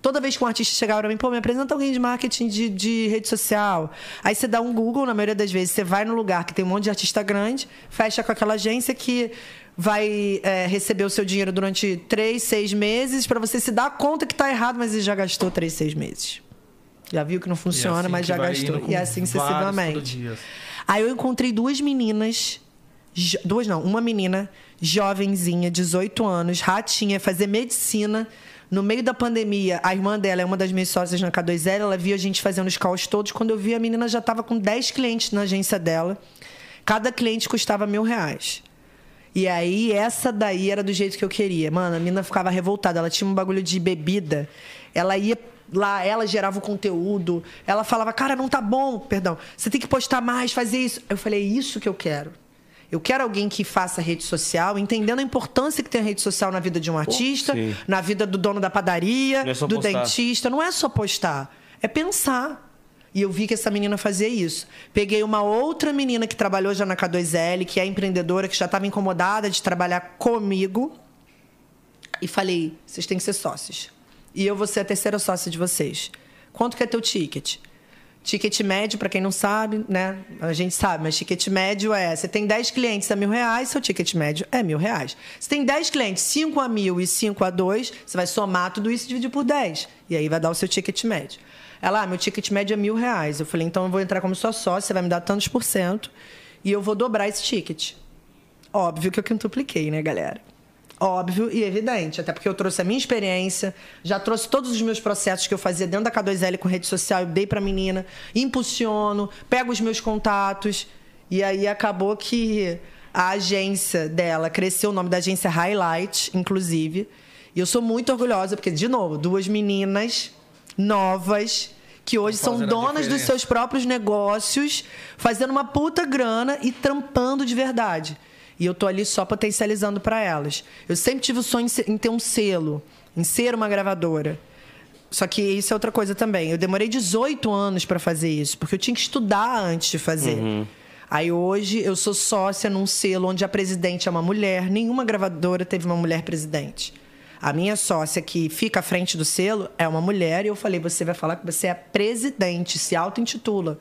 Toda vez que um artista chegava para mim, pô, me apresenta alguém de marketing de, de rede social. Aí você dá um Google, na maioria das vezes, você vai no lugar que tem um monte de artista grande, fecha com aquela agência que vai é, receber o seu dinheiro durante três, seis meses, para você se dar conta que está errado, mas ele já gastou três, seis meses. Já viu que não funciona, assim mas já gastou. E assim vários sucessivamente. dia. Aí eu encontrei duas meninas, duas não, uma menina jovenzinha, 18 anos, ratinha, fazer medicina. No meio da pandemia, a irmã dela é uma das minhas sócias na K2L, ela viu a gente fazendo os calls todos. Quando eu vi, a menina já estava com 10 clientes na agência dela. Cada cliente custava mil reais. E aí, essa daí era do jeito que eu queria. Mano, a menina ficava revoltada. Ela tinha um bagulho de bebida. Ela ia lá, ela gerava o conteúdo. Ela falava, cara, não tá bom, perdão. Você tem que postar mais, fazer isso. Eu falei, é isso que eu quero. Eu quero alguém que faça rede social, entendendo a importância que tem a rede social na vida de um artista, sim. na vida do dono da padaria, é do postar. dentista. Não é só postar, é pensar. E eu vi que essa menina fazia isso. Peguei uma outra menina que trabalhou já na K2L, que é empreendedora, que já estava incomodada de trabalhar comigo. E falei: vocês têm que ser sócios. E eu vou ser a terceira sócia de vocês. Quanto que é teu ticket? Ticket médio, para quem não sabe, né? A gente sabe, mas ticket médio é: você tem 10 clientes a mil reais, seu ticket médio é mil reais. Se tem 10 clientes, 5 a mil e 5 a 2, você vai somar tudo isso e dividir por 10. E aí vai dar o seu ticket médio. Ela, ah, meu ticket médio é mil reais. Eu falei, então eu vou entrar como sua sócia, você vai me dar tantos por cento e eu vou dobrar esse ticket. Óbvio que eu quintupliquei, né, galera? Óbvio e evidente, até porque eu trouxe a minha experiência, já trouxe todos os meus processos que eu fazia dentro da K2L com rede social, eu dei pra menina, impulsiono, pego os meus contatos, e aí acabou que a agência dela cresceu, o nome da agência é Highlight, inclusive, e eu sou muito orgulhosa, porque, de novo, duas meninas novas que hoje são donas dos seus próprios negócios, fazendo uma puta grana e trampando de verdade. E eu tô ali só potencializando para elas. Eu sempre tive o sonho em ter um selo, em ser uma gravadora. Só que isso é outra coisa também. Eu demorei 18 anos para fazer isso, porque eu tinha que estudar antes de fazer. Aí hoje eu sou sócia num selo onde a presidente é uma mulher. Nenhuma gravadora teve uma mulher presidente. A minha sócia que fica à frente do selo é uma mulher e eu falei: você vai falar que você é presidente, se auto-intitula.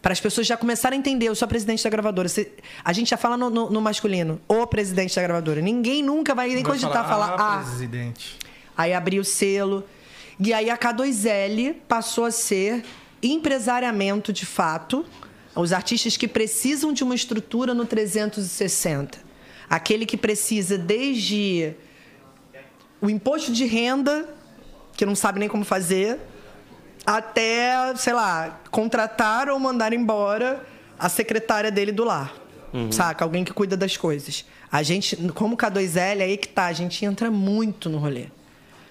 Para as pessoas já começarem a entender, eu sou a presidente da gravadora. Você- a gente já fala no, no- no masculino, o presidente da gravadora. Ninguém nunca vai nem Vai cogitar falar, ah, ah, presidente. Aí abri o selo. E aí a K2L passou a ser empresariamento de fato. Os artistas que precisam de uma estrutura no 360. Aquele que precisa desde o imposto de renda, que não sabe nem como fazer, até, sei lá, contratar ou mandar embora a secretária dele do lar. Saca? Alguém que cuida das coisas. A gente, como K2L, aí que tá, a gente entra muito no rolê.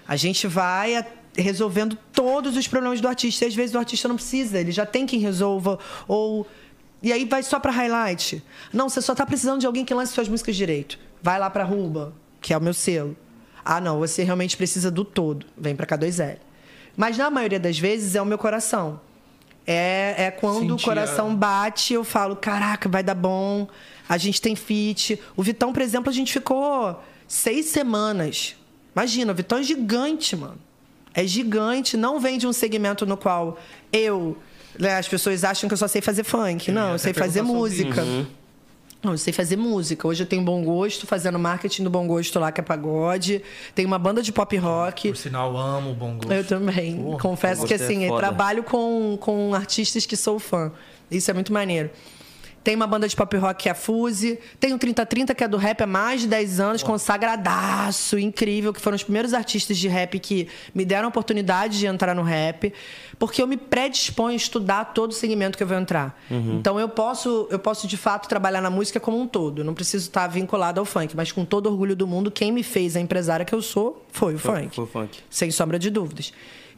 A gente vai a- resolvendo todos os problemas do artista. E às vezes o artista não precisa, ele já tem quem resolva. Ou. E aí vai só pra highlight. Não, você só tá precisando de alguém que lance suas músicas direito. Vai lá pra Ruba, que é o meu selo. Ah, não, você realmente precisa do todo. Vem pra K2L. Mas na maioria das vezes é o meu coração. É, é quando o Sentir a- coração bate, eu falo, caraca, vai dar bom. A gente tem fit. O Vitão, por exemplo, a gente ficou seis semanas. Imagina, o Vitão é gigante, mano. É gigante. Não vem de um segmento no qual eu. né, as pessoas acham que eu só sei fazer funk. Não, ia eu sei fazer música. Uhum. Não, eu sei fazer música. Hoje eu tenho bom gosto, fazendo marketing do bom gosto lá, que é pagode. Tem uma banda de pop rock. Por sinal, amo o bom gosto. Eu também. Porra, Confesso que é assim, eu foda. trabalho com, com artistas que sou fã. Isso é muito maneiro. Tem uma banda de pop rock que é a Fuse. Tem o 3030, que é do rap há mais de 10 anos, consagradaço, incrível, que foram os primeiros artistas de rap que me deram a oportunidade de entrar no rap. Porque eu me predisponho a estudar todo o segmento que eu vou entrar. Então eu posso, eu posso, de fato, trabalhar na música como um todo. Eu não preciso estar vinculado ao funk, mas com todo orgulho do mundo, quem me fez a empresária que eu sou foi o Foi- funk. foi o funk. Sem sombra de dúvidas.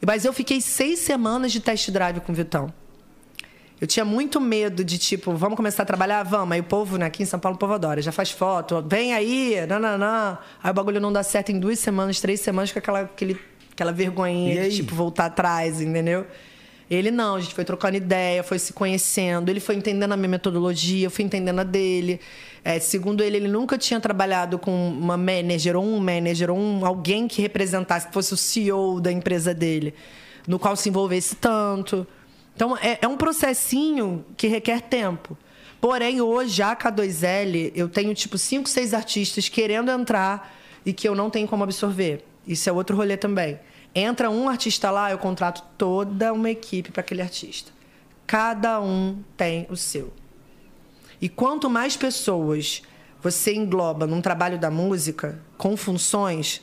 Mas eu fiquei seis semanas de test drive com o Vitão. Eu tinha muito medo de, tipo, vamos começar a trabalhar? Vamos. Aí o povo, né, aqui em São Paulo, o povo adora. Já faz foto, vem aí, nananã. Aí o bagulho não dá certo em duas semanas, três semanas, com aquela, aquele, aquela vergonhinha de, tipo, voltar atrás, entendeu? Ele não, a gente foi trocando ideia, foi se conhecendo, ele foi entendendo a minha metodologia, eu fui entendendo a dele. É, segundo ele, ele nunca tinha trabalhado com uma manager ou um manager ou um, alguém que representasse, que fosse o CEO da empresa dele, no qual se envolvesse tanto. Então, é, é um processinho que requer tempo. Porém, hoje, a K2L, eu tenho tipo cinco, seis artistas querendo entrar e que eu não tenho como absorver. Isso é outro rolê também. Entra um artista lá, eu contrato toda uma equipe para aquele artista. Cada um tem o seu. E quanto mais pessoas você engloba num trabalho da música com funções,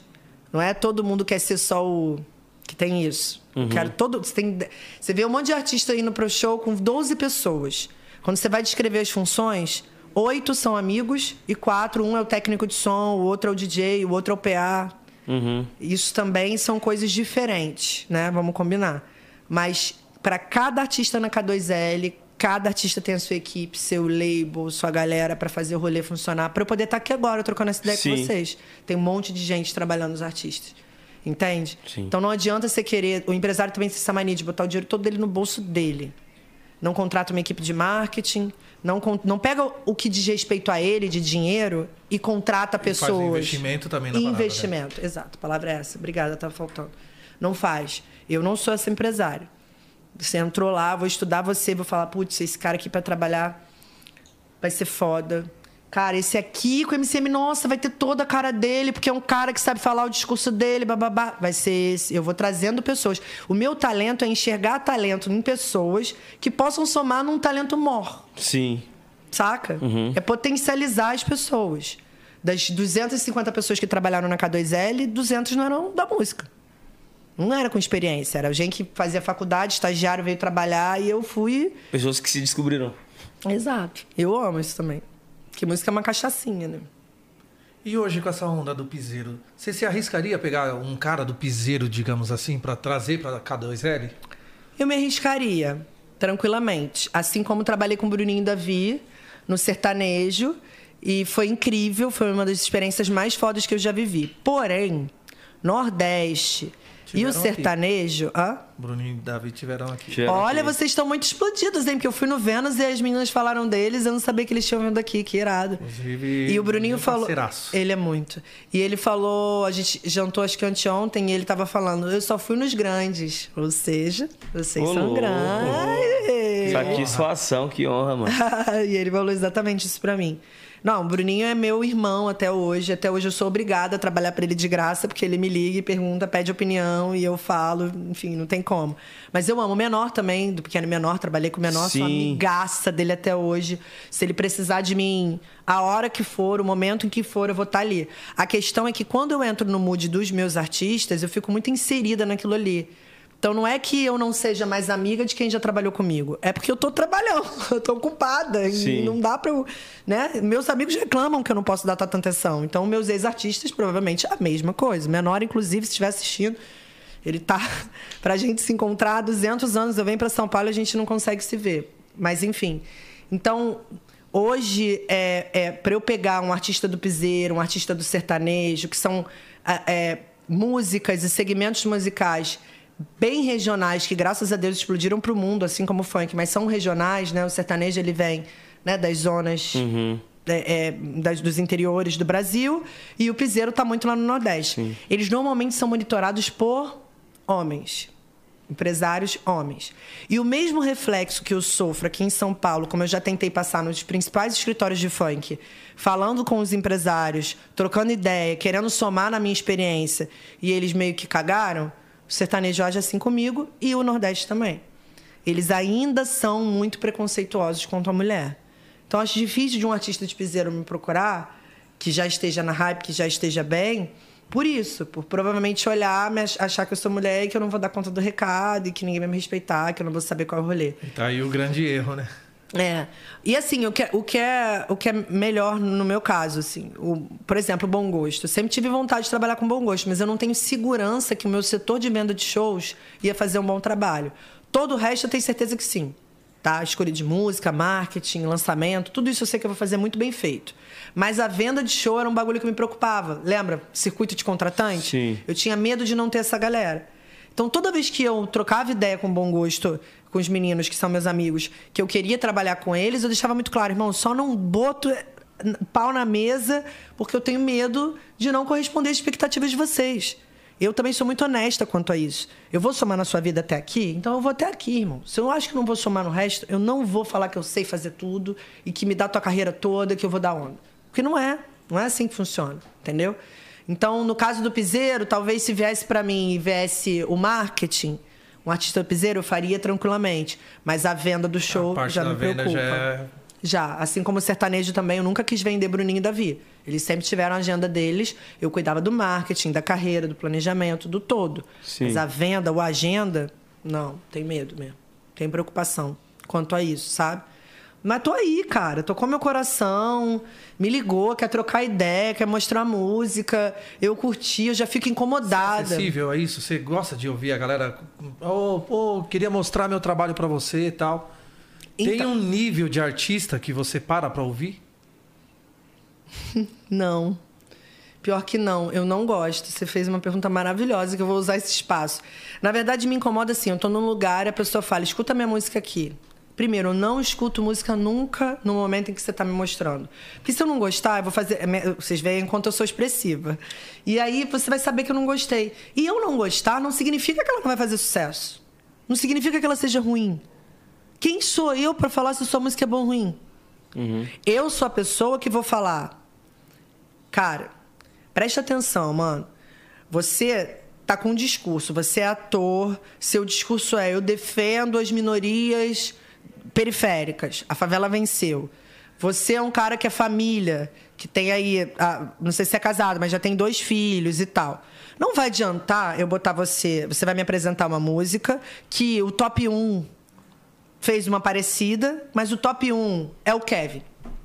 não é todo mundo quer ser só o que tem isso. Uhum. Quero todo, você, tem, você vê um monte de artista indo pro show com 12 pessoas. Quando você vai descrever as funções, oito são amigos e quatro, um é o técnico de som, o outro é o DJ, o outro é o PA. Uhum. Isso também são coisas diferentes, né? Vamos combinar. Mas para cada artista na K2L, cada artista tem a sua equipe, seu label, sua galera para fazer o rolê funcionar. Para eu poder estar tá aqui agora trocando essa ideia Sim. com vocês. Tem um monte de gente trabalhando nos artistas. Entende? Sim. Então não adianta você querer. O empresário também tem essa mania de botar o dinheiro todo dele no bolso dele. Não contrata uma equipe de marketing, não, não pega o que diz respeito a ele de dinheiro e contrata pessoas. Faz investimento também na Investimento, palavra, né? exato. A palavra é essa. Obrigada, estava faltando. Não faz. Eu não sou essa empresária. Você entrou lá, vou estudar você, vou falar, putz, esse cara aqui para trabalhar vai ser foda. Cara, esse aqui com o MCM, nossa, vai ter toda a cara dele, porque é um cara que sabe falar o discurso dele, bababá. Vai ser esse. Eu vou trazendo pessoas. O meu talento é enxergar talento em pessoas que possam somar num talento mor. Sim. Saca? Uhum. É potencializar as pessoas. Das 250 pessoas que trabalharam na K2L, 200 não eram da música. Não era com experiência, era gente que fazia faculdade, estagiário veio trabalhar e eu fui. Pessoas que se descobriram. Exato. Eu amo isso também. Porque música é uma cachaçinha, né? E hoje, com essa onda do piseiro, você se arriscaria a pegar um cara do piseiro, digamos assim, para trazer para K2L? Eu me arriscaria, tranquilamente. Assim como trabalhei com o Bruninho Davi no sertanejo. E foi incrível, foi uma das experiências mais fodas que eu já vivi. Porém, Nordeste, e o sertanejo. Hã? Bruninho e Davi tiveram aqui. Tiveram Olha, aqui. vocês estão muito explodidos, hein? Porque eu fui no Vênus e as meninas falaram deles, eu não sabia que eles tinham vindo aqui, que irado. Inclusive, e o Bruninho falou. Parceiraço. Ele é muito. E ele falou, a gente jantou acho que anteontem, e ele tava falando, eu só fui nos grandes. Ou seja, vocês Olô. são grandes. Satisfação, que honra, mano. *laughs* e ele falou exatamente isso pra mim. Não, o Bruninho é meu irmão até hoje. Até hoje eu sou obrigada a trabalhar para ele de graça, porque ele me liga e pergunta, pede opinião e eu falo, enfim, não tem como. Mas eu amo o menor também, do pequeno menor, trabalhei com o menor, Sim. sou amigaça dele até hoje. Se ele precisar de mim, a hora que for, o momento em que for, eu vou estar tá ali. A questão é que quando eu entro no mood dos meus artistas, eu fico muito inserida naquilo ali. Então não é que eu não seja mais amiga de quem já trabalhou comigo, é porque eu tô trabalhando, *laughs* eu tô ocupada Sim. e não dá para eu, né? Meus amigos reclamam que eu não posso dar tanta atenção. Então meus ex-artistas provavelmente a mesma coisa. menor inclusive se estiver assistindo, ele tá *laughs* pra gente se encontrar há 200 anos, eu venho para São Paulo e a gente não consegue se ver. Mas enfim. Então, hoje é, é para eu pegar um artista do piseiro, um artista do sertanejo, que são é, músicas e segmentos musicais bem regionais que graças a Deus explodiram para o mundo, assim como o funk, mas são regionais, né? O sertanejo ele vem né, das zonas uhum. é, é, das, dos interiores do Brasil e o piseiro está muito lá no Nordeste. Sim. Eles normalmente são monitorados por homens. Empresários homens. E o mesmo reflexo que eu sofro aqui em São Paulo, como eu já tentei passar nos principais escritórios de funk, falando com os empresários, trocando ideia, querendo somar na minha experiência, e eles meio que cagaram, o sertanejo age assim comigo e o Nordeste também. Eles ainda são muito preconceituosos quanto a mulher. Então, acho difícil de um artista de piseiro me procurar, que já esteja na hype, que já esteja bem, por isso, por provavelmente olhar, achar que eu sou mulher e que eu não vou dar conta do recado e que ninguém vai me respeitar, que eu não vou saber qual é o rolê. Tá aí o grande erro, né? É. E assim, o que, é, o que, é, o que é melhor no meu caso, assim, o, por exemplo, o bom gosto. Eu sempre tive vontade de trabalhar com bom gosto, mas eu não tenho segurança que o meu setor de venda de shows ia fazer um bom trabalho. Todo o resto eu tenho certeza que sim. tá? Escolha de música, marketing, lançamento, tudo isso eu sei que eu vou fazer muito bem feito. Mas a venda de show era um bagulho que me preocupava. Lembra? Circuito de contratante? Sim. Eu tinha medo de não ter essa galera. Então, toda vez que eu trocava ideia com bom gosto com os meninos que são meus amigos, que eu queria trabalhar com eles, eu deixava muito claro, irmão, só não boto pau na mesa porque eu tenho medo de não corresponder às expectativas de vocês. Eu também sou muito honesta quanto a isso. Eu vou somar na sua vida até aqui, então eu vou até aqui, irmão. Se eu acho que não vou somar no resto, eu não vou falar que eu sei fazer tudo e que me dá tua carreira toda, que eu vou dar onda. Porque não é. Não é assim que funciona, entendeu? Então, no caso do piseiro, talvez se viesse para mim e viesse o marketing, um artista piseiro eu faria tranquilamente. Mas a venda do show a parte já da me venda preocupa. já é... Já, assim como o sertanejo também, eu nunca quis vender Bruninho e Davi. Eles sempre tiveram a agenda deles. Eu cuidava do marketing, da carreira, do planejamento, do todo. Sim. Mas a venda ou a agenda, não, tem medo mesmo. Tem preocupação quanto a isso, sabe? Mas tô aí, cara. Tocou meu coração, me ligou, quer trocar ideia, quer mostrar música. Eu curti, eu já fico incomodada. acessível a isso? Você gosta de ouvir a galera? Oh, queria mostrar meu trabalho pra você e tal. Tem Então- um nível de artista que você para pra ouvir? *laughs* Não. Pior que não, eu não gosto. Você fez uma pergunta maravilhosa que eu vou usar esse espaço. Na verdade, me incomoda assim: eu tô num lugar e a pessoa fala, escuta minha música aqui. Primeiro, eu não escuto música nunca no momento em que você tá me mostrando. Porque se eu não gostar, eu vou fazer. Vocês veem enquanto eu sou expressiva. E aí você vai saber que eu não gostei. E eu não gostar não significa que ela não vai fazer sucesso. Não significa que ela seja ruim. Quem sou eu para falar se sua música é bom ou ruim? Eu sou a pessoa que vou falar, cara, preste atenção, mano. Você tá com um discurso, você é ator, seu discurso é eu defendo as minorias periféricas, a favela venceu. Você é um cara que é família, que tem aí, ah, não sei se é casado, mas já tem dois filhos e tal. Não vai adiantar eu botar você, você vai me apresentar uma música que o top 1 fez uma parecida, mas o top 1 é o Kevin.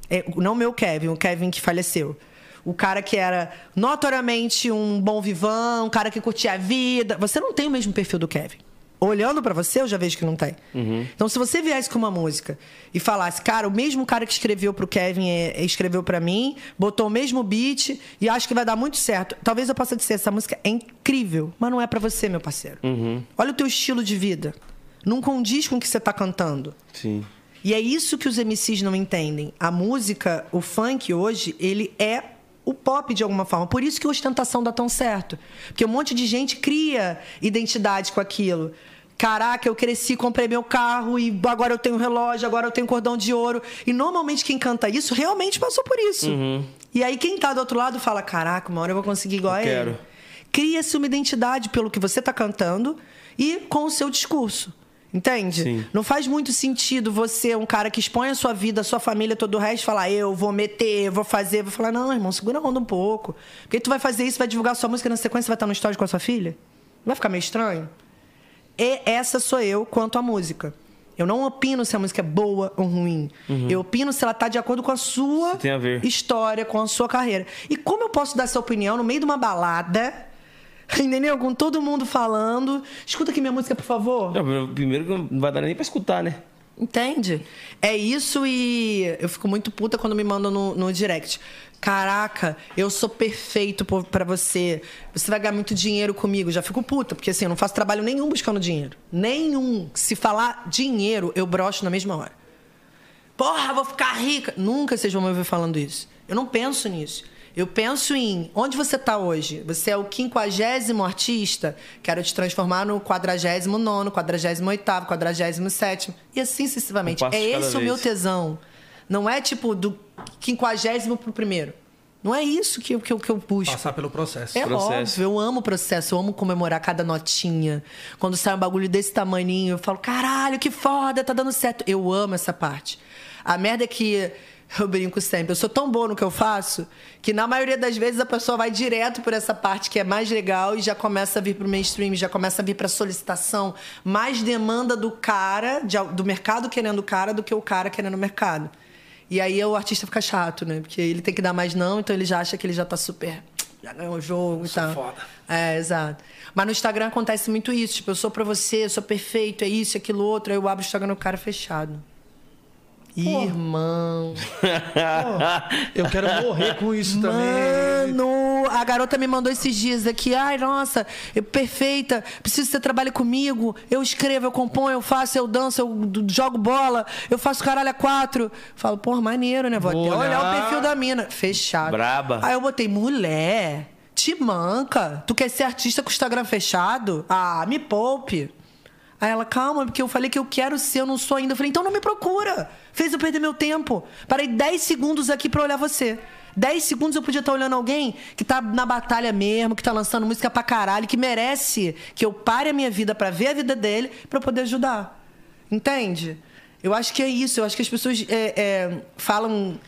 É, não meu Kevin, o Kevin que faleceu. O cara que era notoriamente um bom vivão, um cara que curtia a vida. Você não tem o mesmo perfil do Kevin. Olhando pra você, eu já vejo que não tem. Então, se você viesse com uma música e falasse, cara, o mesmo cara que escreveu pro Kevin é, é, escreveu pra mim, botou o mesmo beat e acho que vai dar muito certo. Talvez eu possa dizer, essa música é incrível, mas não é pra você, meu parceiro. Olha o teu estilo de vida. Não condiz com o que você tá cantando. Sim. E é isso que os MCs não entendem. A música, o funk hoje, ele é o pop de alguma forma. Por isso que a ostentação dá tão certo. Porque um monte de gente cria identidade com aquilo. Caraca, eu cresci, comprei meu carro e agora eu tenho relógio, agora eu tenho cordão de ouro. E normalmente quem canta isso realmente passou por isso. E aí quem tá do outro lado fala: Caraca, uma hora eu vou conseguir igual Eu a quero. ele. Cria-se uma identidade pelo que você tá cantando e com o seu discurso. Entende? Sim. Não faz muito sentido você, um cara que expõe a sua vida, a sua família, todo o resto, falar, eu vou meter, vou fazer, vou falar, não, irmão, segura a onda um pouco. Porque tu vai fazer isso, vai divulgar sua música na sequência, vai estar no estádio com a sua filha? Vai ficar meio estranho? E essa sou eu quanto à música. Eu não opino se a música é boa ou ruim. Eu opino se ela tá de acordo com a sua a história, com a sua carreira. E como eu posso dar essa opinião no meio de uma balada, *laughs* entendeu? Com todo mundo falando. Escuta aqui minha música, por favor. Não, primeiro que não vai dar nem pra escutar, né? Entende? É isso e eu fico muito puta quando me mandam no, no direct. Caraca, eu sou perfeito pra você. Você vai ganhar muito dinheiro comigo. Já fico puta, porque assim, eu não faço trabalho nenhum buscando dinheiro. Nenhum. Se falar dinheiro, eu brocho na mesma hora. Porra, vou ficar rica. Nunca vocês vão me ouvir falando isso. Eu não penso nisso. Eu penso em onde você está hoje. Você é o quinquagésimo artista, quero te transformar no quadragésimo nono, quadragésimo oitavo, quadragésimo sétimo. E assim sucessivamente. Um É esse o meu vez. tesão. Não é tipo do quinquagésimo pro primeiro. Não é isso que, eu- que, eu- que eu busco. Passar pelo processo. É processo. óbvio, eu amo o processo, eu amo comemorar cada notinha. Quando sai um bagulho desse tamaninho, eu falo, caralho, que foda, tá dando certo. Eu amo essa parte. A merda é que eu brinco sempre, eu sou tão boa no que eu faço que na maioria das vezes a pessoa vai direto por essa parte que é mais legal e já começa a vir pro mainstream, já começa a vir pra solicitação, mais demanda do cara, de- do mercado querendo o cara do que o cara querendo o mercado. E aí o artista fica chato, né? Porque ele tem que dar mais não, então ele já acha que ele já tá super. Já ganhou o jogo e sou tal. foda. É, exato. Mas no Instagram acontece muito isso. Tipo, eu sou pra você, eu sou perfeito, é isso, é aquilo outro. Aí eu abro o Instagram no cara fechado. Irmão. Eu quero morrer com isso também. Mano, a garota me mandou esses dias aqui. Ai, nossa, eu, perfeita. Preciso que você trabalhe comigo. Eu escrevo, eu componho, eu faço, eu danço, eu jogo bola, eu faço caralho a quatro. Falo, porra, maneiro, né? Vou Vou até olhar. o perfil da mina. Fechado. Braba. Aí eu botei, mulher, te manca. Tu quer ser artista com o Instagram fechado? Ah, me poupe. Aí ela, calma, porque eu falei que eu quero ser, eu não sou ainda. Eu falei, então não me procura. Fez eu perder meu tempo. Parei 10 segundos aqui pra olhar você. 10 segundos eu podia estar olhando alguém que tá na batalha mesmo, que tá lançando música pra caralho, que merece que eu pare a minha vida pra ver a vida dele, eu poder ajudar. Entende? Eu acho que é isso. Eu acho que as pessoas é, é, falam,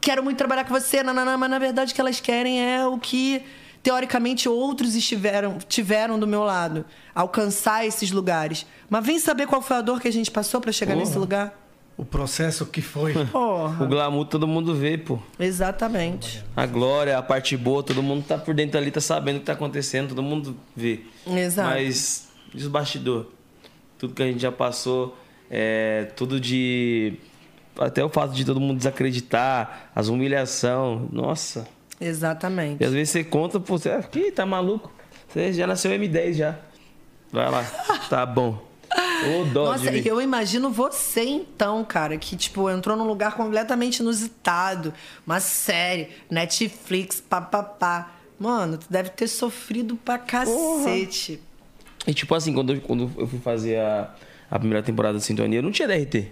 quero muito trabalhar com você, nananã, mas na verdade o que elas querem é o que teoricamente outros estiveram tiveram do meu lado, alcançar esses lugares. Mas vem saber qual foi a dor que a gente passou pra chegar nesse lugar. O processo que foi. *laughs* Porra. O glamour todo mundo vê, pô. Exatamente. A glória, a parte boa, todo mundo tá por dentro ali, tá sabendo o que tá acontecendo, todo mundo vê. Exato. Mas, diz o bastidor. Tudo que a gente já passou, é, tudo de. Até o fato de todo mundo desacreditar, as humilhação. Nossa. Exatamente. E às vezes você conta, pô, você, aqui tá maluco. Você já nasceu M10 já. Vai lá. *laughs* Tá bom. Ô, dó Nossa, de eu imagino você então, cara, que tipo entrou num lugar completamente inusitado, uma série, Netflix, papapá. Mano, tu deve ter sofrido pra cacete. E tipo assim, quando eu, quando eu fui fazer a, a primeira temporada de Sintonia, eu não tinha DRT,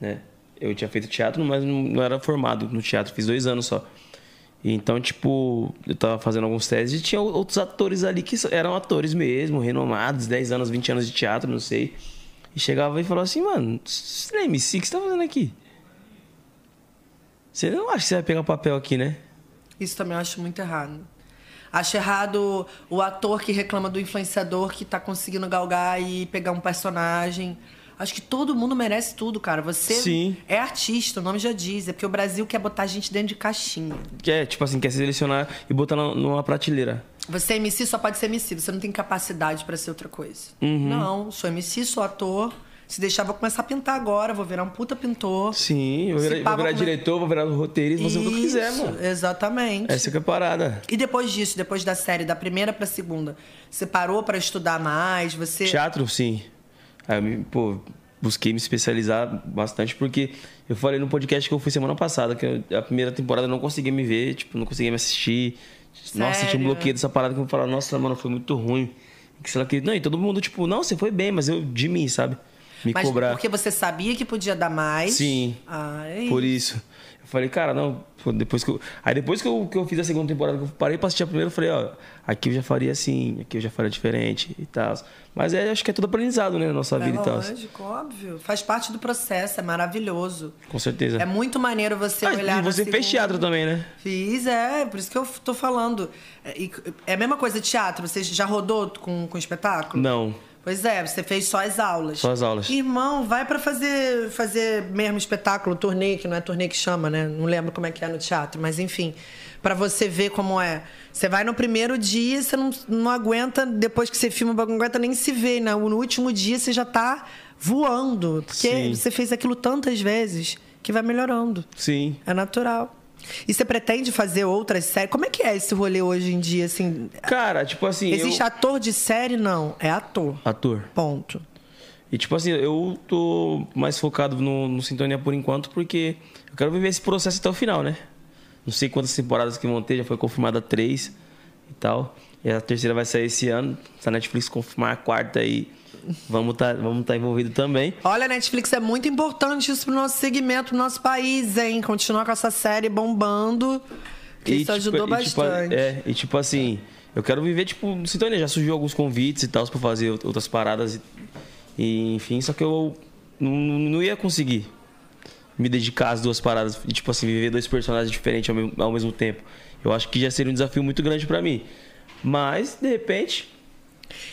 né? Eu tinha feito teatro, mas não, não era formado no teatro, fiz dois anos só. Então, tipo, eu tava fazendo alguns testes e tinha outros atores ali que eram atores mesmo, renomados, 10 anos, 20 anos de teatro, não sei. E chegava e falava assim, mano, você é MC, o que você tá fazendo aqui? Você não acha que você vai pegar papel aqui, né? Isso também eu acho muito errado. Acho errado o ator que reclama do influenciador que tá conseguindo galgar e pegar um personagem. Acho que todo mundo merece tudo, cara. Você Sim. é artista, o nome já diz. É porque o Brasil quer botar a gente dentro de caixinha. É, tipo assim, quer selecionar e botar numa prateleira. Você é MC, só pode ser MC. Você não tem capacidade pra ser outra coisa. Uhum. Não, sou MC, sou ator. Se deixar, vou começar a pintar agora. Vou virar um puta pintor. Sim, vou virar, pá, vou virar vou diretor, vou virar roteirista, vou fazer o que quiser, mano. Exatamente. Essa que é a parada. E depois disso, depois da série, da primeira pra segunda, você parou pra estudar mais? Você. Teatro, sim. Aí eu me, pô, busquei me especializar bastante, porque eu falei no podcast que eu fui semana passada, que eu- a primeira temporada eu não conseguia me ver, tipo, não conseguia me assistir. Nossa, tinha um Sério? bloqueio dessa parada que eu falava, nossa, mano, foi muito ruim. Que sei lá que. Não, e todo mundo, tipo, não, você foi bem, mas eu de mim, sabe? Me Mas cobrar. porque você sabia que podia dar mais. Sim. Ah, é Por isso. Eu falei, cara, não, depois que eu. Aí depois que eu, que eu fiz a segunda temporada, que eu parei pra assistir a primeira, eu falei, ó, aqui eu já faria assim, aqui eu já faria diferente e tal. Mas é, acho que é tudo aprendizado, né, na nossa É vida e tal. lógico, óbvio. Faz parte do processo, é maravilhoso. Com certeza. É muito maneiro você Ah, olhar e você fez segunda- teatro também, né? Fiz, é, por isso que eu tô falando. É, é a mesma coisa teatro, você já rodou com, com espetáculo? Não. Pois é, você fez só as aulas. Só as aulas. Irmão, vai pra fazer, fazer mesmo espetáculo, turnê, que não é turnê que chama, né? Não lembro como é que é no teatro, mas enfim. Pra você ver como é. Você vai no primeiro dia, você não, não aguenta, depois que você filma, não aguenta nem se ver. né? No último dia você já tá voando. Porque Sim. você fez aquilo tantas vezes que vai melhorando. Sim. É natural. E você pretende fazer outras séries? Como é que é esse rolê hoje em dia, assim? Cara, tipo assim. Existe eu... ator de série? Não. É ator. Ator. Ponto. E tipo assim, eu tô mais focado no, no Sintonia por enquanto, porque eu quero viver esse processo até o final, né? Não sei quantas temporadas que vão ter, já foi confirmada três e tal. E a terceira vai sair esse ano. Se a Netflix confirmar a quarta aí, vamos tá, vamos tá envolvido também. Olha, Netflix é muito importante isso pro nosso segmento, pro nosso país, hein? Continuar com essa série bombando. Que isso tipo, ajudou e, tipo, bastante. é, e tipo assim, eu quero viver, tipo, Sintonia. Já surgiu alguns convites e tal pra fazer out- outras paradas. E, e, enfim, só que eu não, não ia conseguir me dedicar às duas paradas. E, tipo assim, viver dois personagens diferentes ao mesmo, ao mesmo tempo. Eu acho que já seria um desafio muito grande pra mim. Mas, de repente,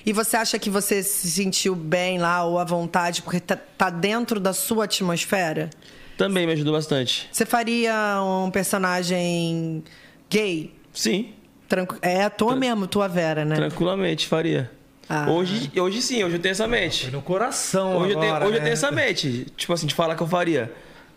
E você acha que você se sentiu bem lá ou à vontade porque tá, tá dentro da sua atmosfera? também me ajudou bastante. Você faria um personagem gay? Sim, Tranqu- É ator mesmo, tua Vera, né? tranquilamente faria. Ah. Hoje, hoje sim, hoje eu tenho essa mente. No coração Hoje, eu tenho, agora, hoje eu né? tenho essa mente, tipo assim, de falar que eu faria.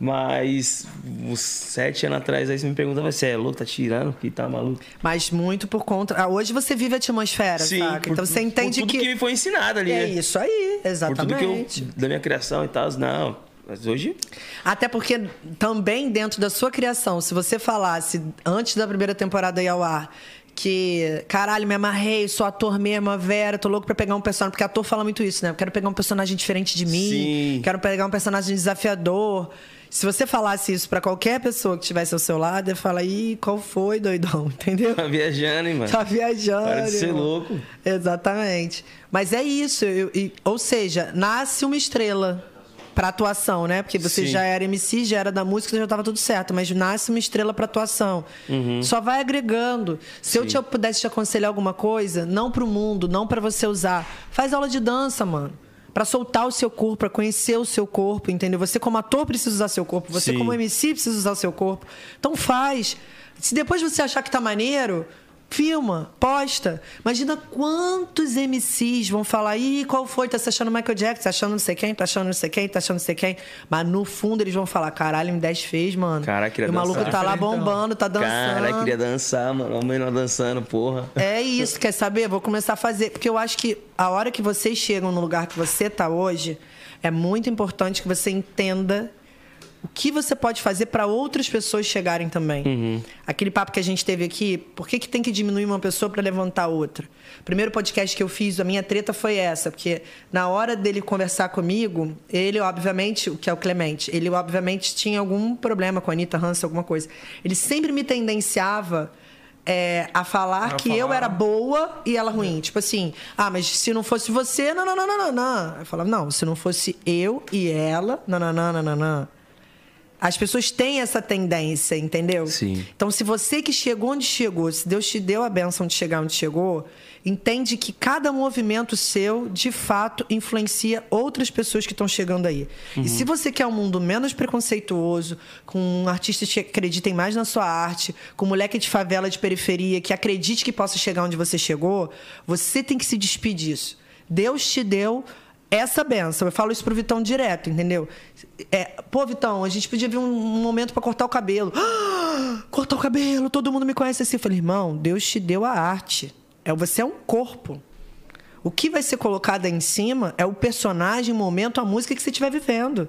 Mas uns sete anos atrás, aí você me perguntava se é louco, tá tirando, que tá maluco. Mas muito por conta. ah, Hoje você vive a atmosfera, saca? por- Então você entende por tudo que. que... me foi ensinado ali. É né? isso aí, Por tudo que eu. exatamente. Da minha criação e tal. Não. Mas hoje. Até porque também dentro da sua criação, se você falasse antes da primeira temporada ir ao ar que, caralho, me amarrei, sou ator mesmo, a Vera, tô louco pra pegar um personagem, porque ator fala muito isso, né? Eu quero pegar um personagem diferente de mim, Sim. quero pegar um personagem desafiador. Se você falasse isso pra qualquer pessoa que estivesse ao seu lado, ia falar, ih, qual foi, doidão? *laughs* Entendeu? Tá viajando, hein, mano? Tá viajando. Para de ser louco. Exatamente. Mas é isso. eu- e- ou seja, nasce uma estrela pra atuação, né? Porque você Sim. já era MC, já era da música, já tava tudo certo. Mas nasce uma estrela pra atuação. Só vai agregando. Se eu te, pudesse te aconselhar alguma coisa, não pro mundo, não pra você usar. Faz aula de dança, mano. Pra soltar o seu corpo, pra conhecer o seu corpo, entendeu? Você como ator precisa usar seu corpo, você Sim. como MC precisa usar seu corpo. Então faz. Se depois você achar que tá maneiro, filma, posta. Imagina quantos MCs vão falar, ih, qual foi? Tá se achando Michael Jackson, tá achando não sei quem, tá achando não sei quem, tá achando não sei quem. Mas no fundo eles vão falar, caralho, M10 fez, mano. Caraca, queria e o maluco dançar. tá lá bombando, tá dançando. Cara, queria dançar, mano. O menor dançando, porra. É isso, quer saber? Vou começar a fazer. Porque eu acho que a hora que vocês chegam no lugar que você está hoje, é muito importante que você entenda o que você pode fazer para outras pessoas chegarem também. Aquele papo que a gente teve aqui, por que, que tem que diminuir uma pessoa para levantar outra? O primeiro podcast que eu fiz, a minha treta foi essa, porque na hora dele conversar comigo, ele, obviamente, o que é o Clemente, ele, obviamente, tinha algum problema com a Anitta Hansen, alguma coisa. Ele sempre me tendenciava é, a falar A que falar. eu era boa e ela ruim. Tipo assim, ah, mas se não fosse você, não, não, não, não, não, não. Eu falava, não, se não fosse eu e ela, não, não, não, não, não, não. As pessoas têm essa tendência, entendeu? Sim. Então, se você que chegou onde chegou, se Deus te deu a benção de chegar onde chegou, entende que cada movimento seu, de fato, influencia outras pessoas que estão chegando aí. E se você quer um mundo menos preconceituoso, com artistas que acreditem mais na sua arte, com moleque de favela de periferia que acredite que possa chegar onde você chegou, você tem que se despedir disso. Deus te deu essa benção. Eu falo isso pro Vitão direto, entendeu? É, pô, Vitão, a gente podia vir um, um momento para cortar o cabelo. Ah, *gasps* cortar o cabelo, todo mundo me conhece assim. Eu falei, irmão, Deus te deu a arte. É, você é um corpo. O que vai ser colocado aí em cima é o personagem, o momento, a música que você estiver vivendo.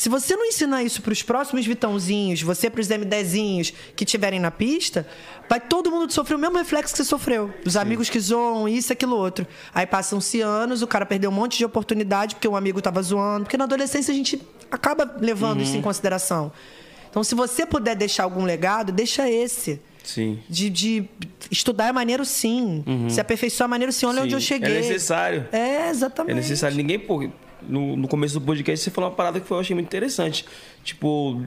Se você não ensinar isso para os próximos Vitãozinhos, você para os M10zinhos que estiverem na pista, vai todo mundo sofrer o mesmo reflexo que você sofreu. Os amigos que zoam, isso, aquilo, outro. Aí passam-se anos, o cara perdeu um monte de oportunidade porque um amigo estava zoando. Porque na adolescência a gente acaba levando isso em consideração. Então, se você puder deixar algum legado, deixa esse. Sim. De, de estudar é maneiro sim. Se aperfeiçoar é maneiro sim. Olha Sim. onde eu cheguei. É necessário. É, É exatamente. necessário. Ninguém, no, no começo do podcast você falou uma parada que eu achei muito interessante. Tipo,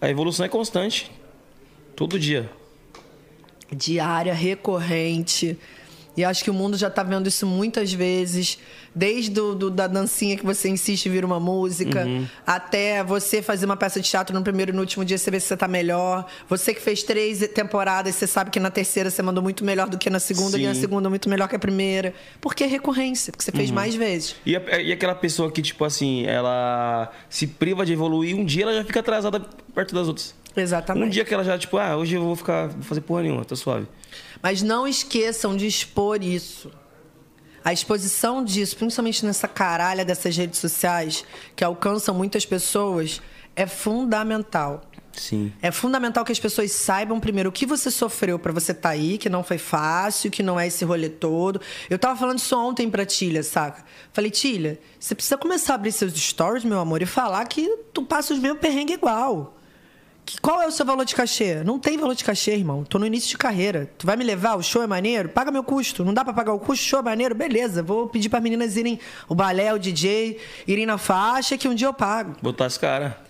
a evolução é constante. Todo dia. diária, recorrente. E acho que o mundo já tá vendo isso muitas vezes, desde do, do- da dancinha que você insiste em vir uma música, Uhum. até você fazer uma peça de teatro no primeiro e no último dia você vê se você tá melhor. Você que fez três temporadas, você sabe que na terceira você mandou muito melhor do que na segunda, e na Sim. segunda muito melhor que a primeira. Porque é recorrência, porque você Uhum. fez mais vezes. E, a- e aquela pessoa que, tipo assim, ela se priva de evoluir, um dia ela já fica atrasada perto das outras. Exatamente. Um dia que ela já, tipo, ah, hoje eu vou ficar, vou fazer porra nenhuma, tô suave. Mas não esqueçam de expor isso. A exposição disso, principalmente nessa caralha dessas redes sociais, que alcançam muitas pessoas, é fundamental. Sim. É fundamental que as pessoas saibam primeiro o que você sofreu pra você estar aí, que não foi fácil, que não é esse rolê todo. Eu tava falando isso ontem pra Tilha, saca? Falei, Tilha, você precisa começar a abrir seus stories, meu amor, e falar que tu passa os mesmos perrengues igual. Qual é o seu valor de cachê? Não tem valor de cachê, irmão. Tô no início de carreira. Tu vai me levar? O show é maneiro? Paga meu custo. Não dá pra pagar o custo? Show é maneiro? Beleza. Vou pedir para meninas irem, o balé, o DJ, irem na faixa, que um dia eu pago. Botar as caras.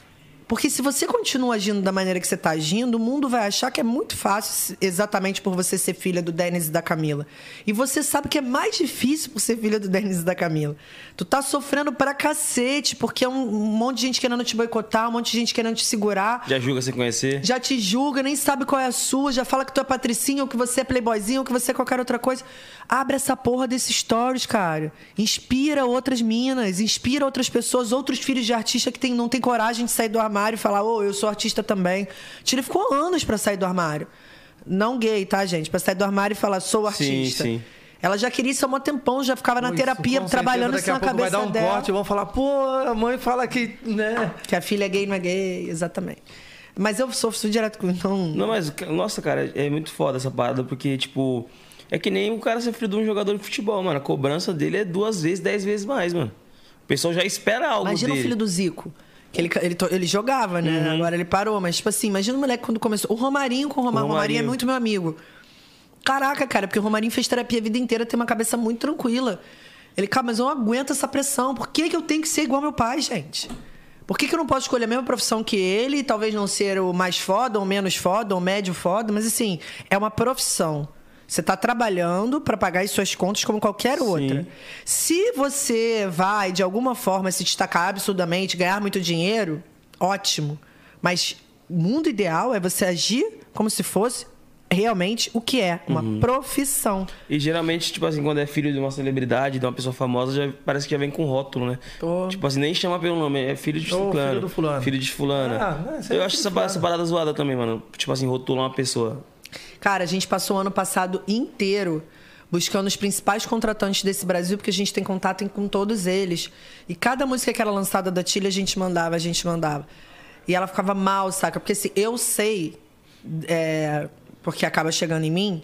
Porque se você continua agindo da maneira que você está agindo, o mundo vai achar que é muito fácil, exatamente por você ser filha do Denis e da Camila. E você sabe que é mais difícil por ser filha do Denis e da Camila. Tu tá sofrendo pra cacete, porque é um, um monte de gente querendo te boicotar, um monte de gente querendo te segurar. Já julga sem conhecer. Já te julga, nem sabe qual é a sua, já fala que tu é patricinha, ou que você é playboyzinho, ou que você é qualquer outra coisa. Abre essa porra desses stories, cara. Inspira outras minas, inspira outras pessoas, outros filhos de artista que tem, não tem coragem de sair do armário armário e falar, ô, eu sou artista também. Tília ficou anos pra sair do armário. Não gay, tá, gente? Pra sair do armário e falar, sou artista. sim. Ela já queria isso há um tempão, já ficava na Pô, terapia, trabalhando certeza, isso na cabeça vai dar um dela. corte e vão falar, pô, a mãe fala que, né? Que a filha é gay não é gay, exatamente. Mas eu sofro direto com. Então, Não, mas, nossa, cara, é muito foda essa parada, porque, tipo, é que nem o cara ser filho de um jogador de futebol, mano. A cobrança dele é duas vezes, dez vezes mais, mano. O pessoal já espera algo Imagina dele. o filho do Zico. Que ele, ele, ele jogava, né? Uhum. Agora ele parou. Mas, tipo assim, imagina o moleque quando começou. O Romarinho com o Romarinho. O Romarinho é muito meu amigo. Caraca, cara, porque o Romarinho fez terapia a vida inteira, tem uma cabeça muito tranquila. Ele, cara, mas eu não aguento essa pressão. Por que, que eu tenho que ser igual meu pai, gente? Por que, que eu não posso escolher a mesma profissão que ele? Talvez não ser o mais foda, ou menos foda, ou médio foda, mas assim, é uma profissão. Você está trabalhando para pagar as suas contas como qualquer outra. Se você vai, de alguma forma, se destacar absurdamente, ganhar muito dinheiro, ótimo. Mas o mundo ideal é você agir como se fosse realmente o que é, uma profissão. E geralmente, tipo assim, quando é filho de uma celebridade, de uma pessoa famosa, já parece que já vem com rótulo, né? Tipo assim, nem chama pelo nome, é filho de fulano. filho do fulano. Filho de fulana. Ah, é, Eu acho essa, essa parada zoada também, mano. Tipo assim, rotular uma pessoa. Cara, a gente passou o ano passado inteiro buscando os principais contratantes desse Brasil, porque a gente tem contato com todos eles. E cada música que era lançada da Tilly, a gente mandava, a gente mandava. E ela ficava mal, saca? Porque assim, eu sei, é, porque acaba chegando em mim,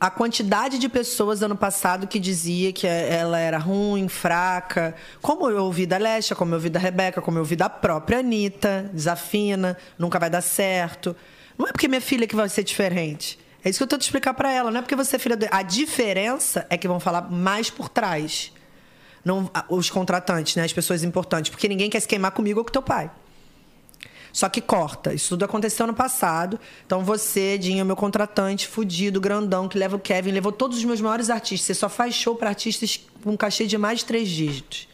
a quantidade de pessoas ano passado que dizia que ela era ruim, fraca. Como eu ouvi da Lesha, como eu ouvi da Rebeca, como eu ouvi da própria Anitta, desafina, nunca vai dar certo. Não é porque minha filha que vai ser diferente. É isso que eu tô te explicar pra ela. Não é porque você é filha dele. A diferença é que vão falar mais por trás. Não, os contratantes, né? As pessoas importantes. Porque ninguém quer se queimar comigo ou com teu pai. Só que corta. Isso tudo aconteceu no passado. Então você, Dinho, meu contratante, fudido, grandão, que leva o Kevin, levou todos os meus maiores artistas. Você só faz show pra artistas com cachê de mais de três dígitos.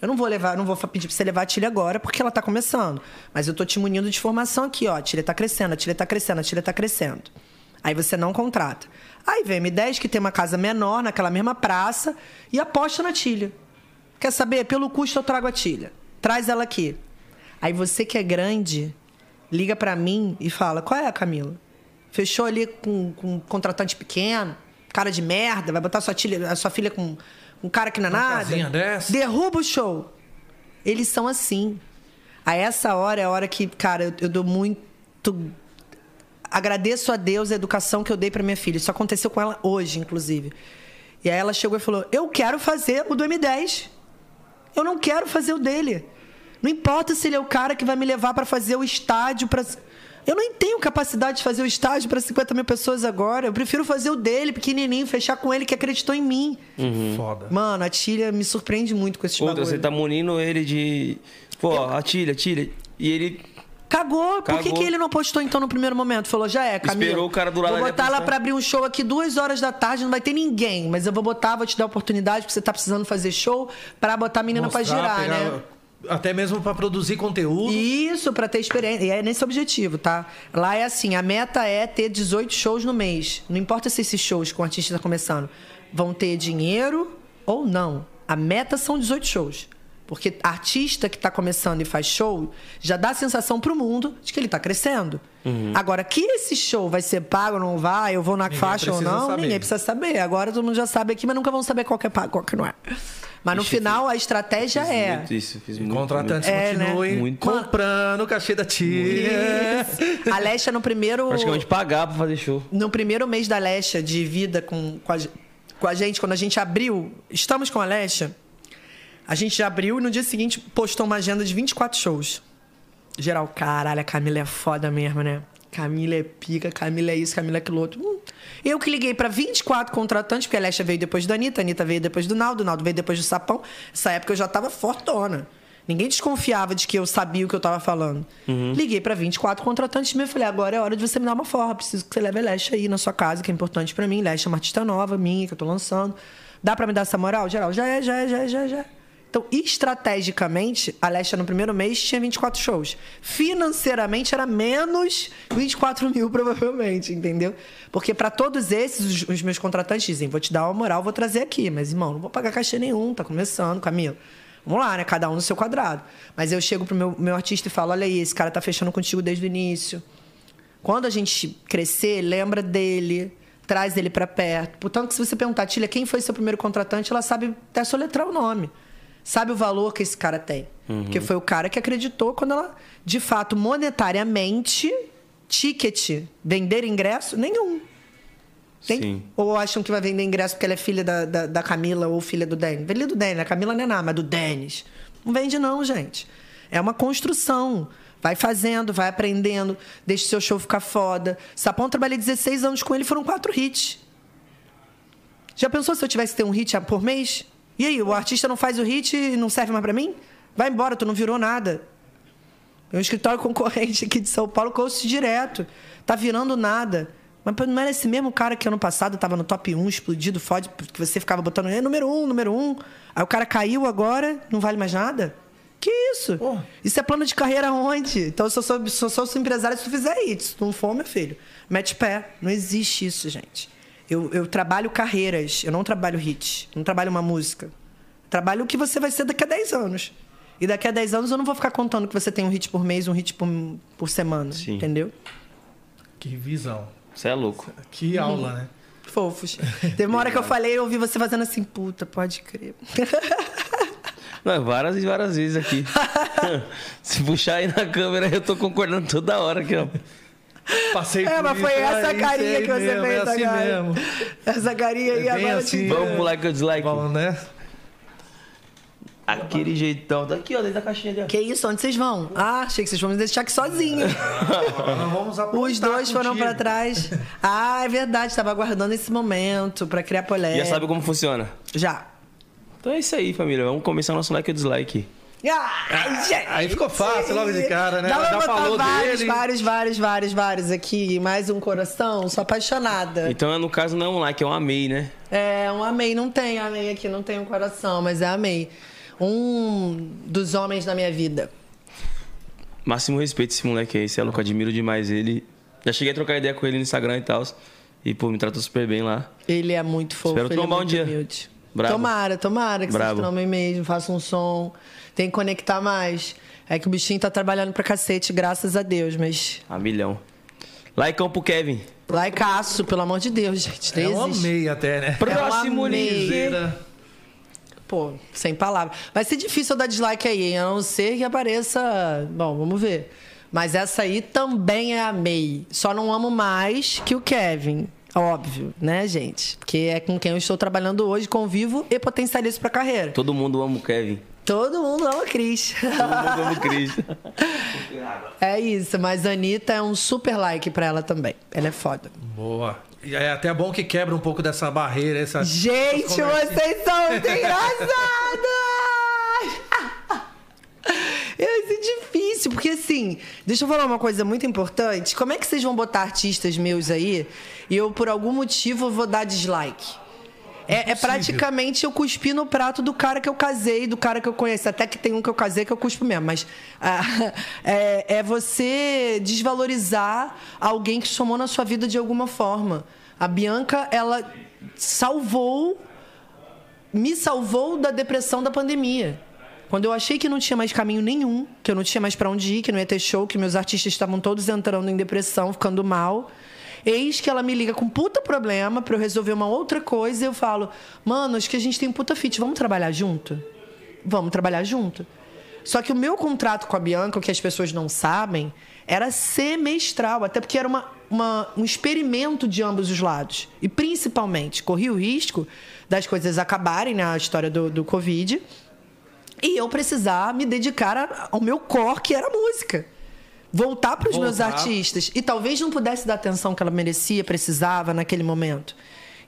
Eu não vou levar, não vou pedir pra você levar a Tilha agora, porque ela tá começando. Mas eu tô te munindo de formação aqui, ó. A Tilha tá crescendo, a Tilha tá crescendo, a Tilha tá crescendo. Aí você não contrata. Aí vem M10, que tem uma casa menor naquela mesma praça, e aposta na Tilha. Quer saber? Pelo custo eu trago a Tilha. Traz ela aqui. Aí você que é grande, liga pra mim e fala: qual é, Camila? Fechou ali com, com um contratante pequeno, cara de merda, vai botar sua, tilha, a sua filha com um cara que não é Uma nada. dessa? Derruba o show. Eles são assim. A essa hora é a hora que, cara, eu, eu dou muito. Agradeço a Deus a educação que eu dei pra minha filha. Isso aconteceu com ela hoje, inclusive. E aí ela chegou e falou: Eu quero fazer o do M10. Eu não quero fazer o dele. Não importa se ele é o cara que vai me levar para fazer o estádio para. Eu não tenho capacidade de fazer o estádio para 50 mil pessoas agora. Eu prefiro fazer o dele, pequenininho, fechar com ele que acreditou em mim. Foda. Mano, a Tilha me surpreende muito com esse Outra, bagulho. você tá munindo ele de. Pô, a Tilha, Tilha. E ele. Cagou. Por que, Cagou. que ele não apostou então no primeiro momento? Falou, já é, Camila. Esperou o cara do lado Vou botar ela pra abrir um show aqui duas horas da tarde, não vai ter ninguém. Mas eu vou botar, vou te dar a oportunidade, porque você tá precisando fazer show, pra botar a menina pra Mostrar, girar, pegar- né? Até mesmo pra produzir conteúdo. Isso, pra ter experiência. E é nesse objetivo, tá? Lá é assim, a meta é ter 18 shows no mês. Não importa se esses shows com o artista tá começando vão ter dinheiro ou não. A meta são 18 shows. Porque artista que tá começando e faz show já dá a sensação pro mundo de que ele tá crescendo. Agora, que esse show vai ser pago ou não vai, eu vou na Ninguém faixa ou não, saber. ninguém precisa saber. Agora todo mundo já sabe aqui, mas nunca vão saber qual que é pago, qual que não é. Mas no Ixi, final a estratégia Fiz é. muito isso, fiz muito. Contratantes É, né? continuem Muito. comprando o cachê da tia. Isso. A Lesha no primeiro. Praticamente pagar pra fazer show. No primeiro mês da Lesha de vida com, com, a, com a gente, quando a gente abriu, estamos com a Lesha, a gente já abriu e no dia seguinte postou uma agenda de 24 shows. Geral, caralho, a Camila é foda mesmo, né? Camila é pica, Camila é isso, Camila é aquilo outro. Hum. Eu que liguei pra 24 contratantes, porque a Lesha veio depois da Anitta, a Anitta veio depois do Naldo, o Naldo veio depois do Sapão. Essa época eu já tava fortona. Ninguém desconfiava de que eu sabia o que eu tava falando. Liguei pra 24 contratantes mesmo. Falei, agora é hora de você me dar uma forra. Preciso que você leve a Lesha aí na sua casa, que é importante pra mim. Lesha é uma artista nova, minha, que eu tô lançando. Dá pra me dar essa moral? Geral, já é, já é, já é, já é. Já é. Então, estrategicamente, a Lesha no primeiro mês tinha 24 shows. Financeiramente era menos 24 mil, *laughs* provavelmente, entendeu? Porque para todos esses, os, os meus contratantes dizem: vou te dar uma moral, vou trazer aqui. Mas, irmão, não vou pagar cachê nenhum, tá começando, Camila. Vamos lá, né? Cada um no seu quadrado. Mas eu chego pro meu, meu artista e falo: olha aí, esse cara tá fechando contigo desde o início. Quando a gente crescer, lembra dele, traz ele para perto. Portanto, se você perguntar, Tília, quem foi seu primeiro contratante, ela sabe até soletrar o nome. Sabe o valor que esse cara tem. Uhum. Porque foi o cara que acreditou quando ela, de fato, monetariamente, ticket, vender ingresso, nenhum. Tem? Sim. Ou acham que vai vender ingresso porque ela é filha da, da, da Camila ou filha do Denis? Filha do Denis, a Camila não é nada, mas do Denis. Não vende, não, gente. É uma construção. Vai fazendo, vai aprendendo, deixa o seu show ficar foda. Sapão, trabalhei 16 anos com ele, foram quatro hits. Já pensou se eu tivesse que ter um hit por mês? E aí, o artista não faz o hit e não serve mais para mim? Vai embora, tu não virou nada. Meu escritório *laughs* concorrente aqui de São Paulo coach direto. Tá virando nada. Mas não era esse mesmo cara que ano passado estava no top 1, explodido, fode, porque você ficava botando é, número 1, número 1. Aí o cara caiu agora, não vale mais nada? Que isso? Isso é plano de carreira onde? Então eu só sou, só sou empresário se tu fizer isso. Se tu não for, meu filho, mete pé. Não existe isso, gente. Eu, eu trabalho carreiras, eu não trabalho hits, não trabalho uma música. Trabalho o que você vai ser daqui a 10 anos. E daqui a 10 anos eu não vou ficar contando que você tem um hit por mês, um hit por, por semana. Sim. Entendeu? Que visão. Você é louco. Que aula, né? Fofos. Teve uma hora que eu *laughs* falei, eu ouvi você fazendo assim, puta, pode crer. *laughs* Não, várias e várias vezes aqui. *laughs* Se puxar aí na câmera, eu tô concordando toda hora aqui, ó. Passei é, mas foi essa carinha que você mesmo, fez, é assim cara. mesmo. Essa carinha aí é agora. Assim, Vamos pro like ou dislike? Vamos, né? Aquele jeitão. Daqui, ó, dentro da caixinha ali. Que isso? Onde vocês vão? Ah, achei que vocês vão me deixar aqui sozinho. *laughs* Os dois foram para trás. Ah, é verdade. Estava aguardando esse momento para criar polêmica. Já sabe como funciona? Já. Então é isso aí, família. Vamos começar nosso like ou dislike. Ah, aí ficou fácil logo de cara, né? Dá Já falou vários, dele. vários, vários, vários, vários aqui. Mais um coração, sou apaixonada. Então, no caso, não é um like, é um amei, né? É, um amei. Não tem amei aqui, não tem um coração, mas é amei. Um dos homens da minha vida. Máximo respeito esse moleque aí, esse é louco, admiro demais ele. Já cheguei a trocar ideia com ele no Instagram e tal. E, pô, me tratou super bem lá. Ele é muito fofo. Espero trombar é um dia. Humilde. Bravo. Tomara, tomara que Bravo. vocês trombem mesmo, façam um som. Tem que conectar mais. É que o bichinho tá trabalhando pra cacete, graças a Deus, mas. A milhão. Likeão pro Kevin. Likeaço, pelo amor de Deus, gente. Eu amei até, né? *laughs* Próximo é Pô, sem palavras. Vai ser difícil eu dar dislike aí, hein? A não ser que apareça. Bom, vamos ver. Mas essa aí também é amei. Só não amo mais que o Kevin. Óbvio, né, gente? Porque é com quem eu estou trabalhando hoje, convivo e potencializo para a carreira. Todo mundo ama o Kevin. Todo mundo ama o Cris. Todo mundo ama o Cris. é isso, mas a Anitta é um super like para ela também. Ela é foda. Boa. E é até bom que quebra um pouco dessa barreira. Essa, gente, vocês são muito engraçados! É *laughs* difícil, porque assim, deixa eu falar uma coisa muito importante. Como é que vocês vão botar artistas meus aí e eu, por algum motivo, vou dar dislike? É, é, praticamente eu cuspi no prato do cara que eu casei, do cara que eu conheci. Até que tem um que eu casei que eu cuspo mesmo. Mas ah, *laughs* é, é, você desvalorizar alguém que somou na sua vida de alguma forma. A Bianca, ela salvou, me salvou da depressão da pandemia. Quando eu achei que não tinha mais caminho nenhum, que eu não tinha mais para onde ir, que não ia ter show, que meus artistas estavam todos entrando em depressão, ficando mal. Eis que ela me liga com puta problema para eu resolver uma outra coisa e eu falo: "Mano, acho que a gente tem um puta fit, vamos trabalhar junto?" Vamos trabalhar junto. Só que o meu contrato com a Bianca, o que as pessoas não sabem, era semestral, até porque era uma, uma, um experimento de ambos os lados. E principalmente, corri o risco das coisas acabarem na né, história do, do Covid e eu precisar me dedicar ao meu core, que era música. Voltar para os meus artistas. E talvez não pudesse dar a atenção que ela merecia, precisava naquele momento.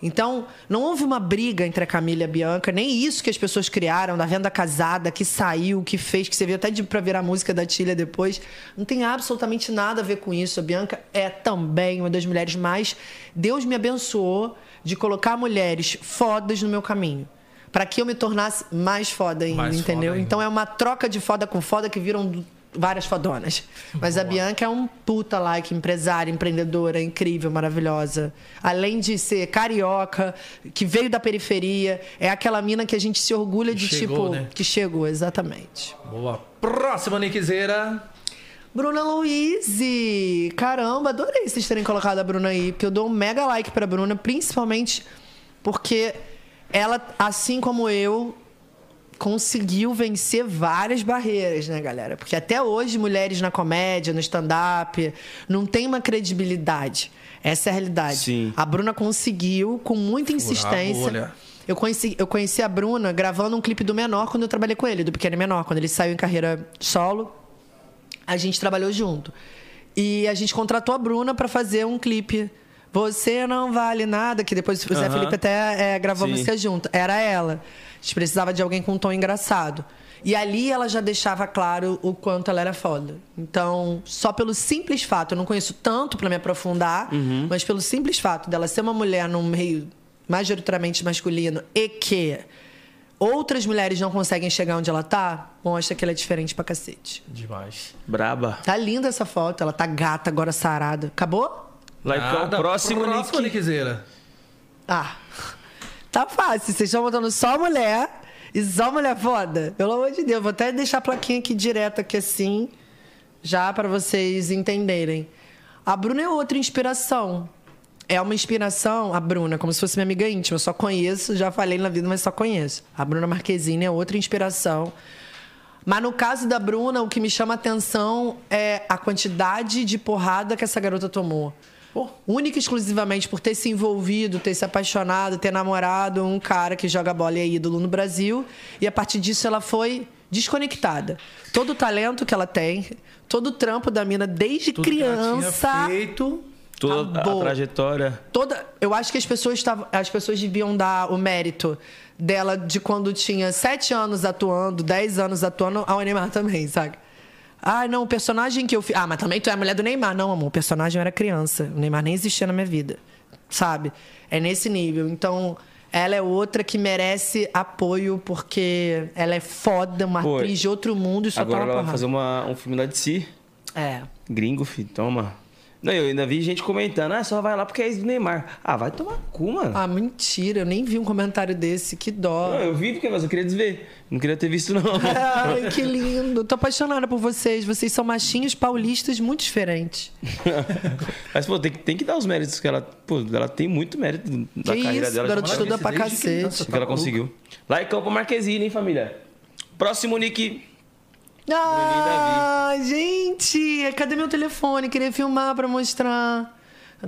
Então, não houve uma briga entre a Camila e a Bianca, nem isso que as pessoas criaram, da venda casada, que saiu, que fez, que você viu até para virar música da Tilha depois. Não tem absolutamente nada a ver com isso. A Bianca é também uma das mulheres mais. Deus me abençoou de colocar mulheres fodas no meu caminho para que eu me tornasse mais foda ainda, mais entendeu? Foda ainda. Então é uma troca de foda com foda que viram várias fodonas. Mas a Bianca é um puta like, empresária, empreendedora, incrível, maravilhosa. Além de ser carioca, que veio da periferia, é aquela mina que a gente se orgulha de, chegou, tipo, né? que chegou, exatamente. Boa. Próxima Nickzeira. Bruna Luiz! Caramba, adorei vocês terem colocado a Bruna aí, porque eu dou um mega like pra Bruna, principalmente porque ela, assim como eu, conseguiu vencer várias barreiras, né, galera? Porque até hoje, mulheres na comédia, no stand-up, não tem uma credibilidade. Essa é a realidade. Sim. A Bruna conseguiu, com muita insistência. Eu conheci, eu conheci a Bruna gravando um clipe do Menor quando eu trabalhei com ele, do Pequeno Menor, quando ele saiu em carreira solo. A gente trabalhou junto. E a gente contratou a Bruna para fazer um clipe. Você não vale nada, que depois o Zé Aham. Felipe até é, gravou Sim. música junto. Era ela. A gente precisava de alguém com um tom engraçado. E ali ela já deixava claro o quanto ela era foda. Então, só pelo simples fato, eu não conheço tanto para me aprofundar, Uhum. mas pelo simples fato dela ser uma mulher num meio majoritariamente masculino e que outras mulheres não conseguem chegar onde ela tá, mostra que ela é diferente pra cacete. Demais. Braba. Tá linda essa foto, ela tá gata agora sarada. Acabou? Likeão, Nada. próximo Próxima Nick. Ah, tá fácil. Vocês estão botando só mulher e só mulher foda. Pelo amor de Deus, vou até deixar a plaquinha aqui direto aqui assim, já pra vocês entenderem. A Bruna é outra inspiração. É uma inspiração, a Bruna, como se fosse minha amiga íntima. Eu só conheço, já falei na vida, mas só conheço. A Bruna Marquezine é outra inspiração. Mas no caso da Bruna, o que me chama atenção é a quantidade de porrada que essa garota tomou. Única e exclusivamente por ter se envolvido, ter se apaixonado, ter namorado um cara que joga bola e é ídolo no Brasil. E a partir disso ela foi desconectada. Todo o talento que ela tem, todo o trampo da mina desde Tudo que ela tinha criança. feito. Toda a Acabou. trajetória. Toda, eu acho que as pessoas estavam, as pessoas deviam dar o mérito dela de quando tinha sete anos atuando, 10 anos atuando, ao Neymar também, sabe? Ah, não, o personagem que eu fiz. Ah, mas também tu é a mulher do Neymar. Não, amor, o personagem era criança. O Neymar nem existia na minha vida. Sabe? É nesse nível. Então, ela é outra que merece apoio, porque ela é foda, uma Pô, atriz de outro mundo e só Agora tá ela uma vai porrada. fazer uma, um filme lá de si. É. Gringo, filho, toma. Não, eu ainda vi gente comentando, ah, só vai lá porque é ex do Neymar. Ah, vai tomar cu, mano. Ah, mentira. Eu nem vi um comentário desse. Que dó. Não, eu vi porque, mas eu queria desver. Não queria ter visto, não. *laughs* Ai, que lindo. Tô apaixonada por vocês. Vocês são machinhos paulistas muito diferentes. *laughs* Mas, pô, tem, que- tem que dar os méritos que ela. Pô, ela tem muito mérito da Que carreira isso, dela. garota de estuda pra Desde criança, cacete. que ela conseguiu. Laicão pra Marquezine, hein, família? Próximo nick. Ah, gente, cadê meu telefone? Queria filmar pra mostrar.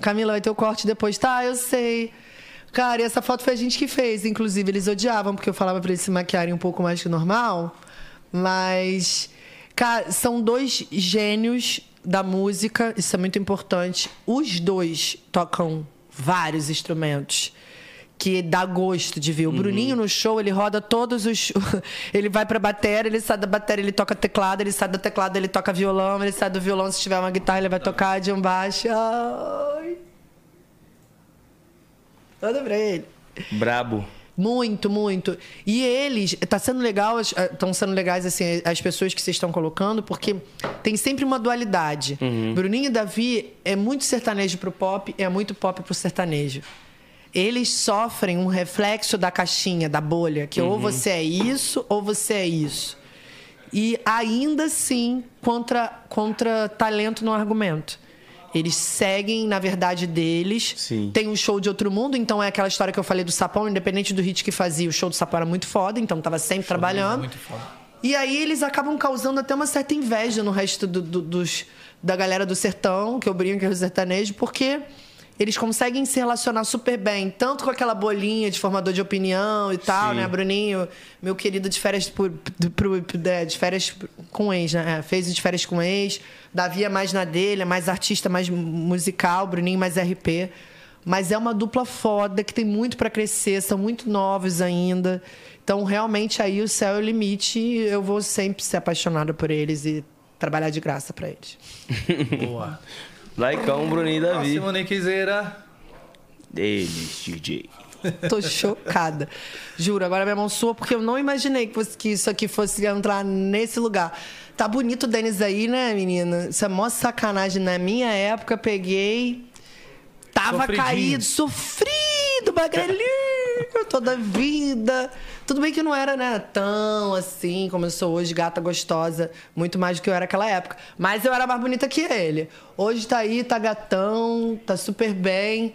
Camila, vai ter o corte depois. Tá, eu sei. Cara, e essa foto foi a gente que fez. Inclusive, eles odiavam, porque eu falava pra eles se maquiarem um pouco mais que o normal. Mas, cara, são dois gênios da música. Isso é muito importante. Os dois tocam vários instrumentos que dá gosto de ver. O Bruninho no show, ele roda todos os. *laughs* ele vai pra bateria, ele sai da bateria, ele toca teclado, ele sai do teclado, ele toca violão, ele sai do violão, se tiver uma guitarra, ele vai tocar de um baixo. Ai. Toda pra ele. Brabo. Muito, muito. E eles, tá sendo legal, estão sendo legais assim as pessoas que vocês estão colocando, porque tem sempre uma dualidade. Bruninho e Davi é muito sertanejo pro pop, é muito pop pro sertanejo. Eles sofrem um reflexo da caixinha, da bolha, que ou você é isso ou você é isso. E ainda assim, contra, contra talento no argumento. Eles seguem na verdade deles. Sim. Tem um show de outro mundo, então é aquela história que eu falei do Sapão, independente do hit que fazia, o show do Sapão era muito foda, então tava sempre trabalhando. Muito foda. E aí eles acabam causando até uma certa inveja no resto do- do- dos, da galera do sertão, que eu brinco que é o sertanejo, porque eles conseguem se relacionar super bem, tanto com aquela bolinha de formador de opinião e tal, Sim. né? Bruninho, meu querido de férias por, pro- pro- é, de férias com ex, né? É, fez o de férias com ex. Davi é mais na dele, é mais artista, mais musical, Bruninho mais RP. Mas é uma dupla foda que tem muito pra crescer, são muito novos ainda. Então, realmente, aí o céu é o limite e eu vou sempre ser apaixonada por eles e trabalhar de graça pra eles. *laughs* Boa. Laicão, Bruninho e Davi. Próximo Nickzeira. Deles, DJ. *laughs* Tô chocada. Juro, agora minha mão sua, porque eu não imaginei que, fosse, que isso aqui fosse entrar nesse lugar. Tá bonito o Denis aí, né, menina? Isso é mó sacanagem. Na minha época, peguei. Tava Sofridinho. caído, sofrido, magrelinho, toda vida. Tudo bem que não era, né, tão assim como eu sou hoje, gata gostosa, muito mais do que eu era naquela época. Mas eu era mais bonita que ele. Hoje tá aí, tá gatão, tá super bem.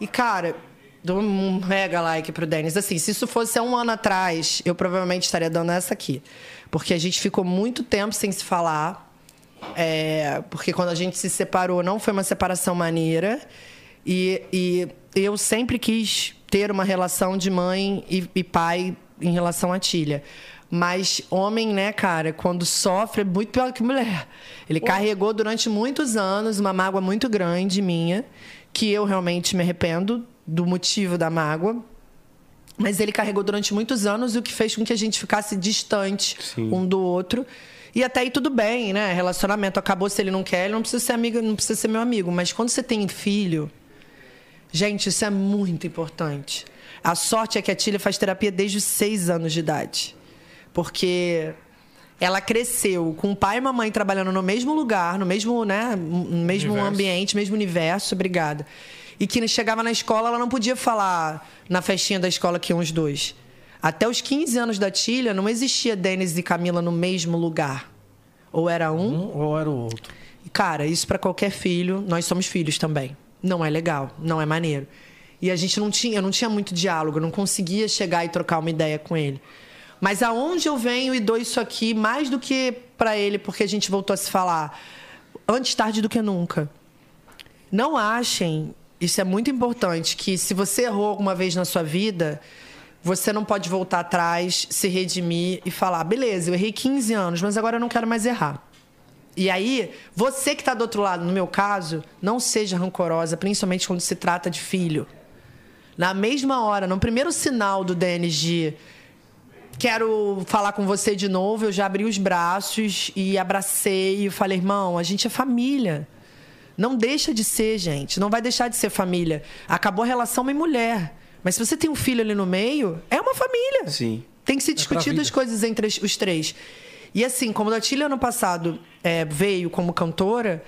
E, cara, dou um mega like pro Denis. Assim, se isso fosse há um ano atrás, eu provavelmente estaria dando essa aqui. Porque a gente ficou muito tempo sem se falar. É, porque quando a gente se separou, não foi uma separação maneira. E, e eu sempre quis ter uma relação de mãe e, e pai em relação à Tilha. Mas homem, né, cara, quando sofre é muito pior que mulher. Ele carregou durante muitos anos uma mágoa muito grande minha, que eu realmente me arrependo do motivo da mágoa. Mas ele carregou durante muitos anos, o que fez com que a gente ficasse distante Sim. um do outro. E até aí tudo bem, né? Relacionamento acabou se ele não quer, ele não precisa ser amigo, não precisa ser meu amigo. Mas quando você tem filho, gente, isso é muito importante. A sorte é que a Tília faz terapia desde os seis anos de idade. Porque ela cresceu com o pai e mamãe trabalhando no mesmo lugar, no mesmo, né, no mesmo Universo. ambiente, mesmo universo, obrigada. E que chegava na escola, ela não podia falar na festinha da escola que iam os dois. Até os 15 anos da Tília, não existia Denis e Camila no mesmo lugar. Ou era um, Um ou era o outro? e, Cara, isso para qualquer filho, nós somos filhos também. Não é legal, não é maneiro. E a gente não tinha, eu não tinha muito diálogo, eu não conseguia chegar e trocar uma ideia com ele. Mas aonde eu venho e dou isso aqui mais do que para ele, porque a gente voltou a se falar antes tarde do que nunca. Não achem, isso é muito importante, que se você errou alguma vez na sua vida, você não pode voltar atrás, se redimir e falar: beleza, eu errei 15 anos, mas agora eu não quero mais errar. E aí, você que está do outro lado, no meu caso, não seja rancorosa, principalmente quando se trata de filho. Na mesma hora, no primeiro sinal do Denis de quero falar com você de novo, eu já abri os braços e abracei e falei, irmão, a gente é família. Não deixa de ser, gente. Não vai deixar de ser família. Acabou a relação mãe-mulher. Mas se você tem um filho ali no meio, é uma família. Sim. Tem que ser discutido vida. as coisas entre os três. E assim, como a Datília ano passado é, veio como cantora,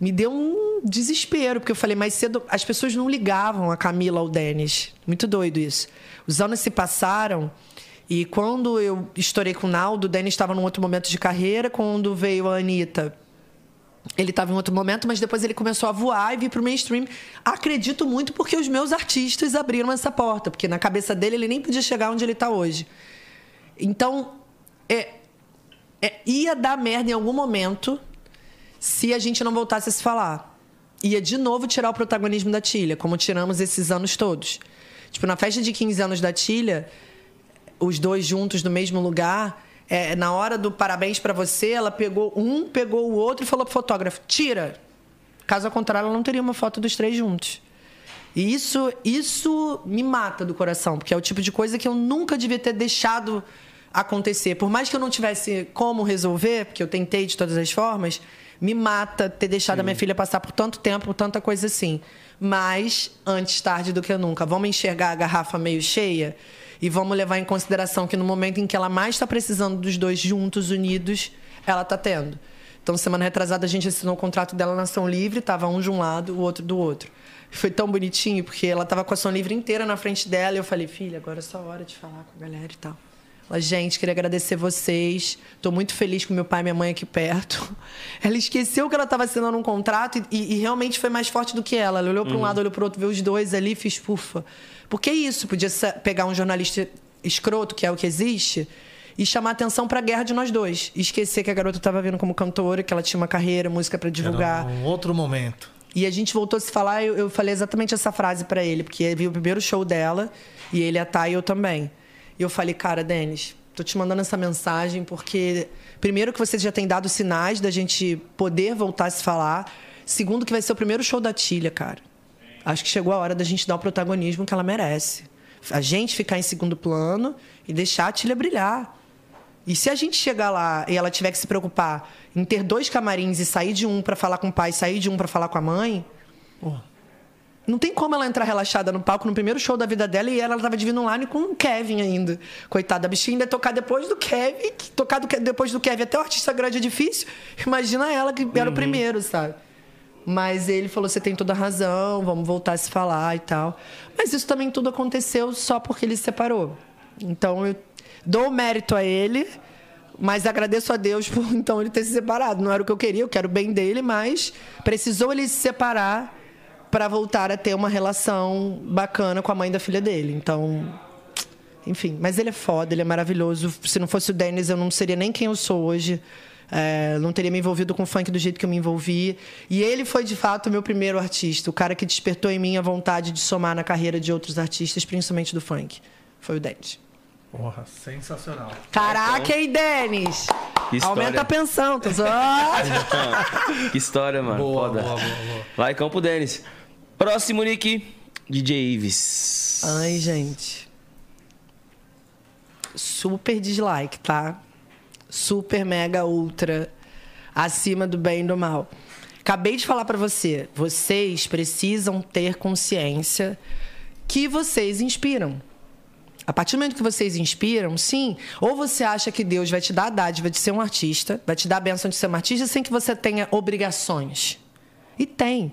me deu um desespero, porque eu falei, mais cedo as pessoas não ligavam a Camila ao Denis. Muito doido isso. Os anos se passaram e quando eu estourei com o Naldo, o Denis estava num outro momento de carreira. Quando veio a Anitta, ele estava em outro momento, mas depois ele começou a voar e vir para o mainstream. Acredito muito porque os meus artistas abriram essa porta, porque na cabeça dele ele nem podia chegar onde ele está hoje. Então, é, é, ia dar merda em algum momento se a gente não voltasse a se falar. Ia de novo tirar o protagonismo da Tilha, como tiramos esses anos todos. Tipo, na festa de 15 anos da Tilha, os dois juntos no mesmo lugar, é, na hora do parabéns pra você, ela pegou um, pegou o outro e falou pro fotógrafo: tira. Caso contrário, ela não teria uma foto dos três juntos. E isso, isso me mata do coração, porque é o tipo de coisa que eu nunca devia ter deixado acontecer. Por mais que eu não tivesse como resolver, porque eu tentei de todas as formas, me mata ter deixado a minha filha passar por tanto tempo, por tanta coisa assim. Mas, antes tarde do que nunca, vamos enxergar a garrafa meio cheia e vamos levar em consideração que no momento em que ela mais está precisando dos dois juntos, unidos, ela está tendo. Então, semana retrasada, a gente assinou o contrato dela na Ação Livre, tava um de um lado, o outro do outro. Foi tão bonitinho, porque ela tava com a Ação Livre inteira na frente dela, e eu falei, filha, agora é só hora de falar com a galera e tal. Gente, queria agradecer vocês. Tô muito feliz com meu pai e minha mãe aqui perto. *laughs* Ela esqueceu que ela estava assinando um contrato e, e- realmente foi mais forte do que ela. Ela olhou para um lado, olhou para o outro, viu os dois ali, fiz pufa. Porque é isso, podia pegar um jornalista escroto, que é o que existe, e chamar atenção para a guerra de nós dois. E esquecer que a garota estava vindo como cantora, que ela tinha uma carreira, música para divulgar. Era um outro momento. E a gente voltou a se falar, eu, eu falei exatamente essa frase pra ele, porque ele viu o primeiro show dela, e ele ia estar e eu também. E eu falei, cara, Denis, tô te mandando essa mensagem porque, primeiro, que você já tem dado sinais da gente poder voltar a se falar. Segundo, que vai ser o primeiro show da Tilha, cara. Acho que chegou a hora da gente dar o protagonismo que ela merece. A gente ficar em segundo plano e deixar a Tilha brilhar. E se a gente chegar lá e ela tiver que se preocupar em ter dois camarins e sair de um para falar com o pai, sair de um para falar com a mãe, Pô, Não tem como ela entrar relaxada no palco no primeiro show da vida dela e ela tava dividindo online com o Kevin ainda. Coitada, a bichinha ainda tocar depois do Kevin. Tocar do depois do Kevin até o artista grande é difícil. Imagina ela que era o primeiro, sabe? Mas ele falou: você tem toda a razão, vamos voltar a se falar e tal. Mas isso também tudo aconteceu só porque ele se separou. Então eu dou o mérito a ele, mas agradeço a Deus por *laughs* então ele ter se separado. Não era o que eu queria, eu quero o bem dele, mas precisou ele se separar para voltar a ter uma relação bacana com a mãe da filha dele. Então, enfim, mas ele é foda, ele é maravilhoso. Se não fosse o Denis, eu não seria nem quem eu sou hoje. É, não teria me envolvido com funk do jeito que eu me envolvi. E ele foi, de fato, o meu primeiro artista. O cara que despertou em mim a vontade de somar na carreira de outros artistas, principalmente do funk. Foi o Denis. Porra, sensacional. Caraca, hein, Denis? Aumenta a pensão, tô zoando. *laughs* que história, mano. Boa, Foda. boa, boa, boa. Vai, Campo Denis. Próximo, Nick. DJ Ives. Ai, gente. Super dislike, tá? Super, mega, ultra. Acima do bem e do mal. Acabei de falar pra você. Vocês precisam ter consciência que vocês inspiram. A partir do momento que vocês inspiram, sim, ou você acha que Deus vai te dar a dádiva de ser um artista, vai te dar a benção de ser um artista sem que você tenha obrigações. E tem.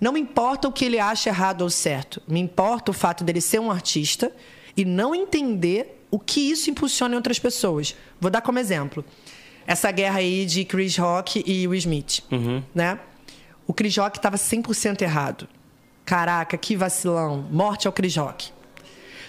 Não me importa o que ele acha errado ou certo. Me importa o fato dele ser um artista e não entender o que isso impulsiona em outras pessoas. Vou dar como exemplo. Essa guerra aí de Chris Rock e Will Smith, né? O Chris Rock estava 100% errado. Caraca, que vacilão. Morte ao Chris Rock.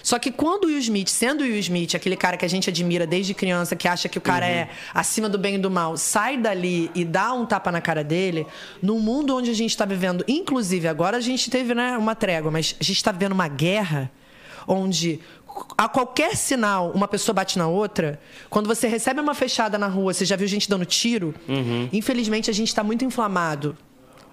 Só que quando o Will Smith, sendo o Will Smith, aquele cara que a gente admira desde criança, que acha que o cara é acima do bem e do mal, sai dali e dá um tapa na cara dele, no mundo onde a gente está vivendo, inclusive agora a gente teve né, uma trégua, mas a gente está vivendo uma guerra onde a qualquer sinal uma pessoa bate na outra, quando você recebe uma fechada na rua, você já viu gente dando tiro, infelizmente a gente está muito inflamado.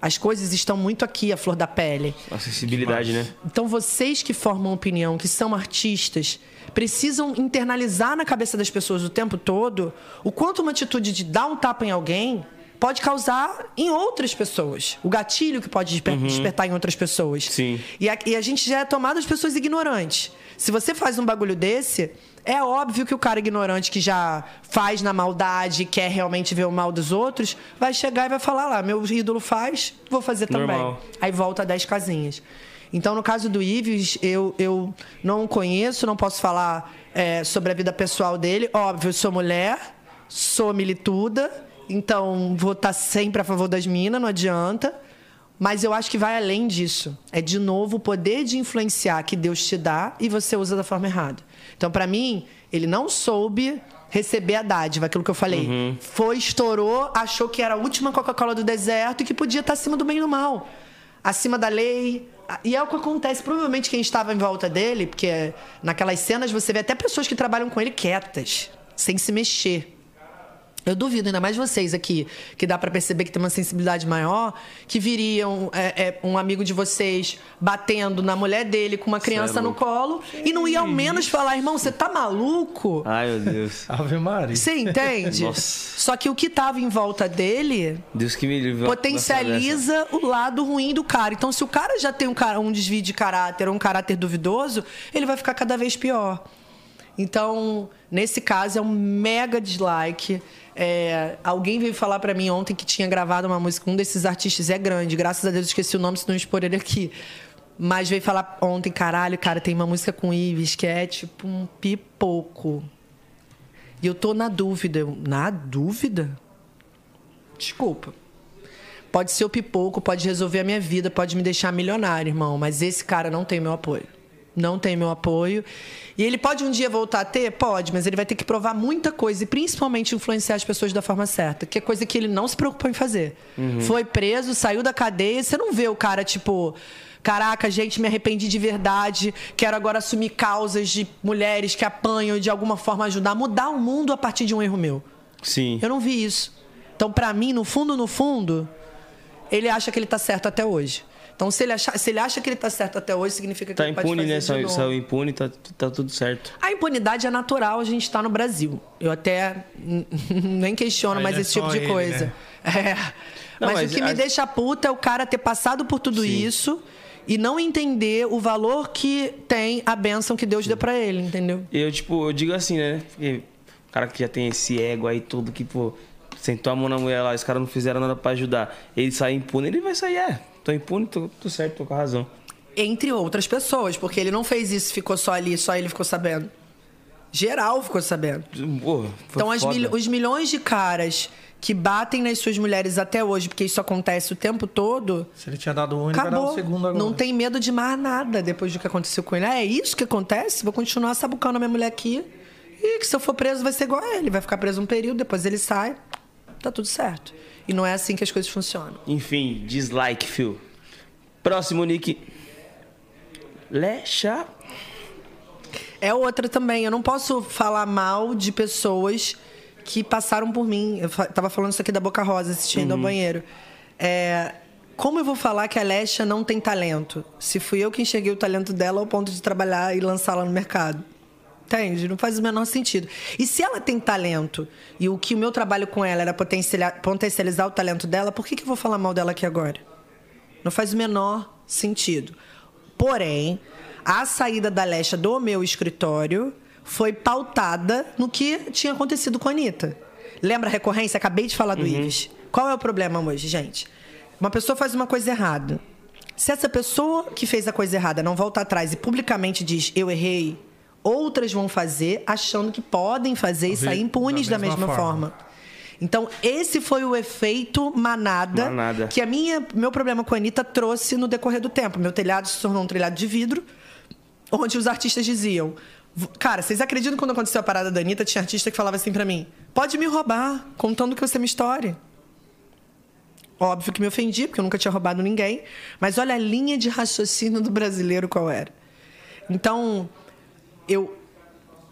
As coisas estão muito aqui, a flor da pele. Acessibilidade, né? Então, vocês que formam opinião, que são artistas, precisam internalizar na cabeça das pessoas o tempo todo o quanto uma atitude de dar um tapa em alguém pode causar em outras pessoas. O gatilho que pode desper- despertar em outras pessoas. Sim. E a, e a gente já é tomado as pessoas ignorantes. Se você faz um bagulho desse, é óbvio que o cara ignorante que já faz na maldade, quer realmente ver o mal dos outros, vai chegar e vai falar lá, meu ídolo faz, vou fazer também. Normal. Aí volta 10 casinhas. Então, no caso do Ives, eu, eu não conheço, não posso falar é, sobre a vida pessoal dele. Óbvio, eu sou mulher, sou milituda, então vou estar sempre a favor das minas, não adianta. Mas eu acho que vai além disso. É, de novo, o poder de influenciar que Deus te dá e você usa da forma errada. Então, para mim, ele não soube receber a dádiva, aquilo que eu falei. Foi, estourou, achou que era a última Coca-Cola do deserto e que podia estar acima do bem e do mal. Acima da lei. E é o que acontece. Provavelmente quem estava em volta dele, porque naquelas cenas você vê até pessoas que trabalham com ele quietas, sem se mexer. Eu duvido, ainda mais vocês aqui, que dá pra perceber que tem uma sensibilidade maior, que viriam é, é, um amigo de vocês batendo na mulher dele com uma criança no louco. colo e não ia ao menos falar, irmão, você tá maluco? Ai, meu Deus. *laughs* Ave Maria. Você entende? Nossa. Só que o que tava em volta dele Deus que me livre. potencializa o lado ruim do cara. Então, se o cara já tem um, cara- um desvio de caráter, ou um caráter duvidoso, ele vai ficar cada vez pior. Então, nesse caso, é um mega dislike. É, alguém veio falar pra mim ontem que tinha gravado uma música, um desses artistas é grande, graças a Deus eu esqueci o nome, se não expor ele aqui. Mas veio falar ontem, caralho, cara, tem uma música com Ives que é tipo um pipoco. E eu tô na dúvida. Eu, na dúvida? Desculpa. Pode ser o pipoco, pode resolver a minha vida, pode me deixar milionário, irmão. Mas esse cara não tem meu apoio. Não tem meu apoio. E ele pode um dia voltar a ter? Pode, mas ele vai ter que provar muita coisa e principalmente influenciar as pessoas da forma certa, que é coisa que ele não se preocupou em fazer. Foi preso, saiu da cadeia, você não vê o cara tipo. Caraca, gente, me arrependi de verdade. Quero agora assumir causas de mulheres que apanham e de alguma forma ajudar a mudar o mundo a partir de um erro meu. Sim. Eu não vi isso. Então, pra mim, no fundo, no fundo, ele acha que ele tá certo até hoje. Então, se ele, achar, se ele acha que ele tá certo até hoje, significa que Tá ele pode impune, fazer né? de Saiu, impune, tá, tá tudo certo. A impunidade é natural, a gente está no Brasil. Eu até *laughs* nem questiono mais é esse tipo de ele, coisa. *laughs* É. Não, mas, mas o que a- me deixa puta é o cara ter passado por tudo Sim. isso e não entender o valor que tem a bênção que Deus deu pra ele, entendeu? Eu, tipo, eu digo assim, né? Porque o cara que já tem esse ego aí tudo, que, pô, sentou a mão na mulher lá, os caras não fizeram nada pra ajudar. Ele sai impune, ele vai sair, é, tô impune, tô, tô certo, tô com a razão. Entre outras pessoas, porque ele não fez isso, ficou só ali, só ele ficou sabendo. Geral ficou sabendo. Foi Então, mil- os milhões de caras que batem nas suas mulheres até hoje, porque isso acontece o tempo todo, Se ele tinha dado um, ele vai dar o segundo agora. Não tem medo de mais nada depois do que aconteceu com ele. Ah, é isso que acontece? Vou continuar sabucando a minha mulher aqui. E que se eu for preso vai ser igual a ele. Vai ficar preso um período, depois ele sai. Tá tudo certo. E não é assim que as coisas funcionam. Enfim, dislike, Phil. Próximo nick. Lecha. É outra também. Eu não posso falar mal de pessoas que passaram por mim. Eu tava falando isso aqui da Boca Rosa, assistindo ao banheiro. É, como eu vou falar que a Lesha não tem talento? Se fui eu que enxerguei o talento dela ao ponto de trabalhar e lançá-la no mercado. Entende? Não faz o menor sentido. E se ela tem talento e o que o meu trabalho com ela era potencializar, potencializar o talento dela, por que, que eu vou falar mal dela aqui agora? Não faz o menor sentido. Porém, a saída da Lesha do meu escritório foi pautada no que tinha acontecido com a Anitta. Lembra a recorrência? Acabei de falar do Ives. Qual é o problema hoje, gente? Uma pessoa faz uma coisa errada. Se essa pessoa que fez a coisa errada não volta atrás e publicamente diz eu errei, outras vão fazer achando que podem fazer e sair impunes da da mesma mesma, forma. forma. Então, esse foi o efeito manada, Manada. que a minha, meu problema com a Anitta trouxe no decorrer do tempo. Meu telhado se tornou um telhado de vidro, onde os artistas diziam. "V- Cara, vocês acreditam que quando aconteceu a parada da Anitta, tinha artista que falava assim pra mim: pode me roubar, contando que você minha história. Óbvio que me ofendi, porque eu nunca tinha roubado ninguém. Mas olha a linha de raciocínio do brasileiro qual era. Então, eu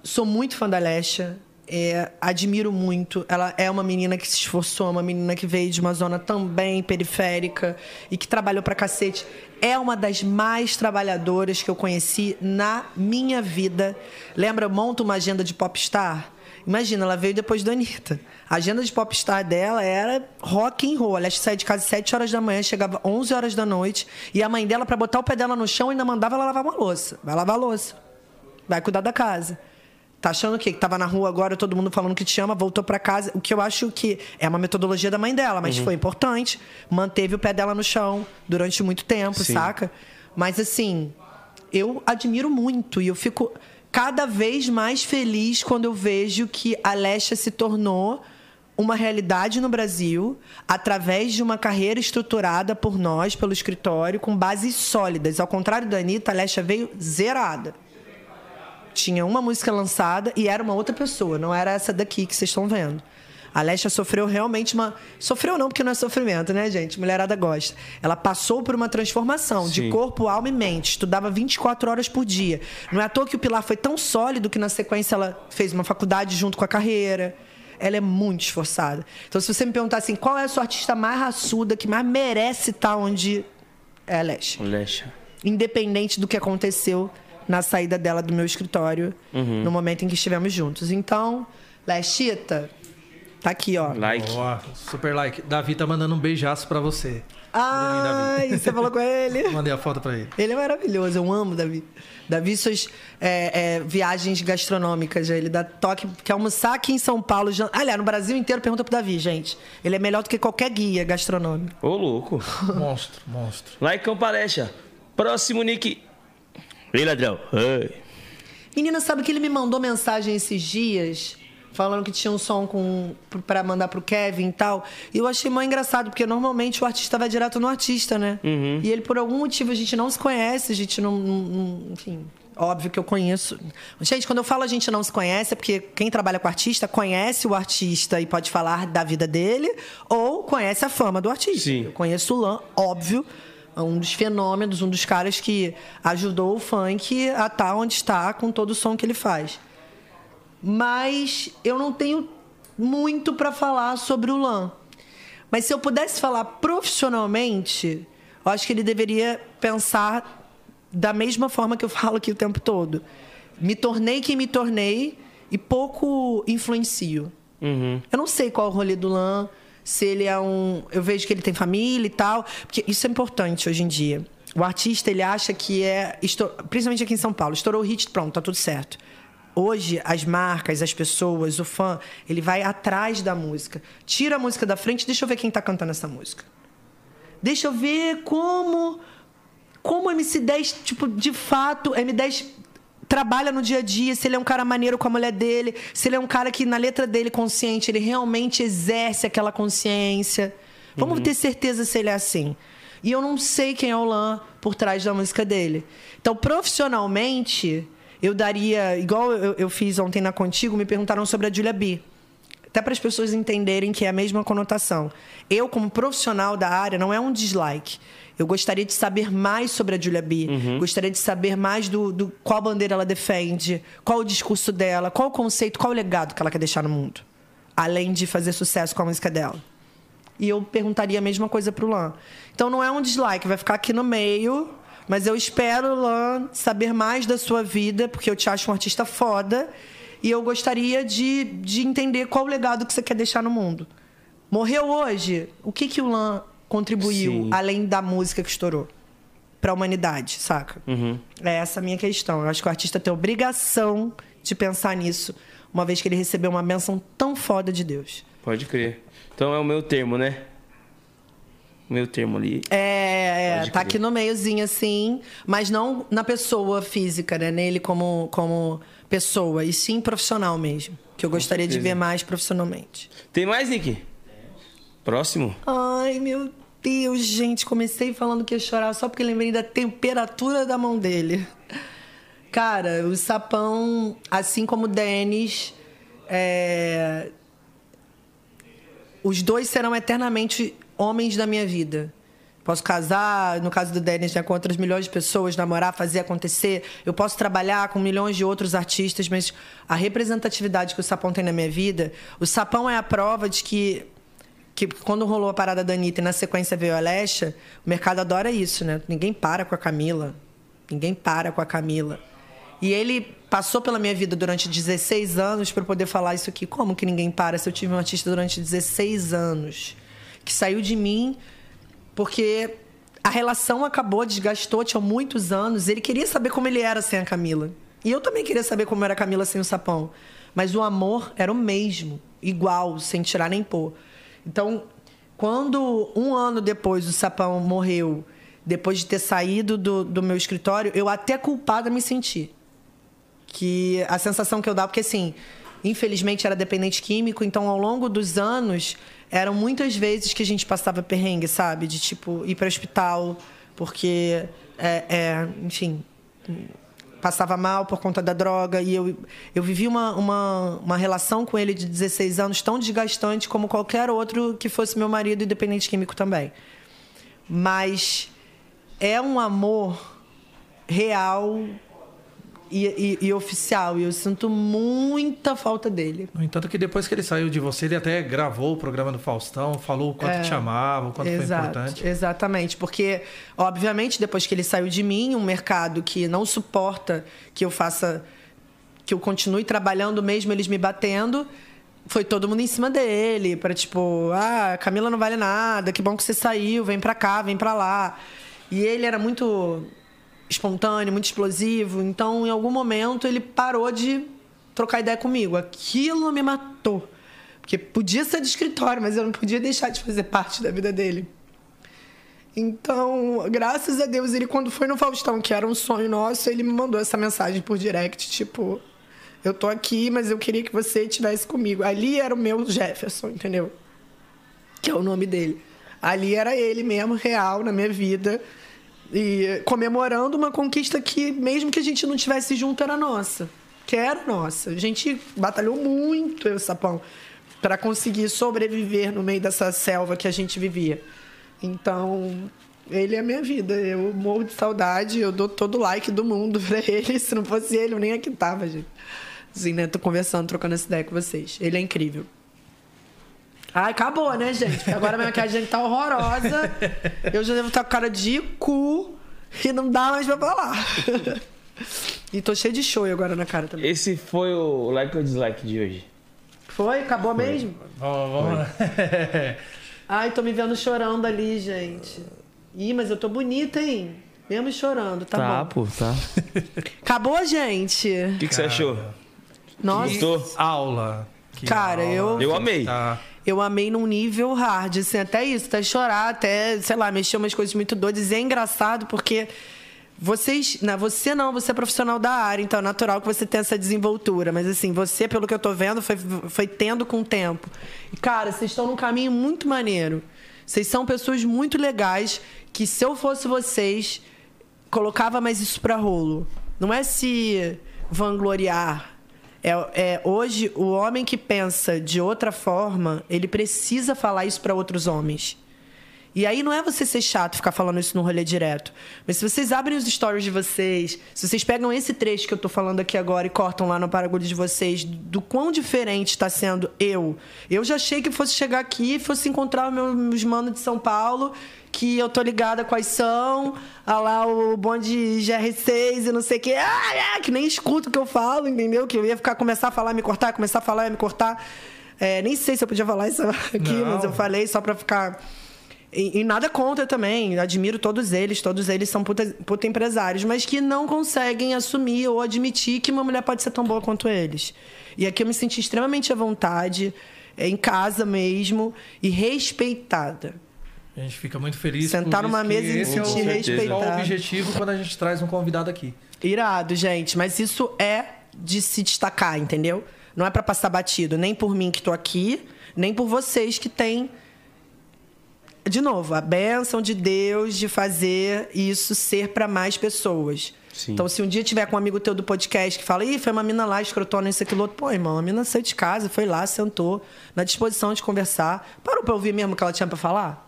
sou muito fã da Lesha. é, admiro muito. Ela é uma menina que se esforçou, uma menina que veio de uma zona também periférica e que trabalhou pra cacete. É uma das mais trabalhadoras que eu conheci na minha vida. Lembra, monta uma agenda de popstar? Imagina, ela veio depois da Anitta. A agenda de popstar dela era rock and roll. Ela saía de casa às 7 horas da manhã, chegava 11 horas da noite. E a mãe dela, pra botar o pé dela no chão, ainda mandava ela lavar uma louça. Vai lavar a louça. Vai cuidar da casa. Tá achando o quê? Que tava na rua agora, todo mundo falando que te ama, voltou pra casa. O que eu acho que é uma metodologia da mãe dela, mas foi importante. Manteve o pé dela no chão durante muito tempo, Sim. saca? Mas assim, eu admiro muito e eu fico cada vez mais feliz quando eu vejo que a Lesha se tornou uma realidade no Brasil através de uma carreira estruturada por nós, pelo escritório, com bases sólidas. Ao contrário da Anitta, a Lesha veio zerada tinha uma música lançada e era uma outra pessoa, não era essa daqui que vocês estão vendo. A Lesha sofreu realmente uma. Sofreu não, porque não é sofrimento, né, gente? Mulherada gosta. Ela passou por uma transformação de Sim. corpo, alma e mente. Estudava 24 horas por dia. Não é à toa que o pilar foi tão sólido que na sequência ela fez uma faculdade junto com a carreira. Ela é muito esforçada. Então, se você me perguntar assim, qual é a sua artista mais raçuda, que mais merece estar onde é a Lesha? Lecha. independente do que aconteceu na saída dela do meu escritório Uhum. no momento em que estivemos juntos. Então, Lechita, tá aqui, ó. Like. Boa, super like. Davi tá mandando um beijaço pra você. Ai, você falou com ele? *laughs* Mandei a foto pra ele. Ele é maravilhoso, eu amo Davi. Davi, suas é, é, viagens gastronômicas, ele dá toque, quer almoçar aqui em São Paulo. jan- Aliás, no Brasil inteiro, pergunta pro Davi, gente. Ele é melhor do que qualquer guia gastronômico. Ô, louco. Monstro, monstro. Likeão pra Lecha. Próximo nick. Ei, ladrão. Ei. Menina, sabe que ele me mandou mensagem esses dias falando que tinha um som com para mandar pro Kevin e tal. E eu achei mó engraçado, porque normalmente o artista vai direto no artista, né? E ele, por algum motivo, a gente não se conhece, a gente não. não- enfim. Óbvio que eu conheço. Gente, quando eu falo a gente não se conhece, é porque quem trabalha com artista conhece o artista e pode falar da vida dele, ou conhece a fama do artista. Sim. Eu conheço o Lan, óbvio, um dos fenômenos, um dos caras que ajudou o funk a estar onde está com todo o som que ele faz. Mas eu não tenho muito para falar sobre o Lan. Mas se eu pudesse falar profissionalmente, eu acho que ele deveria pensar da mesma forma que eu falo aqui o tempo todo. Me tornei quem me tornei e pouco influencio. Eu não sei qual é o rolê do Lan, se ele é um. Eu vejo que ele tem família e tal. Porque isso é importante hoje em dia. o artista ele acha que é, principalmente aqui em São Paulo, estourou o hit, pronto, tá tudo certo. Hoje, as marcas, as pessoas, o fã, ele vai atrás da música. Tira a música da frente, deixa eu ver quem tá cantando essa música. Deixa eu ver como como o MC10, tipo, de fato, M10 trabalha no dia a dia, se ele é um cara maneiro com a mulher dele, se ele é um cara que na letra dele consciente, ele realmente exerce aquela consciência. Vamos ter certeza se ele é assim. E eu não sei quem é o Lan por trás da música dele. Então, profissionalmente, eu daria, igual eu, eu fiz ontem na Contigo, me perguntaram sobre a Julia B até para as pessoas entenderem que é a mesma conotação. Eu, como profissional da área, não é um dislike. Eu gostaria de saber mais sobre a Julia B. Gostaria de saber mais do, do qual bandeira ela defende, qual o discurso dela, qual o conceito, qual o legado que ela quer deixar no mundo. Além de fazer sucesso com a música dela. E eu perguntaria a mesma coisa pro Lan. Então não é um dislike, vai ficar aqui no meio. Mas eu espero, Lan, saber mais da sua vida, porque eu te acho um artista foda. E eu gostaria de, de entender qual o legado que você quer deixar no mundo. Morreu hoje? O que, que o Lan contribuiu, Sim. além da música que estourou? Pra humanidade, saca? É essa a minha questão. Eu acho que o artista tem obrigação de pensar nisso, uma vez que ele recebeu uma benção tão foda de Deus. Pode crer. Então é o meu termo, né? O meu termo ali. É, é tá aqui no meiozinho assim, mas não na pessoa física, né? Nele como, como pessoa, e sim profissional mesmo. Que eu gostaria de ver mais profissionalmente. Tem mais, Nick? Próximo? Ai, meu Deus, gente, comecei falando que ia chorar só porque lembrei da temperatura da mão dele. Cara, o Sapão, assim como o Denis, é, os dois serão eternamente homens da minha vida. Posso casar, no caso do Denis, né, com outras milhões de pessoas, namorar, fazer acontecer. Eu posso trabalhar com milhões de outros artistas, mas a representatividade que o Sapão tem na minha vida, o Sapão é a prova de que que quando rolou a parada da Anitta e na sequência veio a Alexa, o mercado adora isso, né? Ninguém para com a Camila. Ninguém para com a Camila. E ele passou pela minha vida durante 16 anos para poder falar isso aqui. Como que ninguém para se eu tive um artista durante 16 anos? Que saiu de mim porque a relação acabou, desgastou, tinha muitos anos. Ele queria saber como ele era sem a Camila. E eu também queria saber como era a Camila sem o sapão. Mas o amor era o mesmo, igual, sem tirar nem pôr. Então, quando um ano depois o sapão morreu, depois de ter saído do, do meu escritório, eu até culpada me senti que a sensação que eu dava, porque assim, infelizmente era dependente químico, então ao longo dos anos eram muitas vezes que a gente passava perrengue, sabe? De tipo ir para o hospital, porque, é, é, enfim, passava mal por conta da droga e eu, eu vivi uma, uma, uma relação com ele de 16 anos tão desgastante como qualquer outro que fosse meu marido e dependente químico também. Mas é um amor real e, e- e oficial. E eu sinto muita falta dele. No entanto, que depois que ele saiu de você, ele até gravou o programa do Faustão, falou o quanto te amava, o quanto foi importante. Exatamente, porque, obviamente, depois que ele saiu de mim, um mercado que não suporta que eu faça, que eu continue trabalhando mesmo eles me batendo, foi todo mundo em cima dele, para tipo, ah, Camila não vale nada, que bom que você saiu, vem pra cá, vem pra lá. E ele era muito espontâneo, muito explosivo, então em algum momento ele parou de trocar ideia comigo. Aquilo me matou. Porque podia ser de escritório, mas eu não podia deixar de fazer parte da vida dele. Então, graças a Deus, ele quando foi no Faustão, que era um sonho nosso, ele me mandou essa mensagem por direct, tipo, eu tô aqui, mas eu queria que você estivesse comigo. Ali era o meu Jefferson, entendeu? Que é o nome dele. Ali era ele mesmo, real, na minha vida. E comemorando uma conquista que, mesmo que a gente não tivesse junto, era nossa. Que era nossa. A gente batalhou muito, eu Sapão, para conseguir sobreviver no meio dessa selva que a gente vivia. Então, ele é a minha vida. Eu morro de saudade, eu dou todo o like do mundo *laughs* pra ele. Se não fosse ele, eu nem aqui tava, gente. Assim, né? Tô conversando, trocando essa ideia com vocês. Ele é incrível. Ai, acabou, né, gente? Porque agora a minha maquiagem tá horrorosa. Eu já devo estar com cara de cu e não dá mais pra falar. E tô cheio de show agora na cara também. Esse foi o like ou dislike de hoje. Foi? Acabou mesmo? Vamos, vamos lá. Ai, tô me vendo chorando ali, gente. Ih, mas eu tô bonita, hein? Mesmo chorando, tá, Tá, bom. pô, tá. Acabou, gente? O que, que você achou? Nossa. Gostou? Aula. Que Cara, aula. eu- Eu amei. Tá. Eu amei num nível hard, assim, até isso, até chorar, até, sei lá, mexer umas coisas muito doidas. E é engraçado porque vocês. Não, você não, você é profissional da área, então é natural que você tenha essa desenvoltura. Mas assim, você, pelo que eu tô vendo, foi, foi tendo com o tempo. E, cara, vocês estão num caminho muito maneiro. Vocês são pessoas muito legais que, se eu fosse vocês, colocava mais isso pra rolo. Não é se vangloriar. É, é, hoje, o homem que pensa de outra forma, ele precisa falar isso para outros homens. E aí não é você ser chato ficar falando isso no rolê direto. Mas se vocês abrem os stories de vocês, se vocês pegam esse trecho que eu tô falando aqui agora e cortam lá no Paragulho de vocês, do quão diferente está sendo eu. Eu já achei que fosse chegar aqui e fosse encontrar meus, manos de São Paulo, que eu tô ligada quais são, a lá o bonde GR6 e não sei o quê. Ah, é, que nem escuto o que eu falo, entendeu? Que eu ia ficar, começar a falar, me cortar, começar a falar, me cortar. É, nem sei se eu podia falar isso *laughs* aqui, Não. mas eu falei só pra ficar. E, e nada contra também, admiro todos eles, todos eles são puta, puta empresários, mas que não conseguem assumir ou admitir que uma mulher pode ser tão boa quanto eles. E aqui eu me senti extremamente à vontade, é, em casa mesmo, e respeitada. A gente fica muito feliz. Sentar numa mesa e esse é se o respeitar. principal objetivo quando a gente traz um convidado aqui. Irado, gente, mas isso é de se destacar, entendeu? Não é pra passar batido, nem por mim que tô aqui, nem por vocês que têm de novo, a bênção de Deus de fazer isso ser pra mais pessoas. Sim. Então, se um dia tiver com um amigo teu do podcast que fala, ih, foi uma mina lá, escrotona, isso, aquilo, outro. Pô, irmão, a mina saiu de casa, foi lá, sentou, na disposição de conversar. Parou pra ouvir mesmo o que ela tinha pra falar?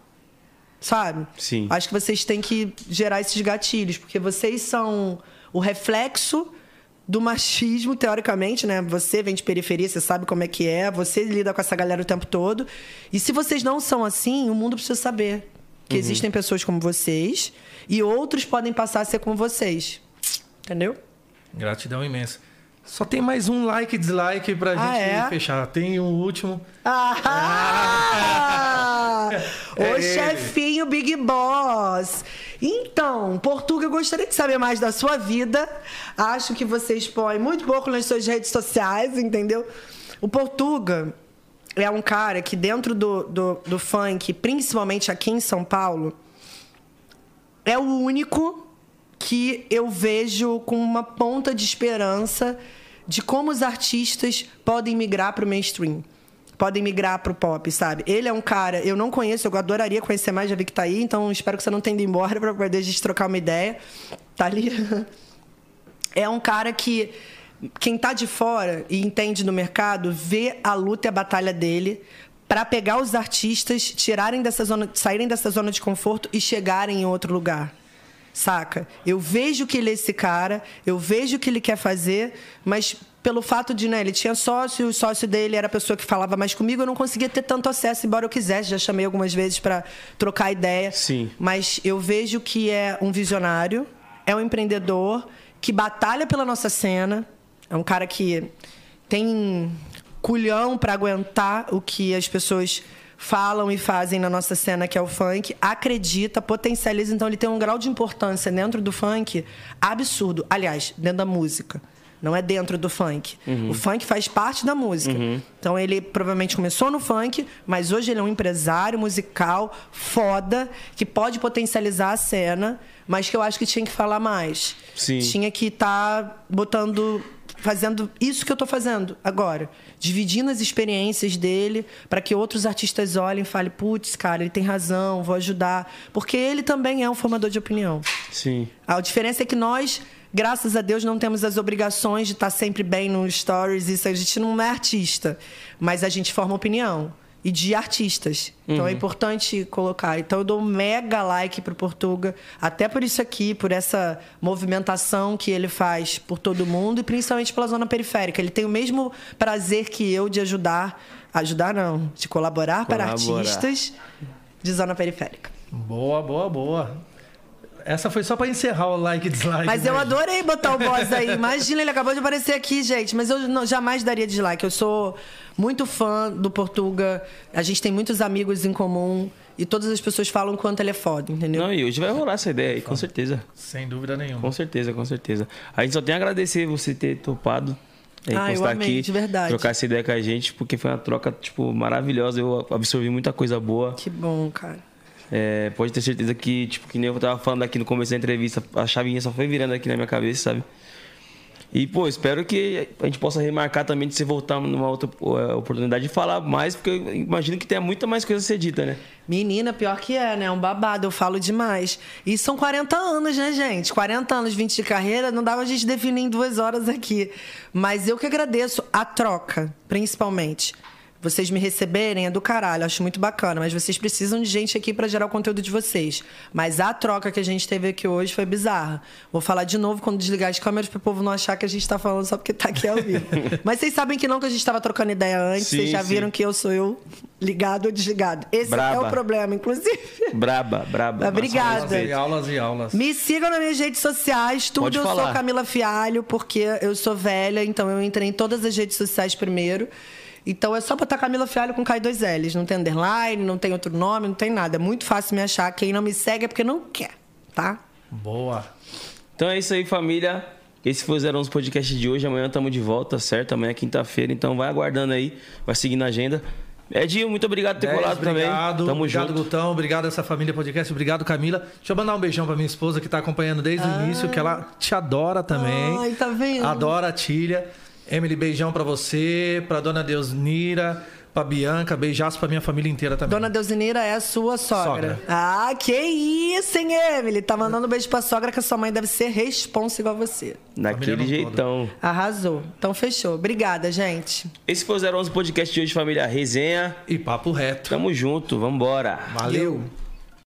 Sabe? Sim. Acho que vocês têm que gerar esses gatilhos, porque vocês são o reflexo do machismo, teoricamente, né? Você vem de periferia, você sabe como é que é, você lida com essa galera o tempo todo. E se vocês não são assim, o mundo precisa saber que existem pessoas como vocês e outros podem passar a ser como vocês. Entendeu? Gratidão imensa. Só tem mais um like e dislike pra Ah, gente é? fechar. Tem o último. Ah! o *laughs* É ele. chefinho Big Boss. Então, Portuga, eu gostaria de saber mais da sua vida. Acho que você expõe muito pouco nas suas redes sociais, entendeu? O Portuga é um cara que, dentro do, do, do funk, principalmente aqui em São Paulo, é o único que eu vejo com uma ponta de esperança de como os artistas podem migrar para o mainstream. Podem migrar para o pop, sabe? Ele é um cara, eu não conheço, eu adoraria conhecer mais, já vi que tá aí, então espero que você não tenha ido embora *laughs* para poder a gente trocar uma ideia. Tá ali. É um cara que quem tá de fora e entende do mercado vê a luta e a batalha dele para pegar os artistas, tirarem dessa zona, saírem dessa zona de conforto e chegarem em outro lugar. Saca? Eu vejo que ele é esse cara, eu vejo o que ele quer fazer, mas pelo fato de, né, ele tinha sócio, o sócio dele era a pessoa que falava mais comigo, eu não conseguia ter tanto acesso, embora eu quisesse, já chamei algumas vezes para trocar ideia. Sim. Mas eu vejo que é um visionário, é um empreendedor que batalha pela nossa cena, é um cara que tem culhão para aguentar o que as pessoas falam e fazem na nossa cena, que é o funk, acredita, potencializa, então ele tem um grau de importância dentro do funk absurdo. Aliás, dentro da música. Não é dentro do funk. O funk faz parte da música. Então ele provavelmente começou no funk, mas hoje ele é um empresário musical foda, que pode potencializar a cena, mas que eu acho que tinha que falar mais. Sim. Tinha que estar botando fazendo isso que eu estou fazendo agora, dividindo as experiências dele para que outros artistas olhem e falem, putz, cara, ele tem razão, vou ajudar, porque ele também é um formador de opinião. Sim. A diferença é que nós, graças a Deus, não temos as obrigações de estar sempre bem nos stories, isso a gente não é artista, mas a gente forma opinião e de artistas. Então é importante colocar. Então eu dou um mega like pro Portuga, até por isso aqui, por essa movimentação que ele faz por todo mundo e principalmente pela zona periférica. Ele tem o mesmo prazer que eu de ajudar, ajudar não, de colaborar, para Colaborar. artistas de zona periférica. Boa, boa, boa. Essa foi só pra encerrar o like e dislike. Mas eu né? adorei botar o boss aí. *laughs* Imagina, ele acabou de aparecer aqui, gente. Mas eu não- jamais daria dislike. Eu sou muito fã do Portuga. A gente tem muitos amigos em comum. E todas as pessoas falam quanto ele é foda, entendeu? Não, e hoje vai rolar essa ideia aí, com certeza. Sem dúvida nenhuma. Com certeza, com certeza. A gente só tem a agradecer você ter topado. é, Ah, eu amei, aqui, de verdade. trocar essa ideia com a gente, porque foi uma troca, tipo, maravilhosa. Eu absorvi muita coisa boa. Que bom, cara. É, pode ter certeza que, tipo, que nem eu tava falando aqui no começo da entrevista, a chavinha só foi virando aqui na minha cabeça, sabe? E, pô, espero que a gente possa remarcar também de você voltar numa outra é, oportunidade de falar mais, porque eu imagino que tenha muita mais coisa a ser dita, né? Menina, pior que é, né? Um babado, eu falo demais. E são 40 anos, né, gente? 40 anos, 20 de carreira, não dava a gente definir em duas horas aqui. Mas eu que agradeço a troca, principalmente. Vocês me receberem é do caralho, acho muito bacana, mas vocês precisam de gente aqui para gerar o conteúdo de vocês. Mas a troca que a gente teve aqui hoje foi bizarra. Vou falar de novo quando desligar as câmeras para o povo não achar que a gente tá falando só porque tá aqui ao vivo. *laughs* mas vocês sabem que não, que a gente tava trocando ideia antes, Sim, vocês já sim. viram que eu sou eu ligado ou desligado. Esse é Braba. o problema, inclusive. Braba, braba. Obrigada. Aulas e aulas e aulas. Me sigam nas minhas redes sociais, tudo Pode eu falar. sou Camila Fialho, porque eu sou velha, então eu entrei em todas as redes sociais primeiro. Então é só botar Camila Fialho com K2Ls. Não tem underline, não tem outro nome, não tem nada. É muito fácil me achar. Quem não me segue é porque não quer, tá? Boa. Então é isso aí, família. Esse foi o 011 Podcast de hoje. Amanhã estamos de volta, certo? Amanhã é quinta-feira, então vai aguardando aí, vai seguindo a agenda. Edinho, muito obrigado por ter 10, colado também. obrigado, Tamo obrigado, junto. Gutão. Obrigado essa família podcast. Obrigado, Camila. Deixa eu mandar um beijão pra minha esposa que tá acompanhando desde o início, que ela te adora também. Ai, tá vendo? Adora a Tília. Emily, beijão pra você, pra dona Deusnira, pra Bianca, beijaço pra minha família inteira também. Dona Deusineira é a sua sogra. Sogra. Ah, que isso, hein, Emily? Tá mandando um beijo pra sogra que a sua mãe deve ser responsa igual a você. Daquele jeitão. Arrasou. Então fechou. Obrigada, gente. Esse foi o 011 Podcast de hoje, família. Resenha. E papo reto. Tamo junto, vambora. Valeu.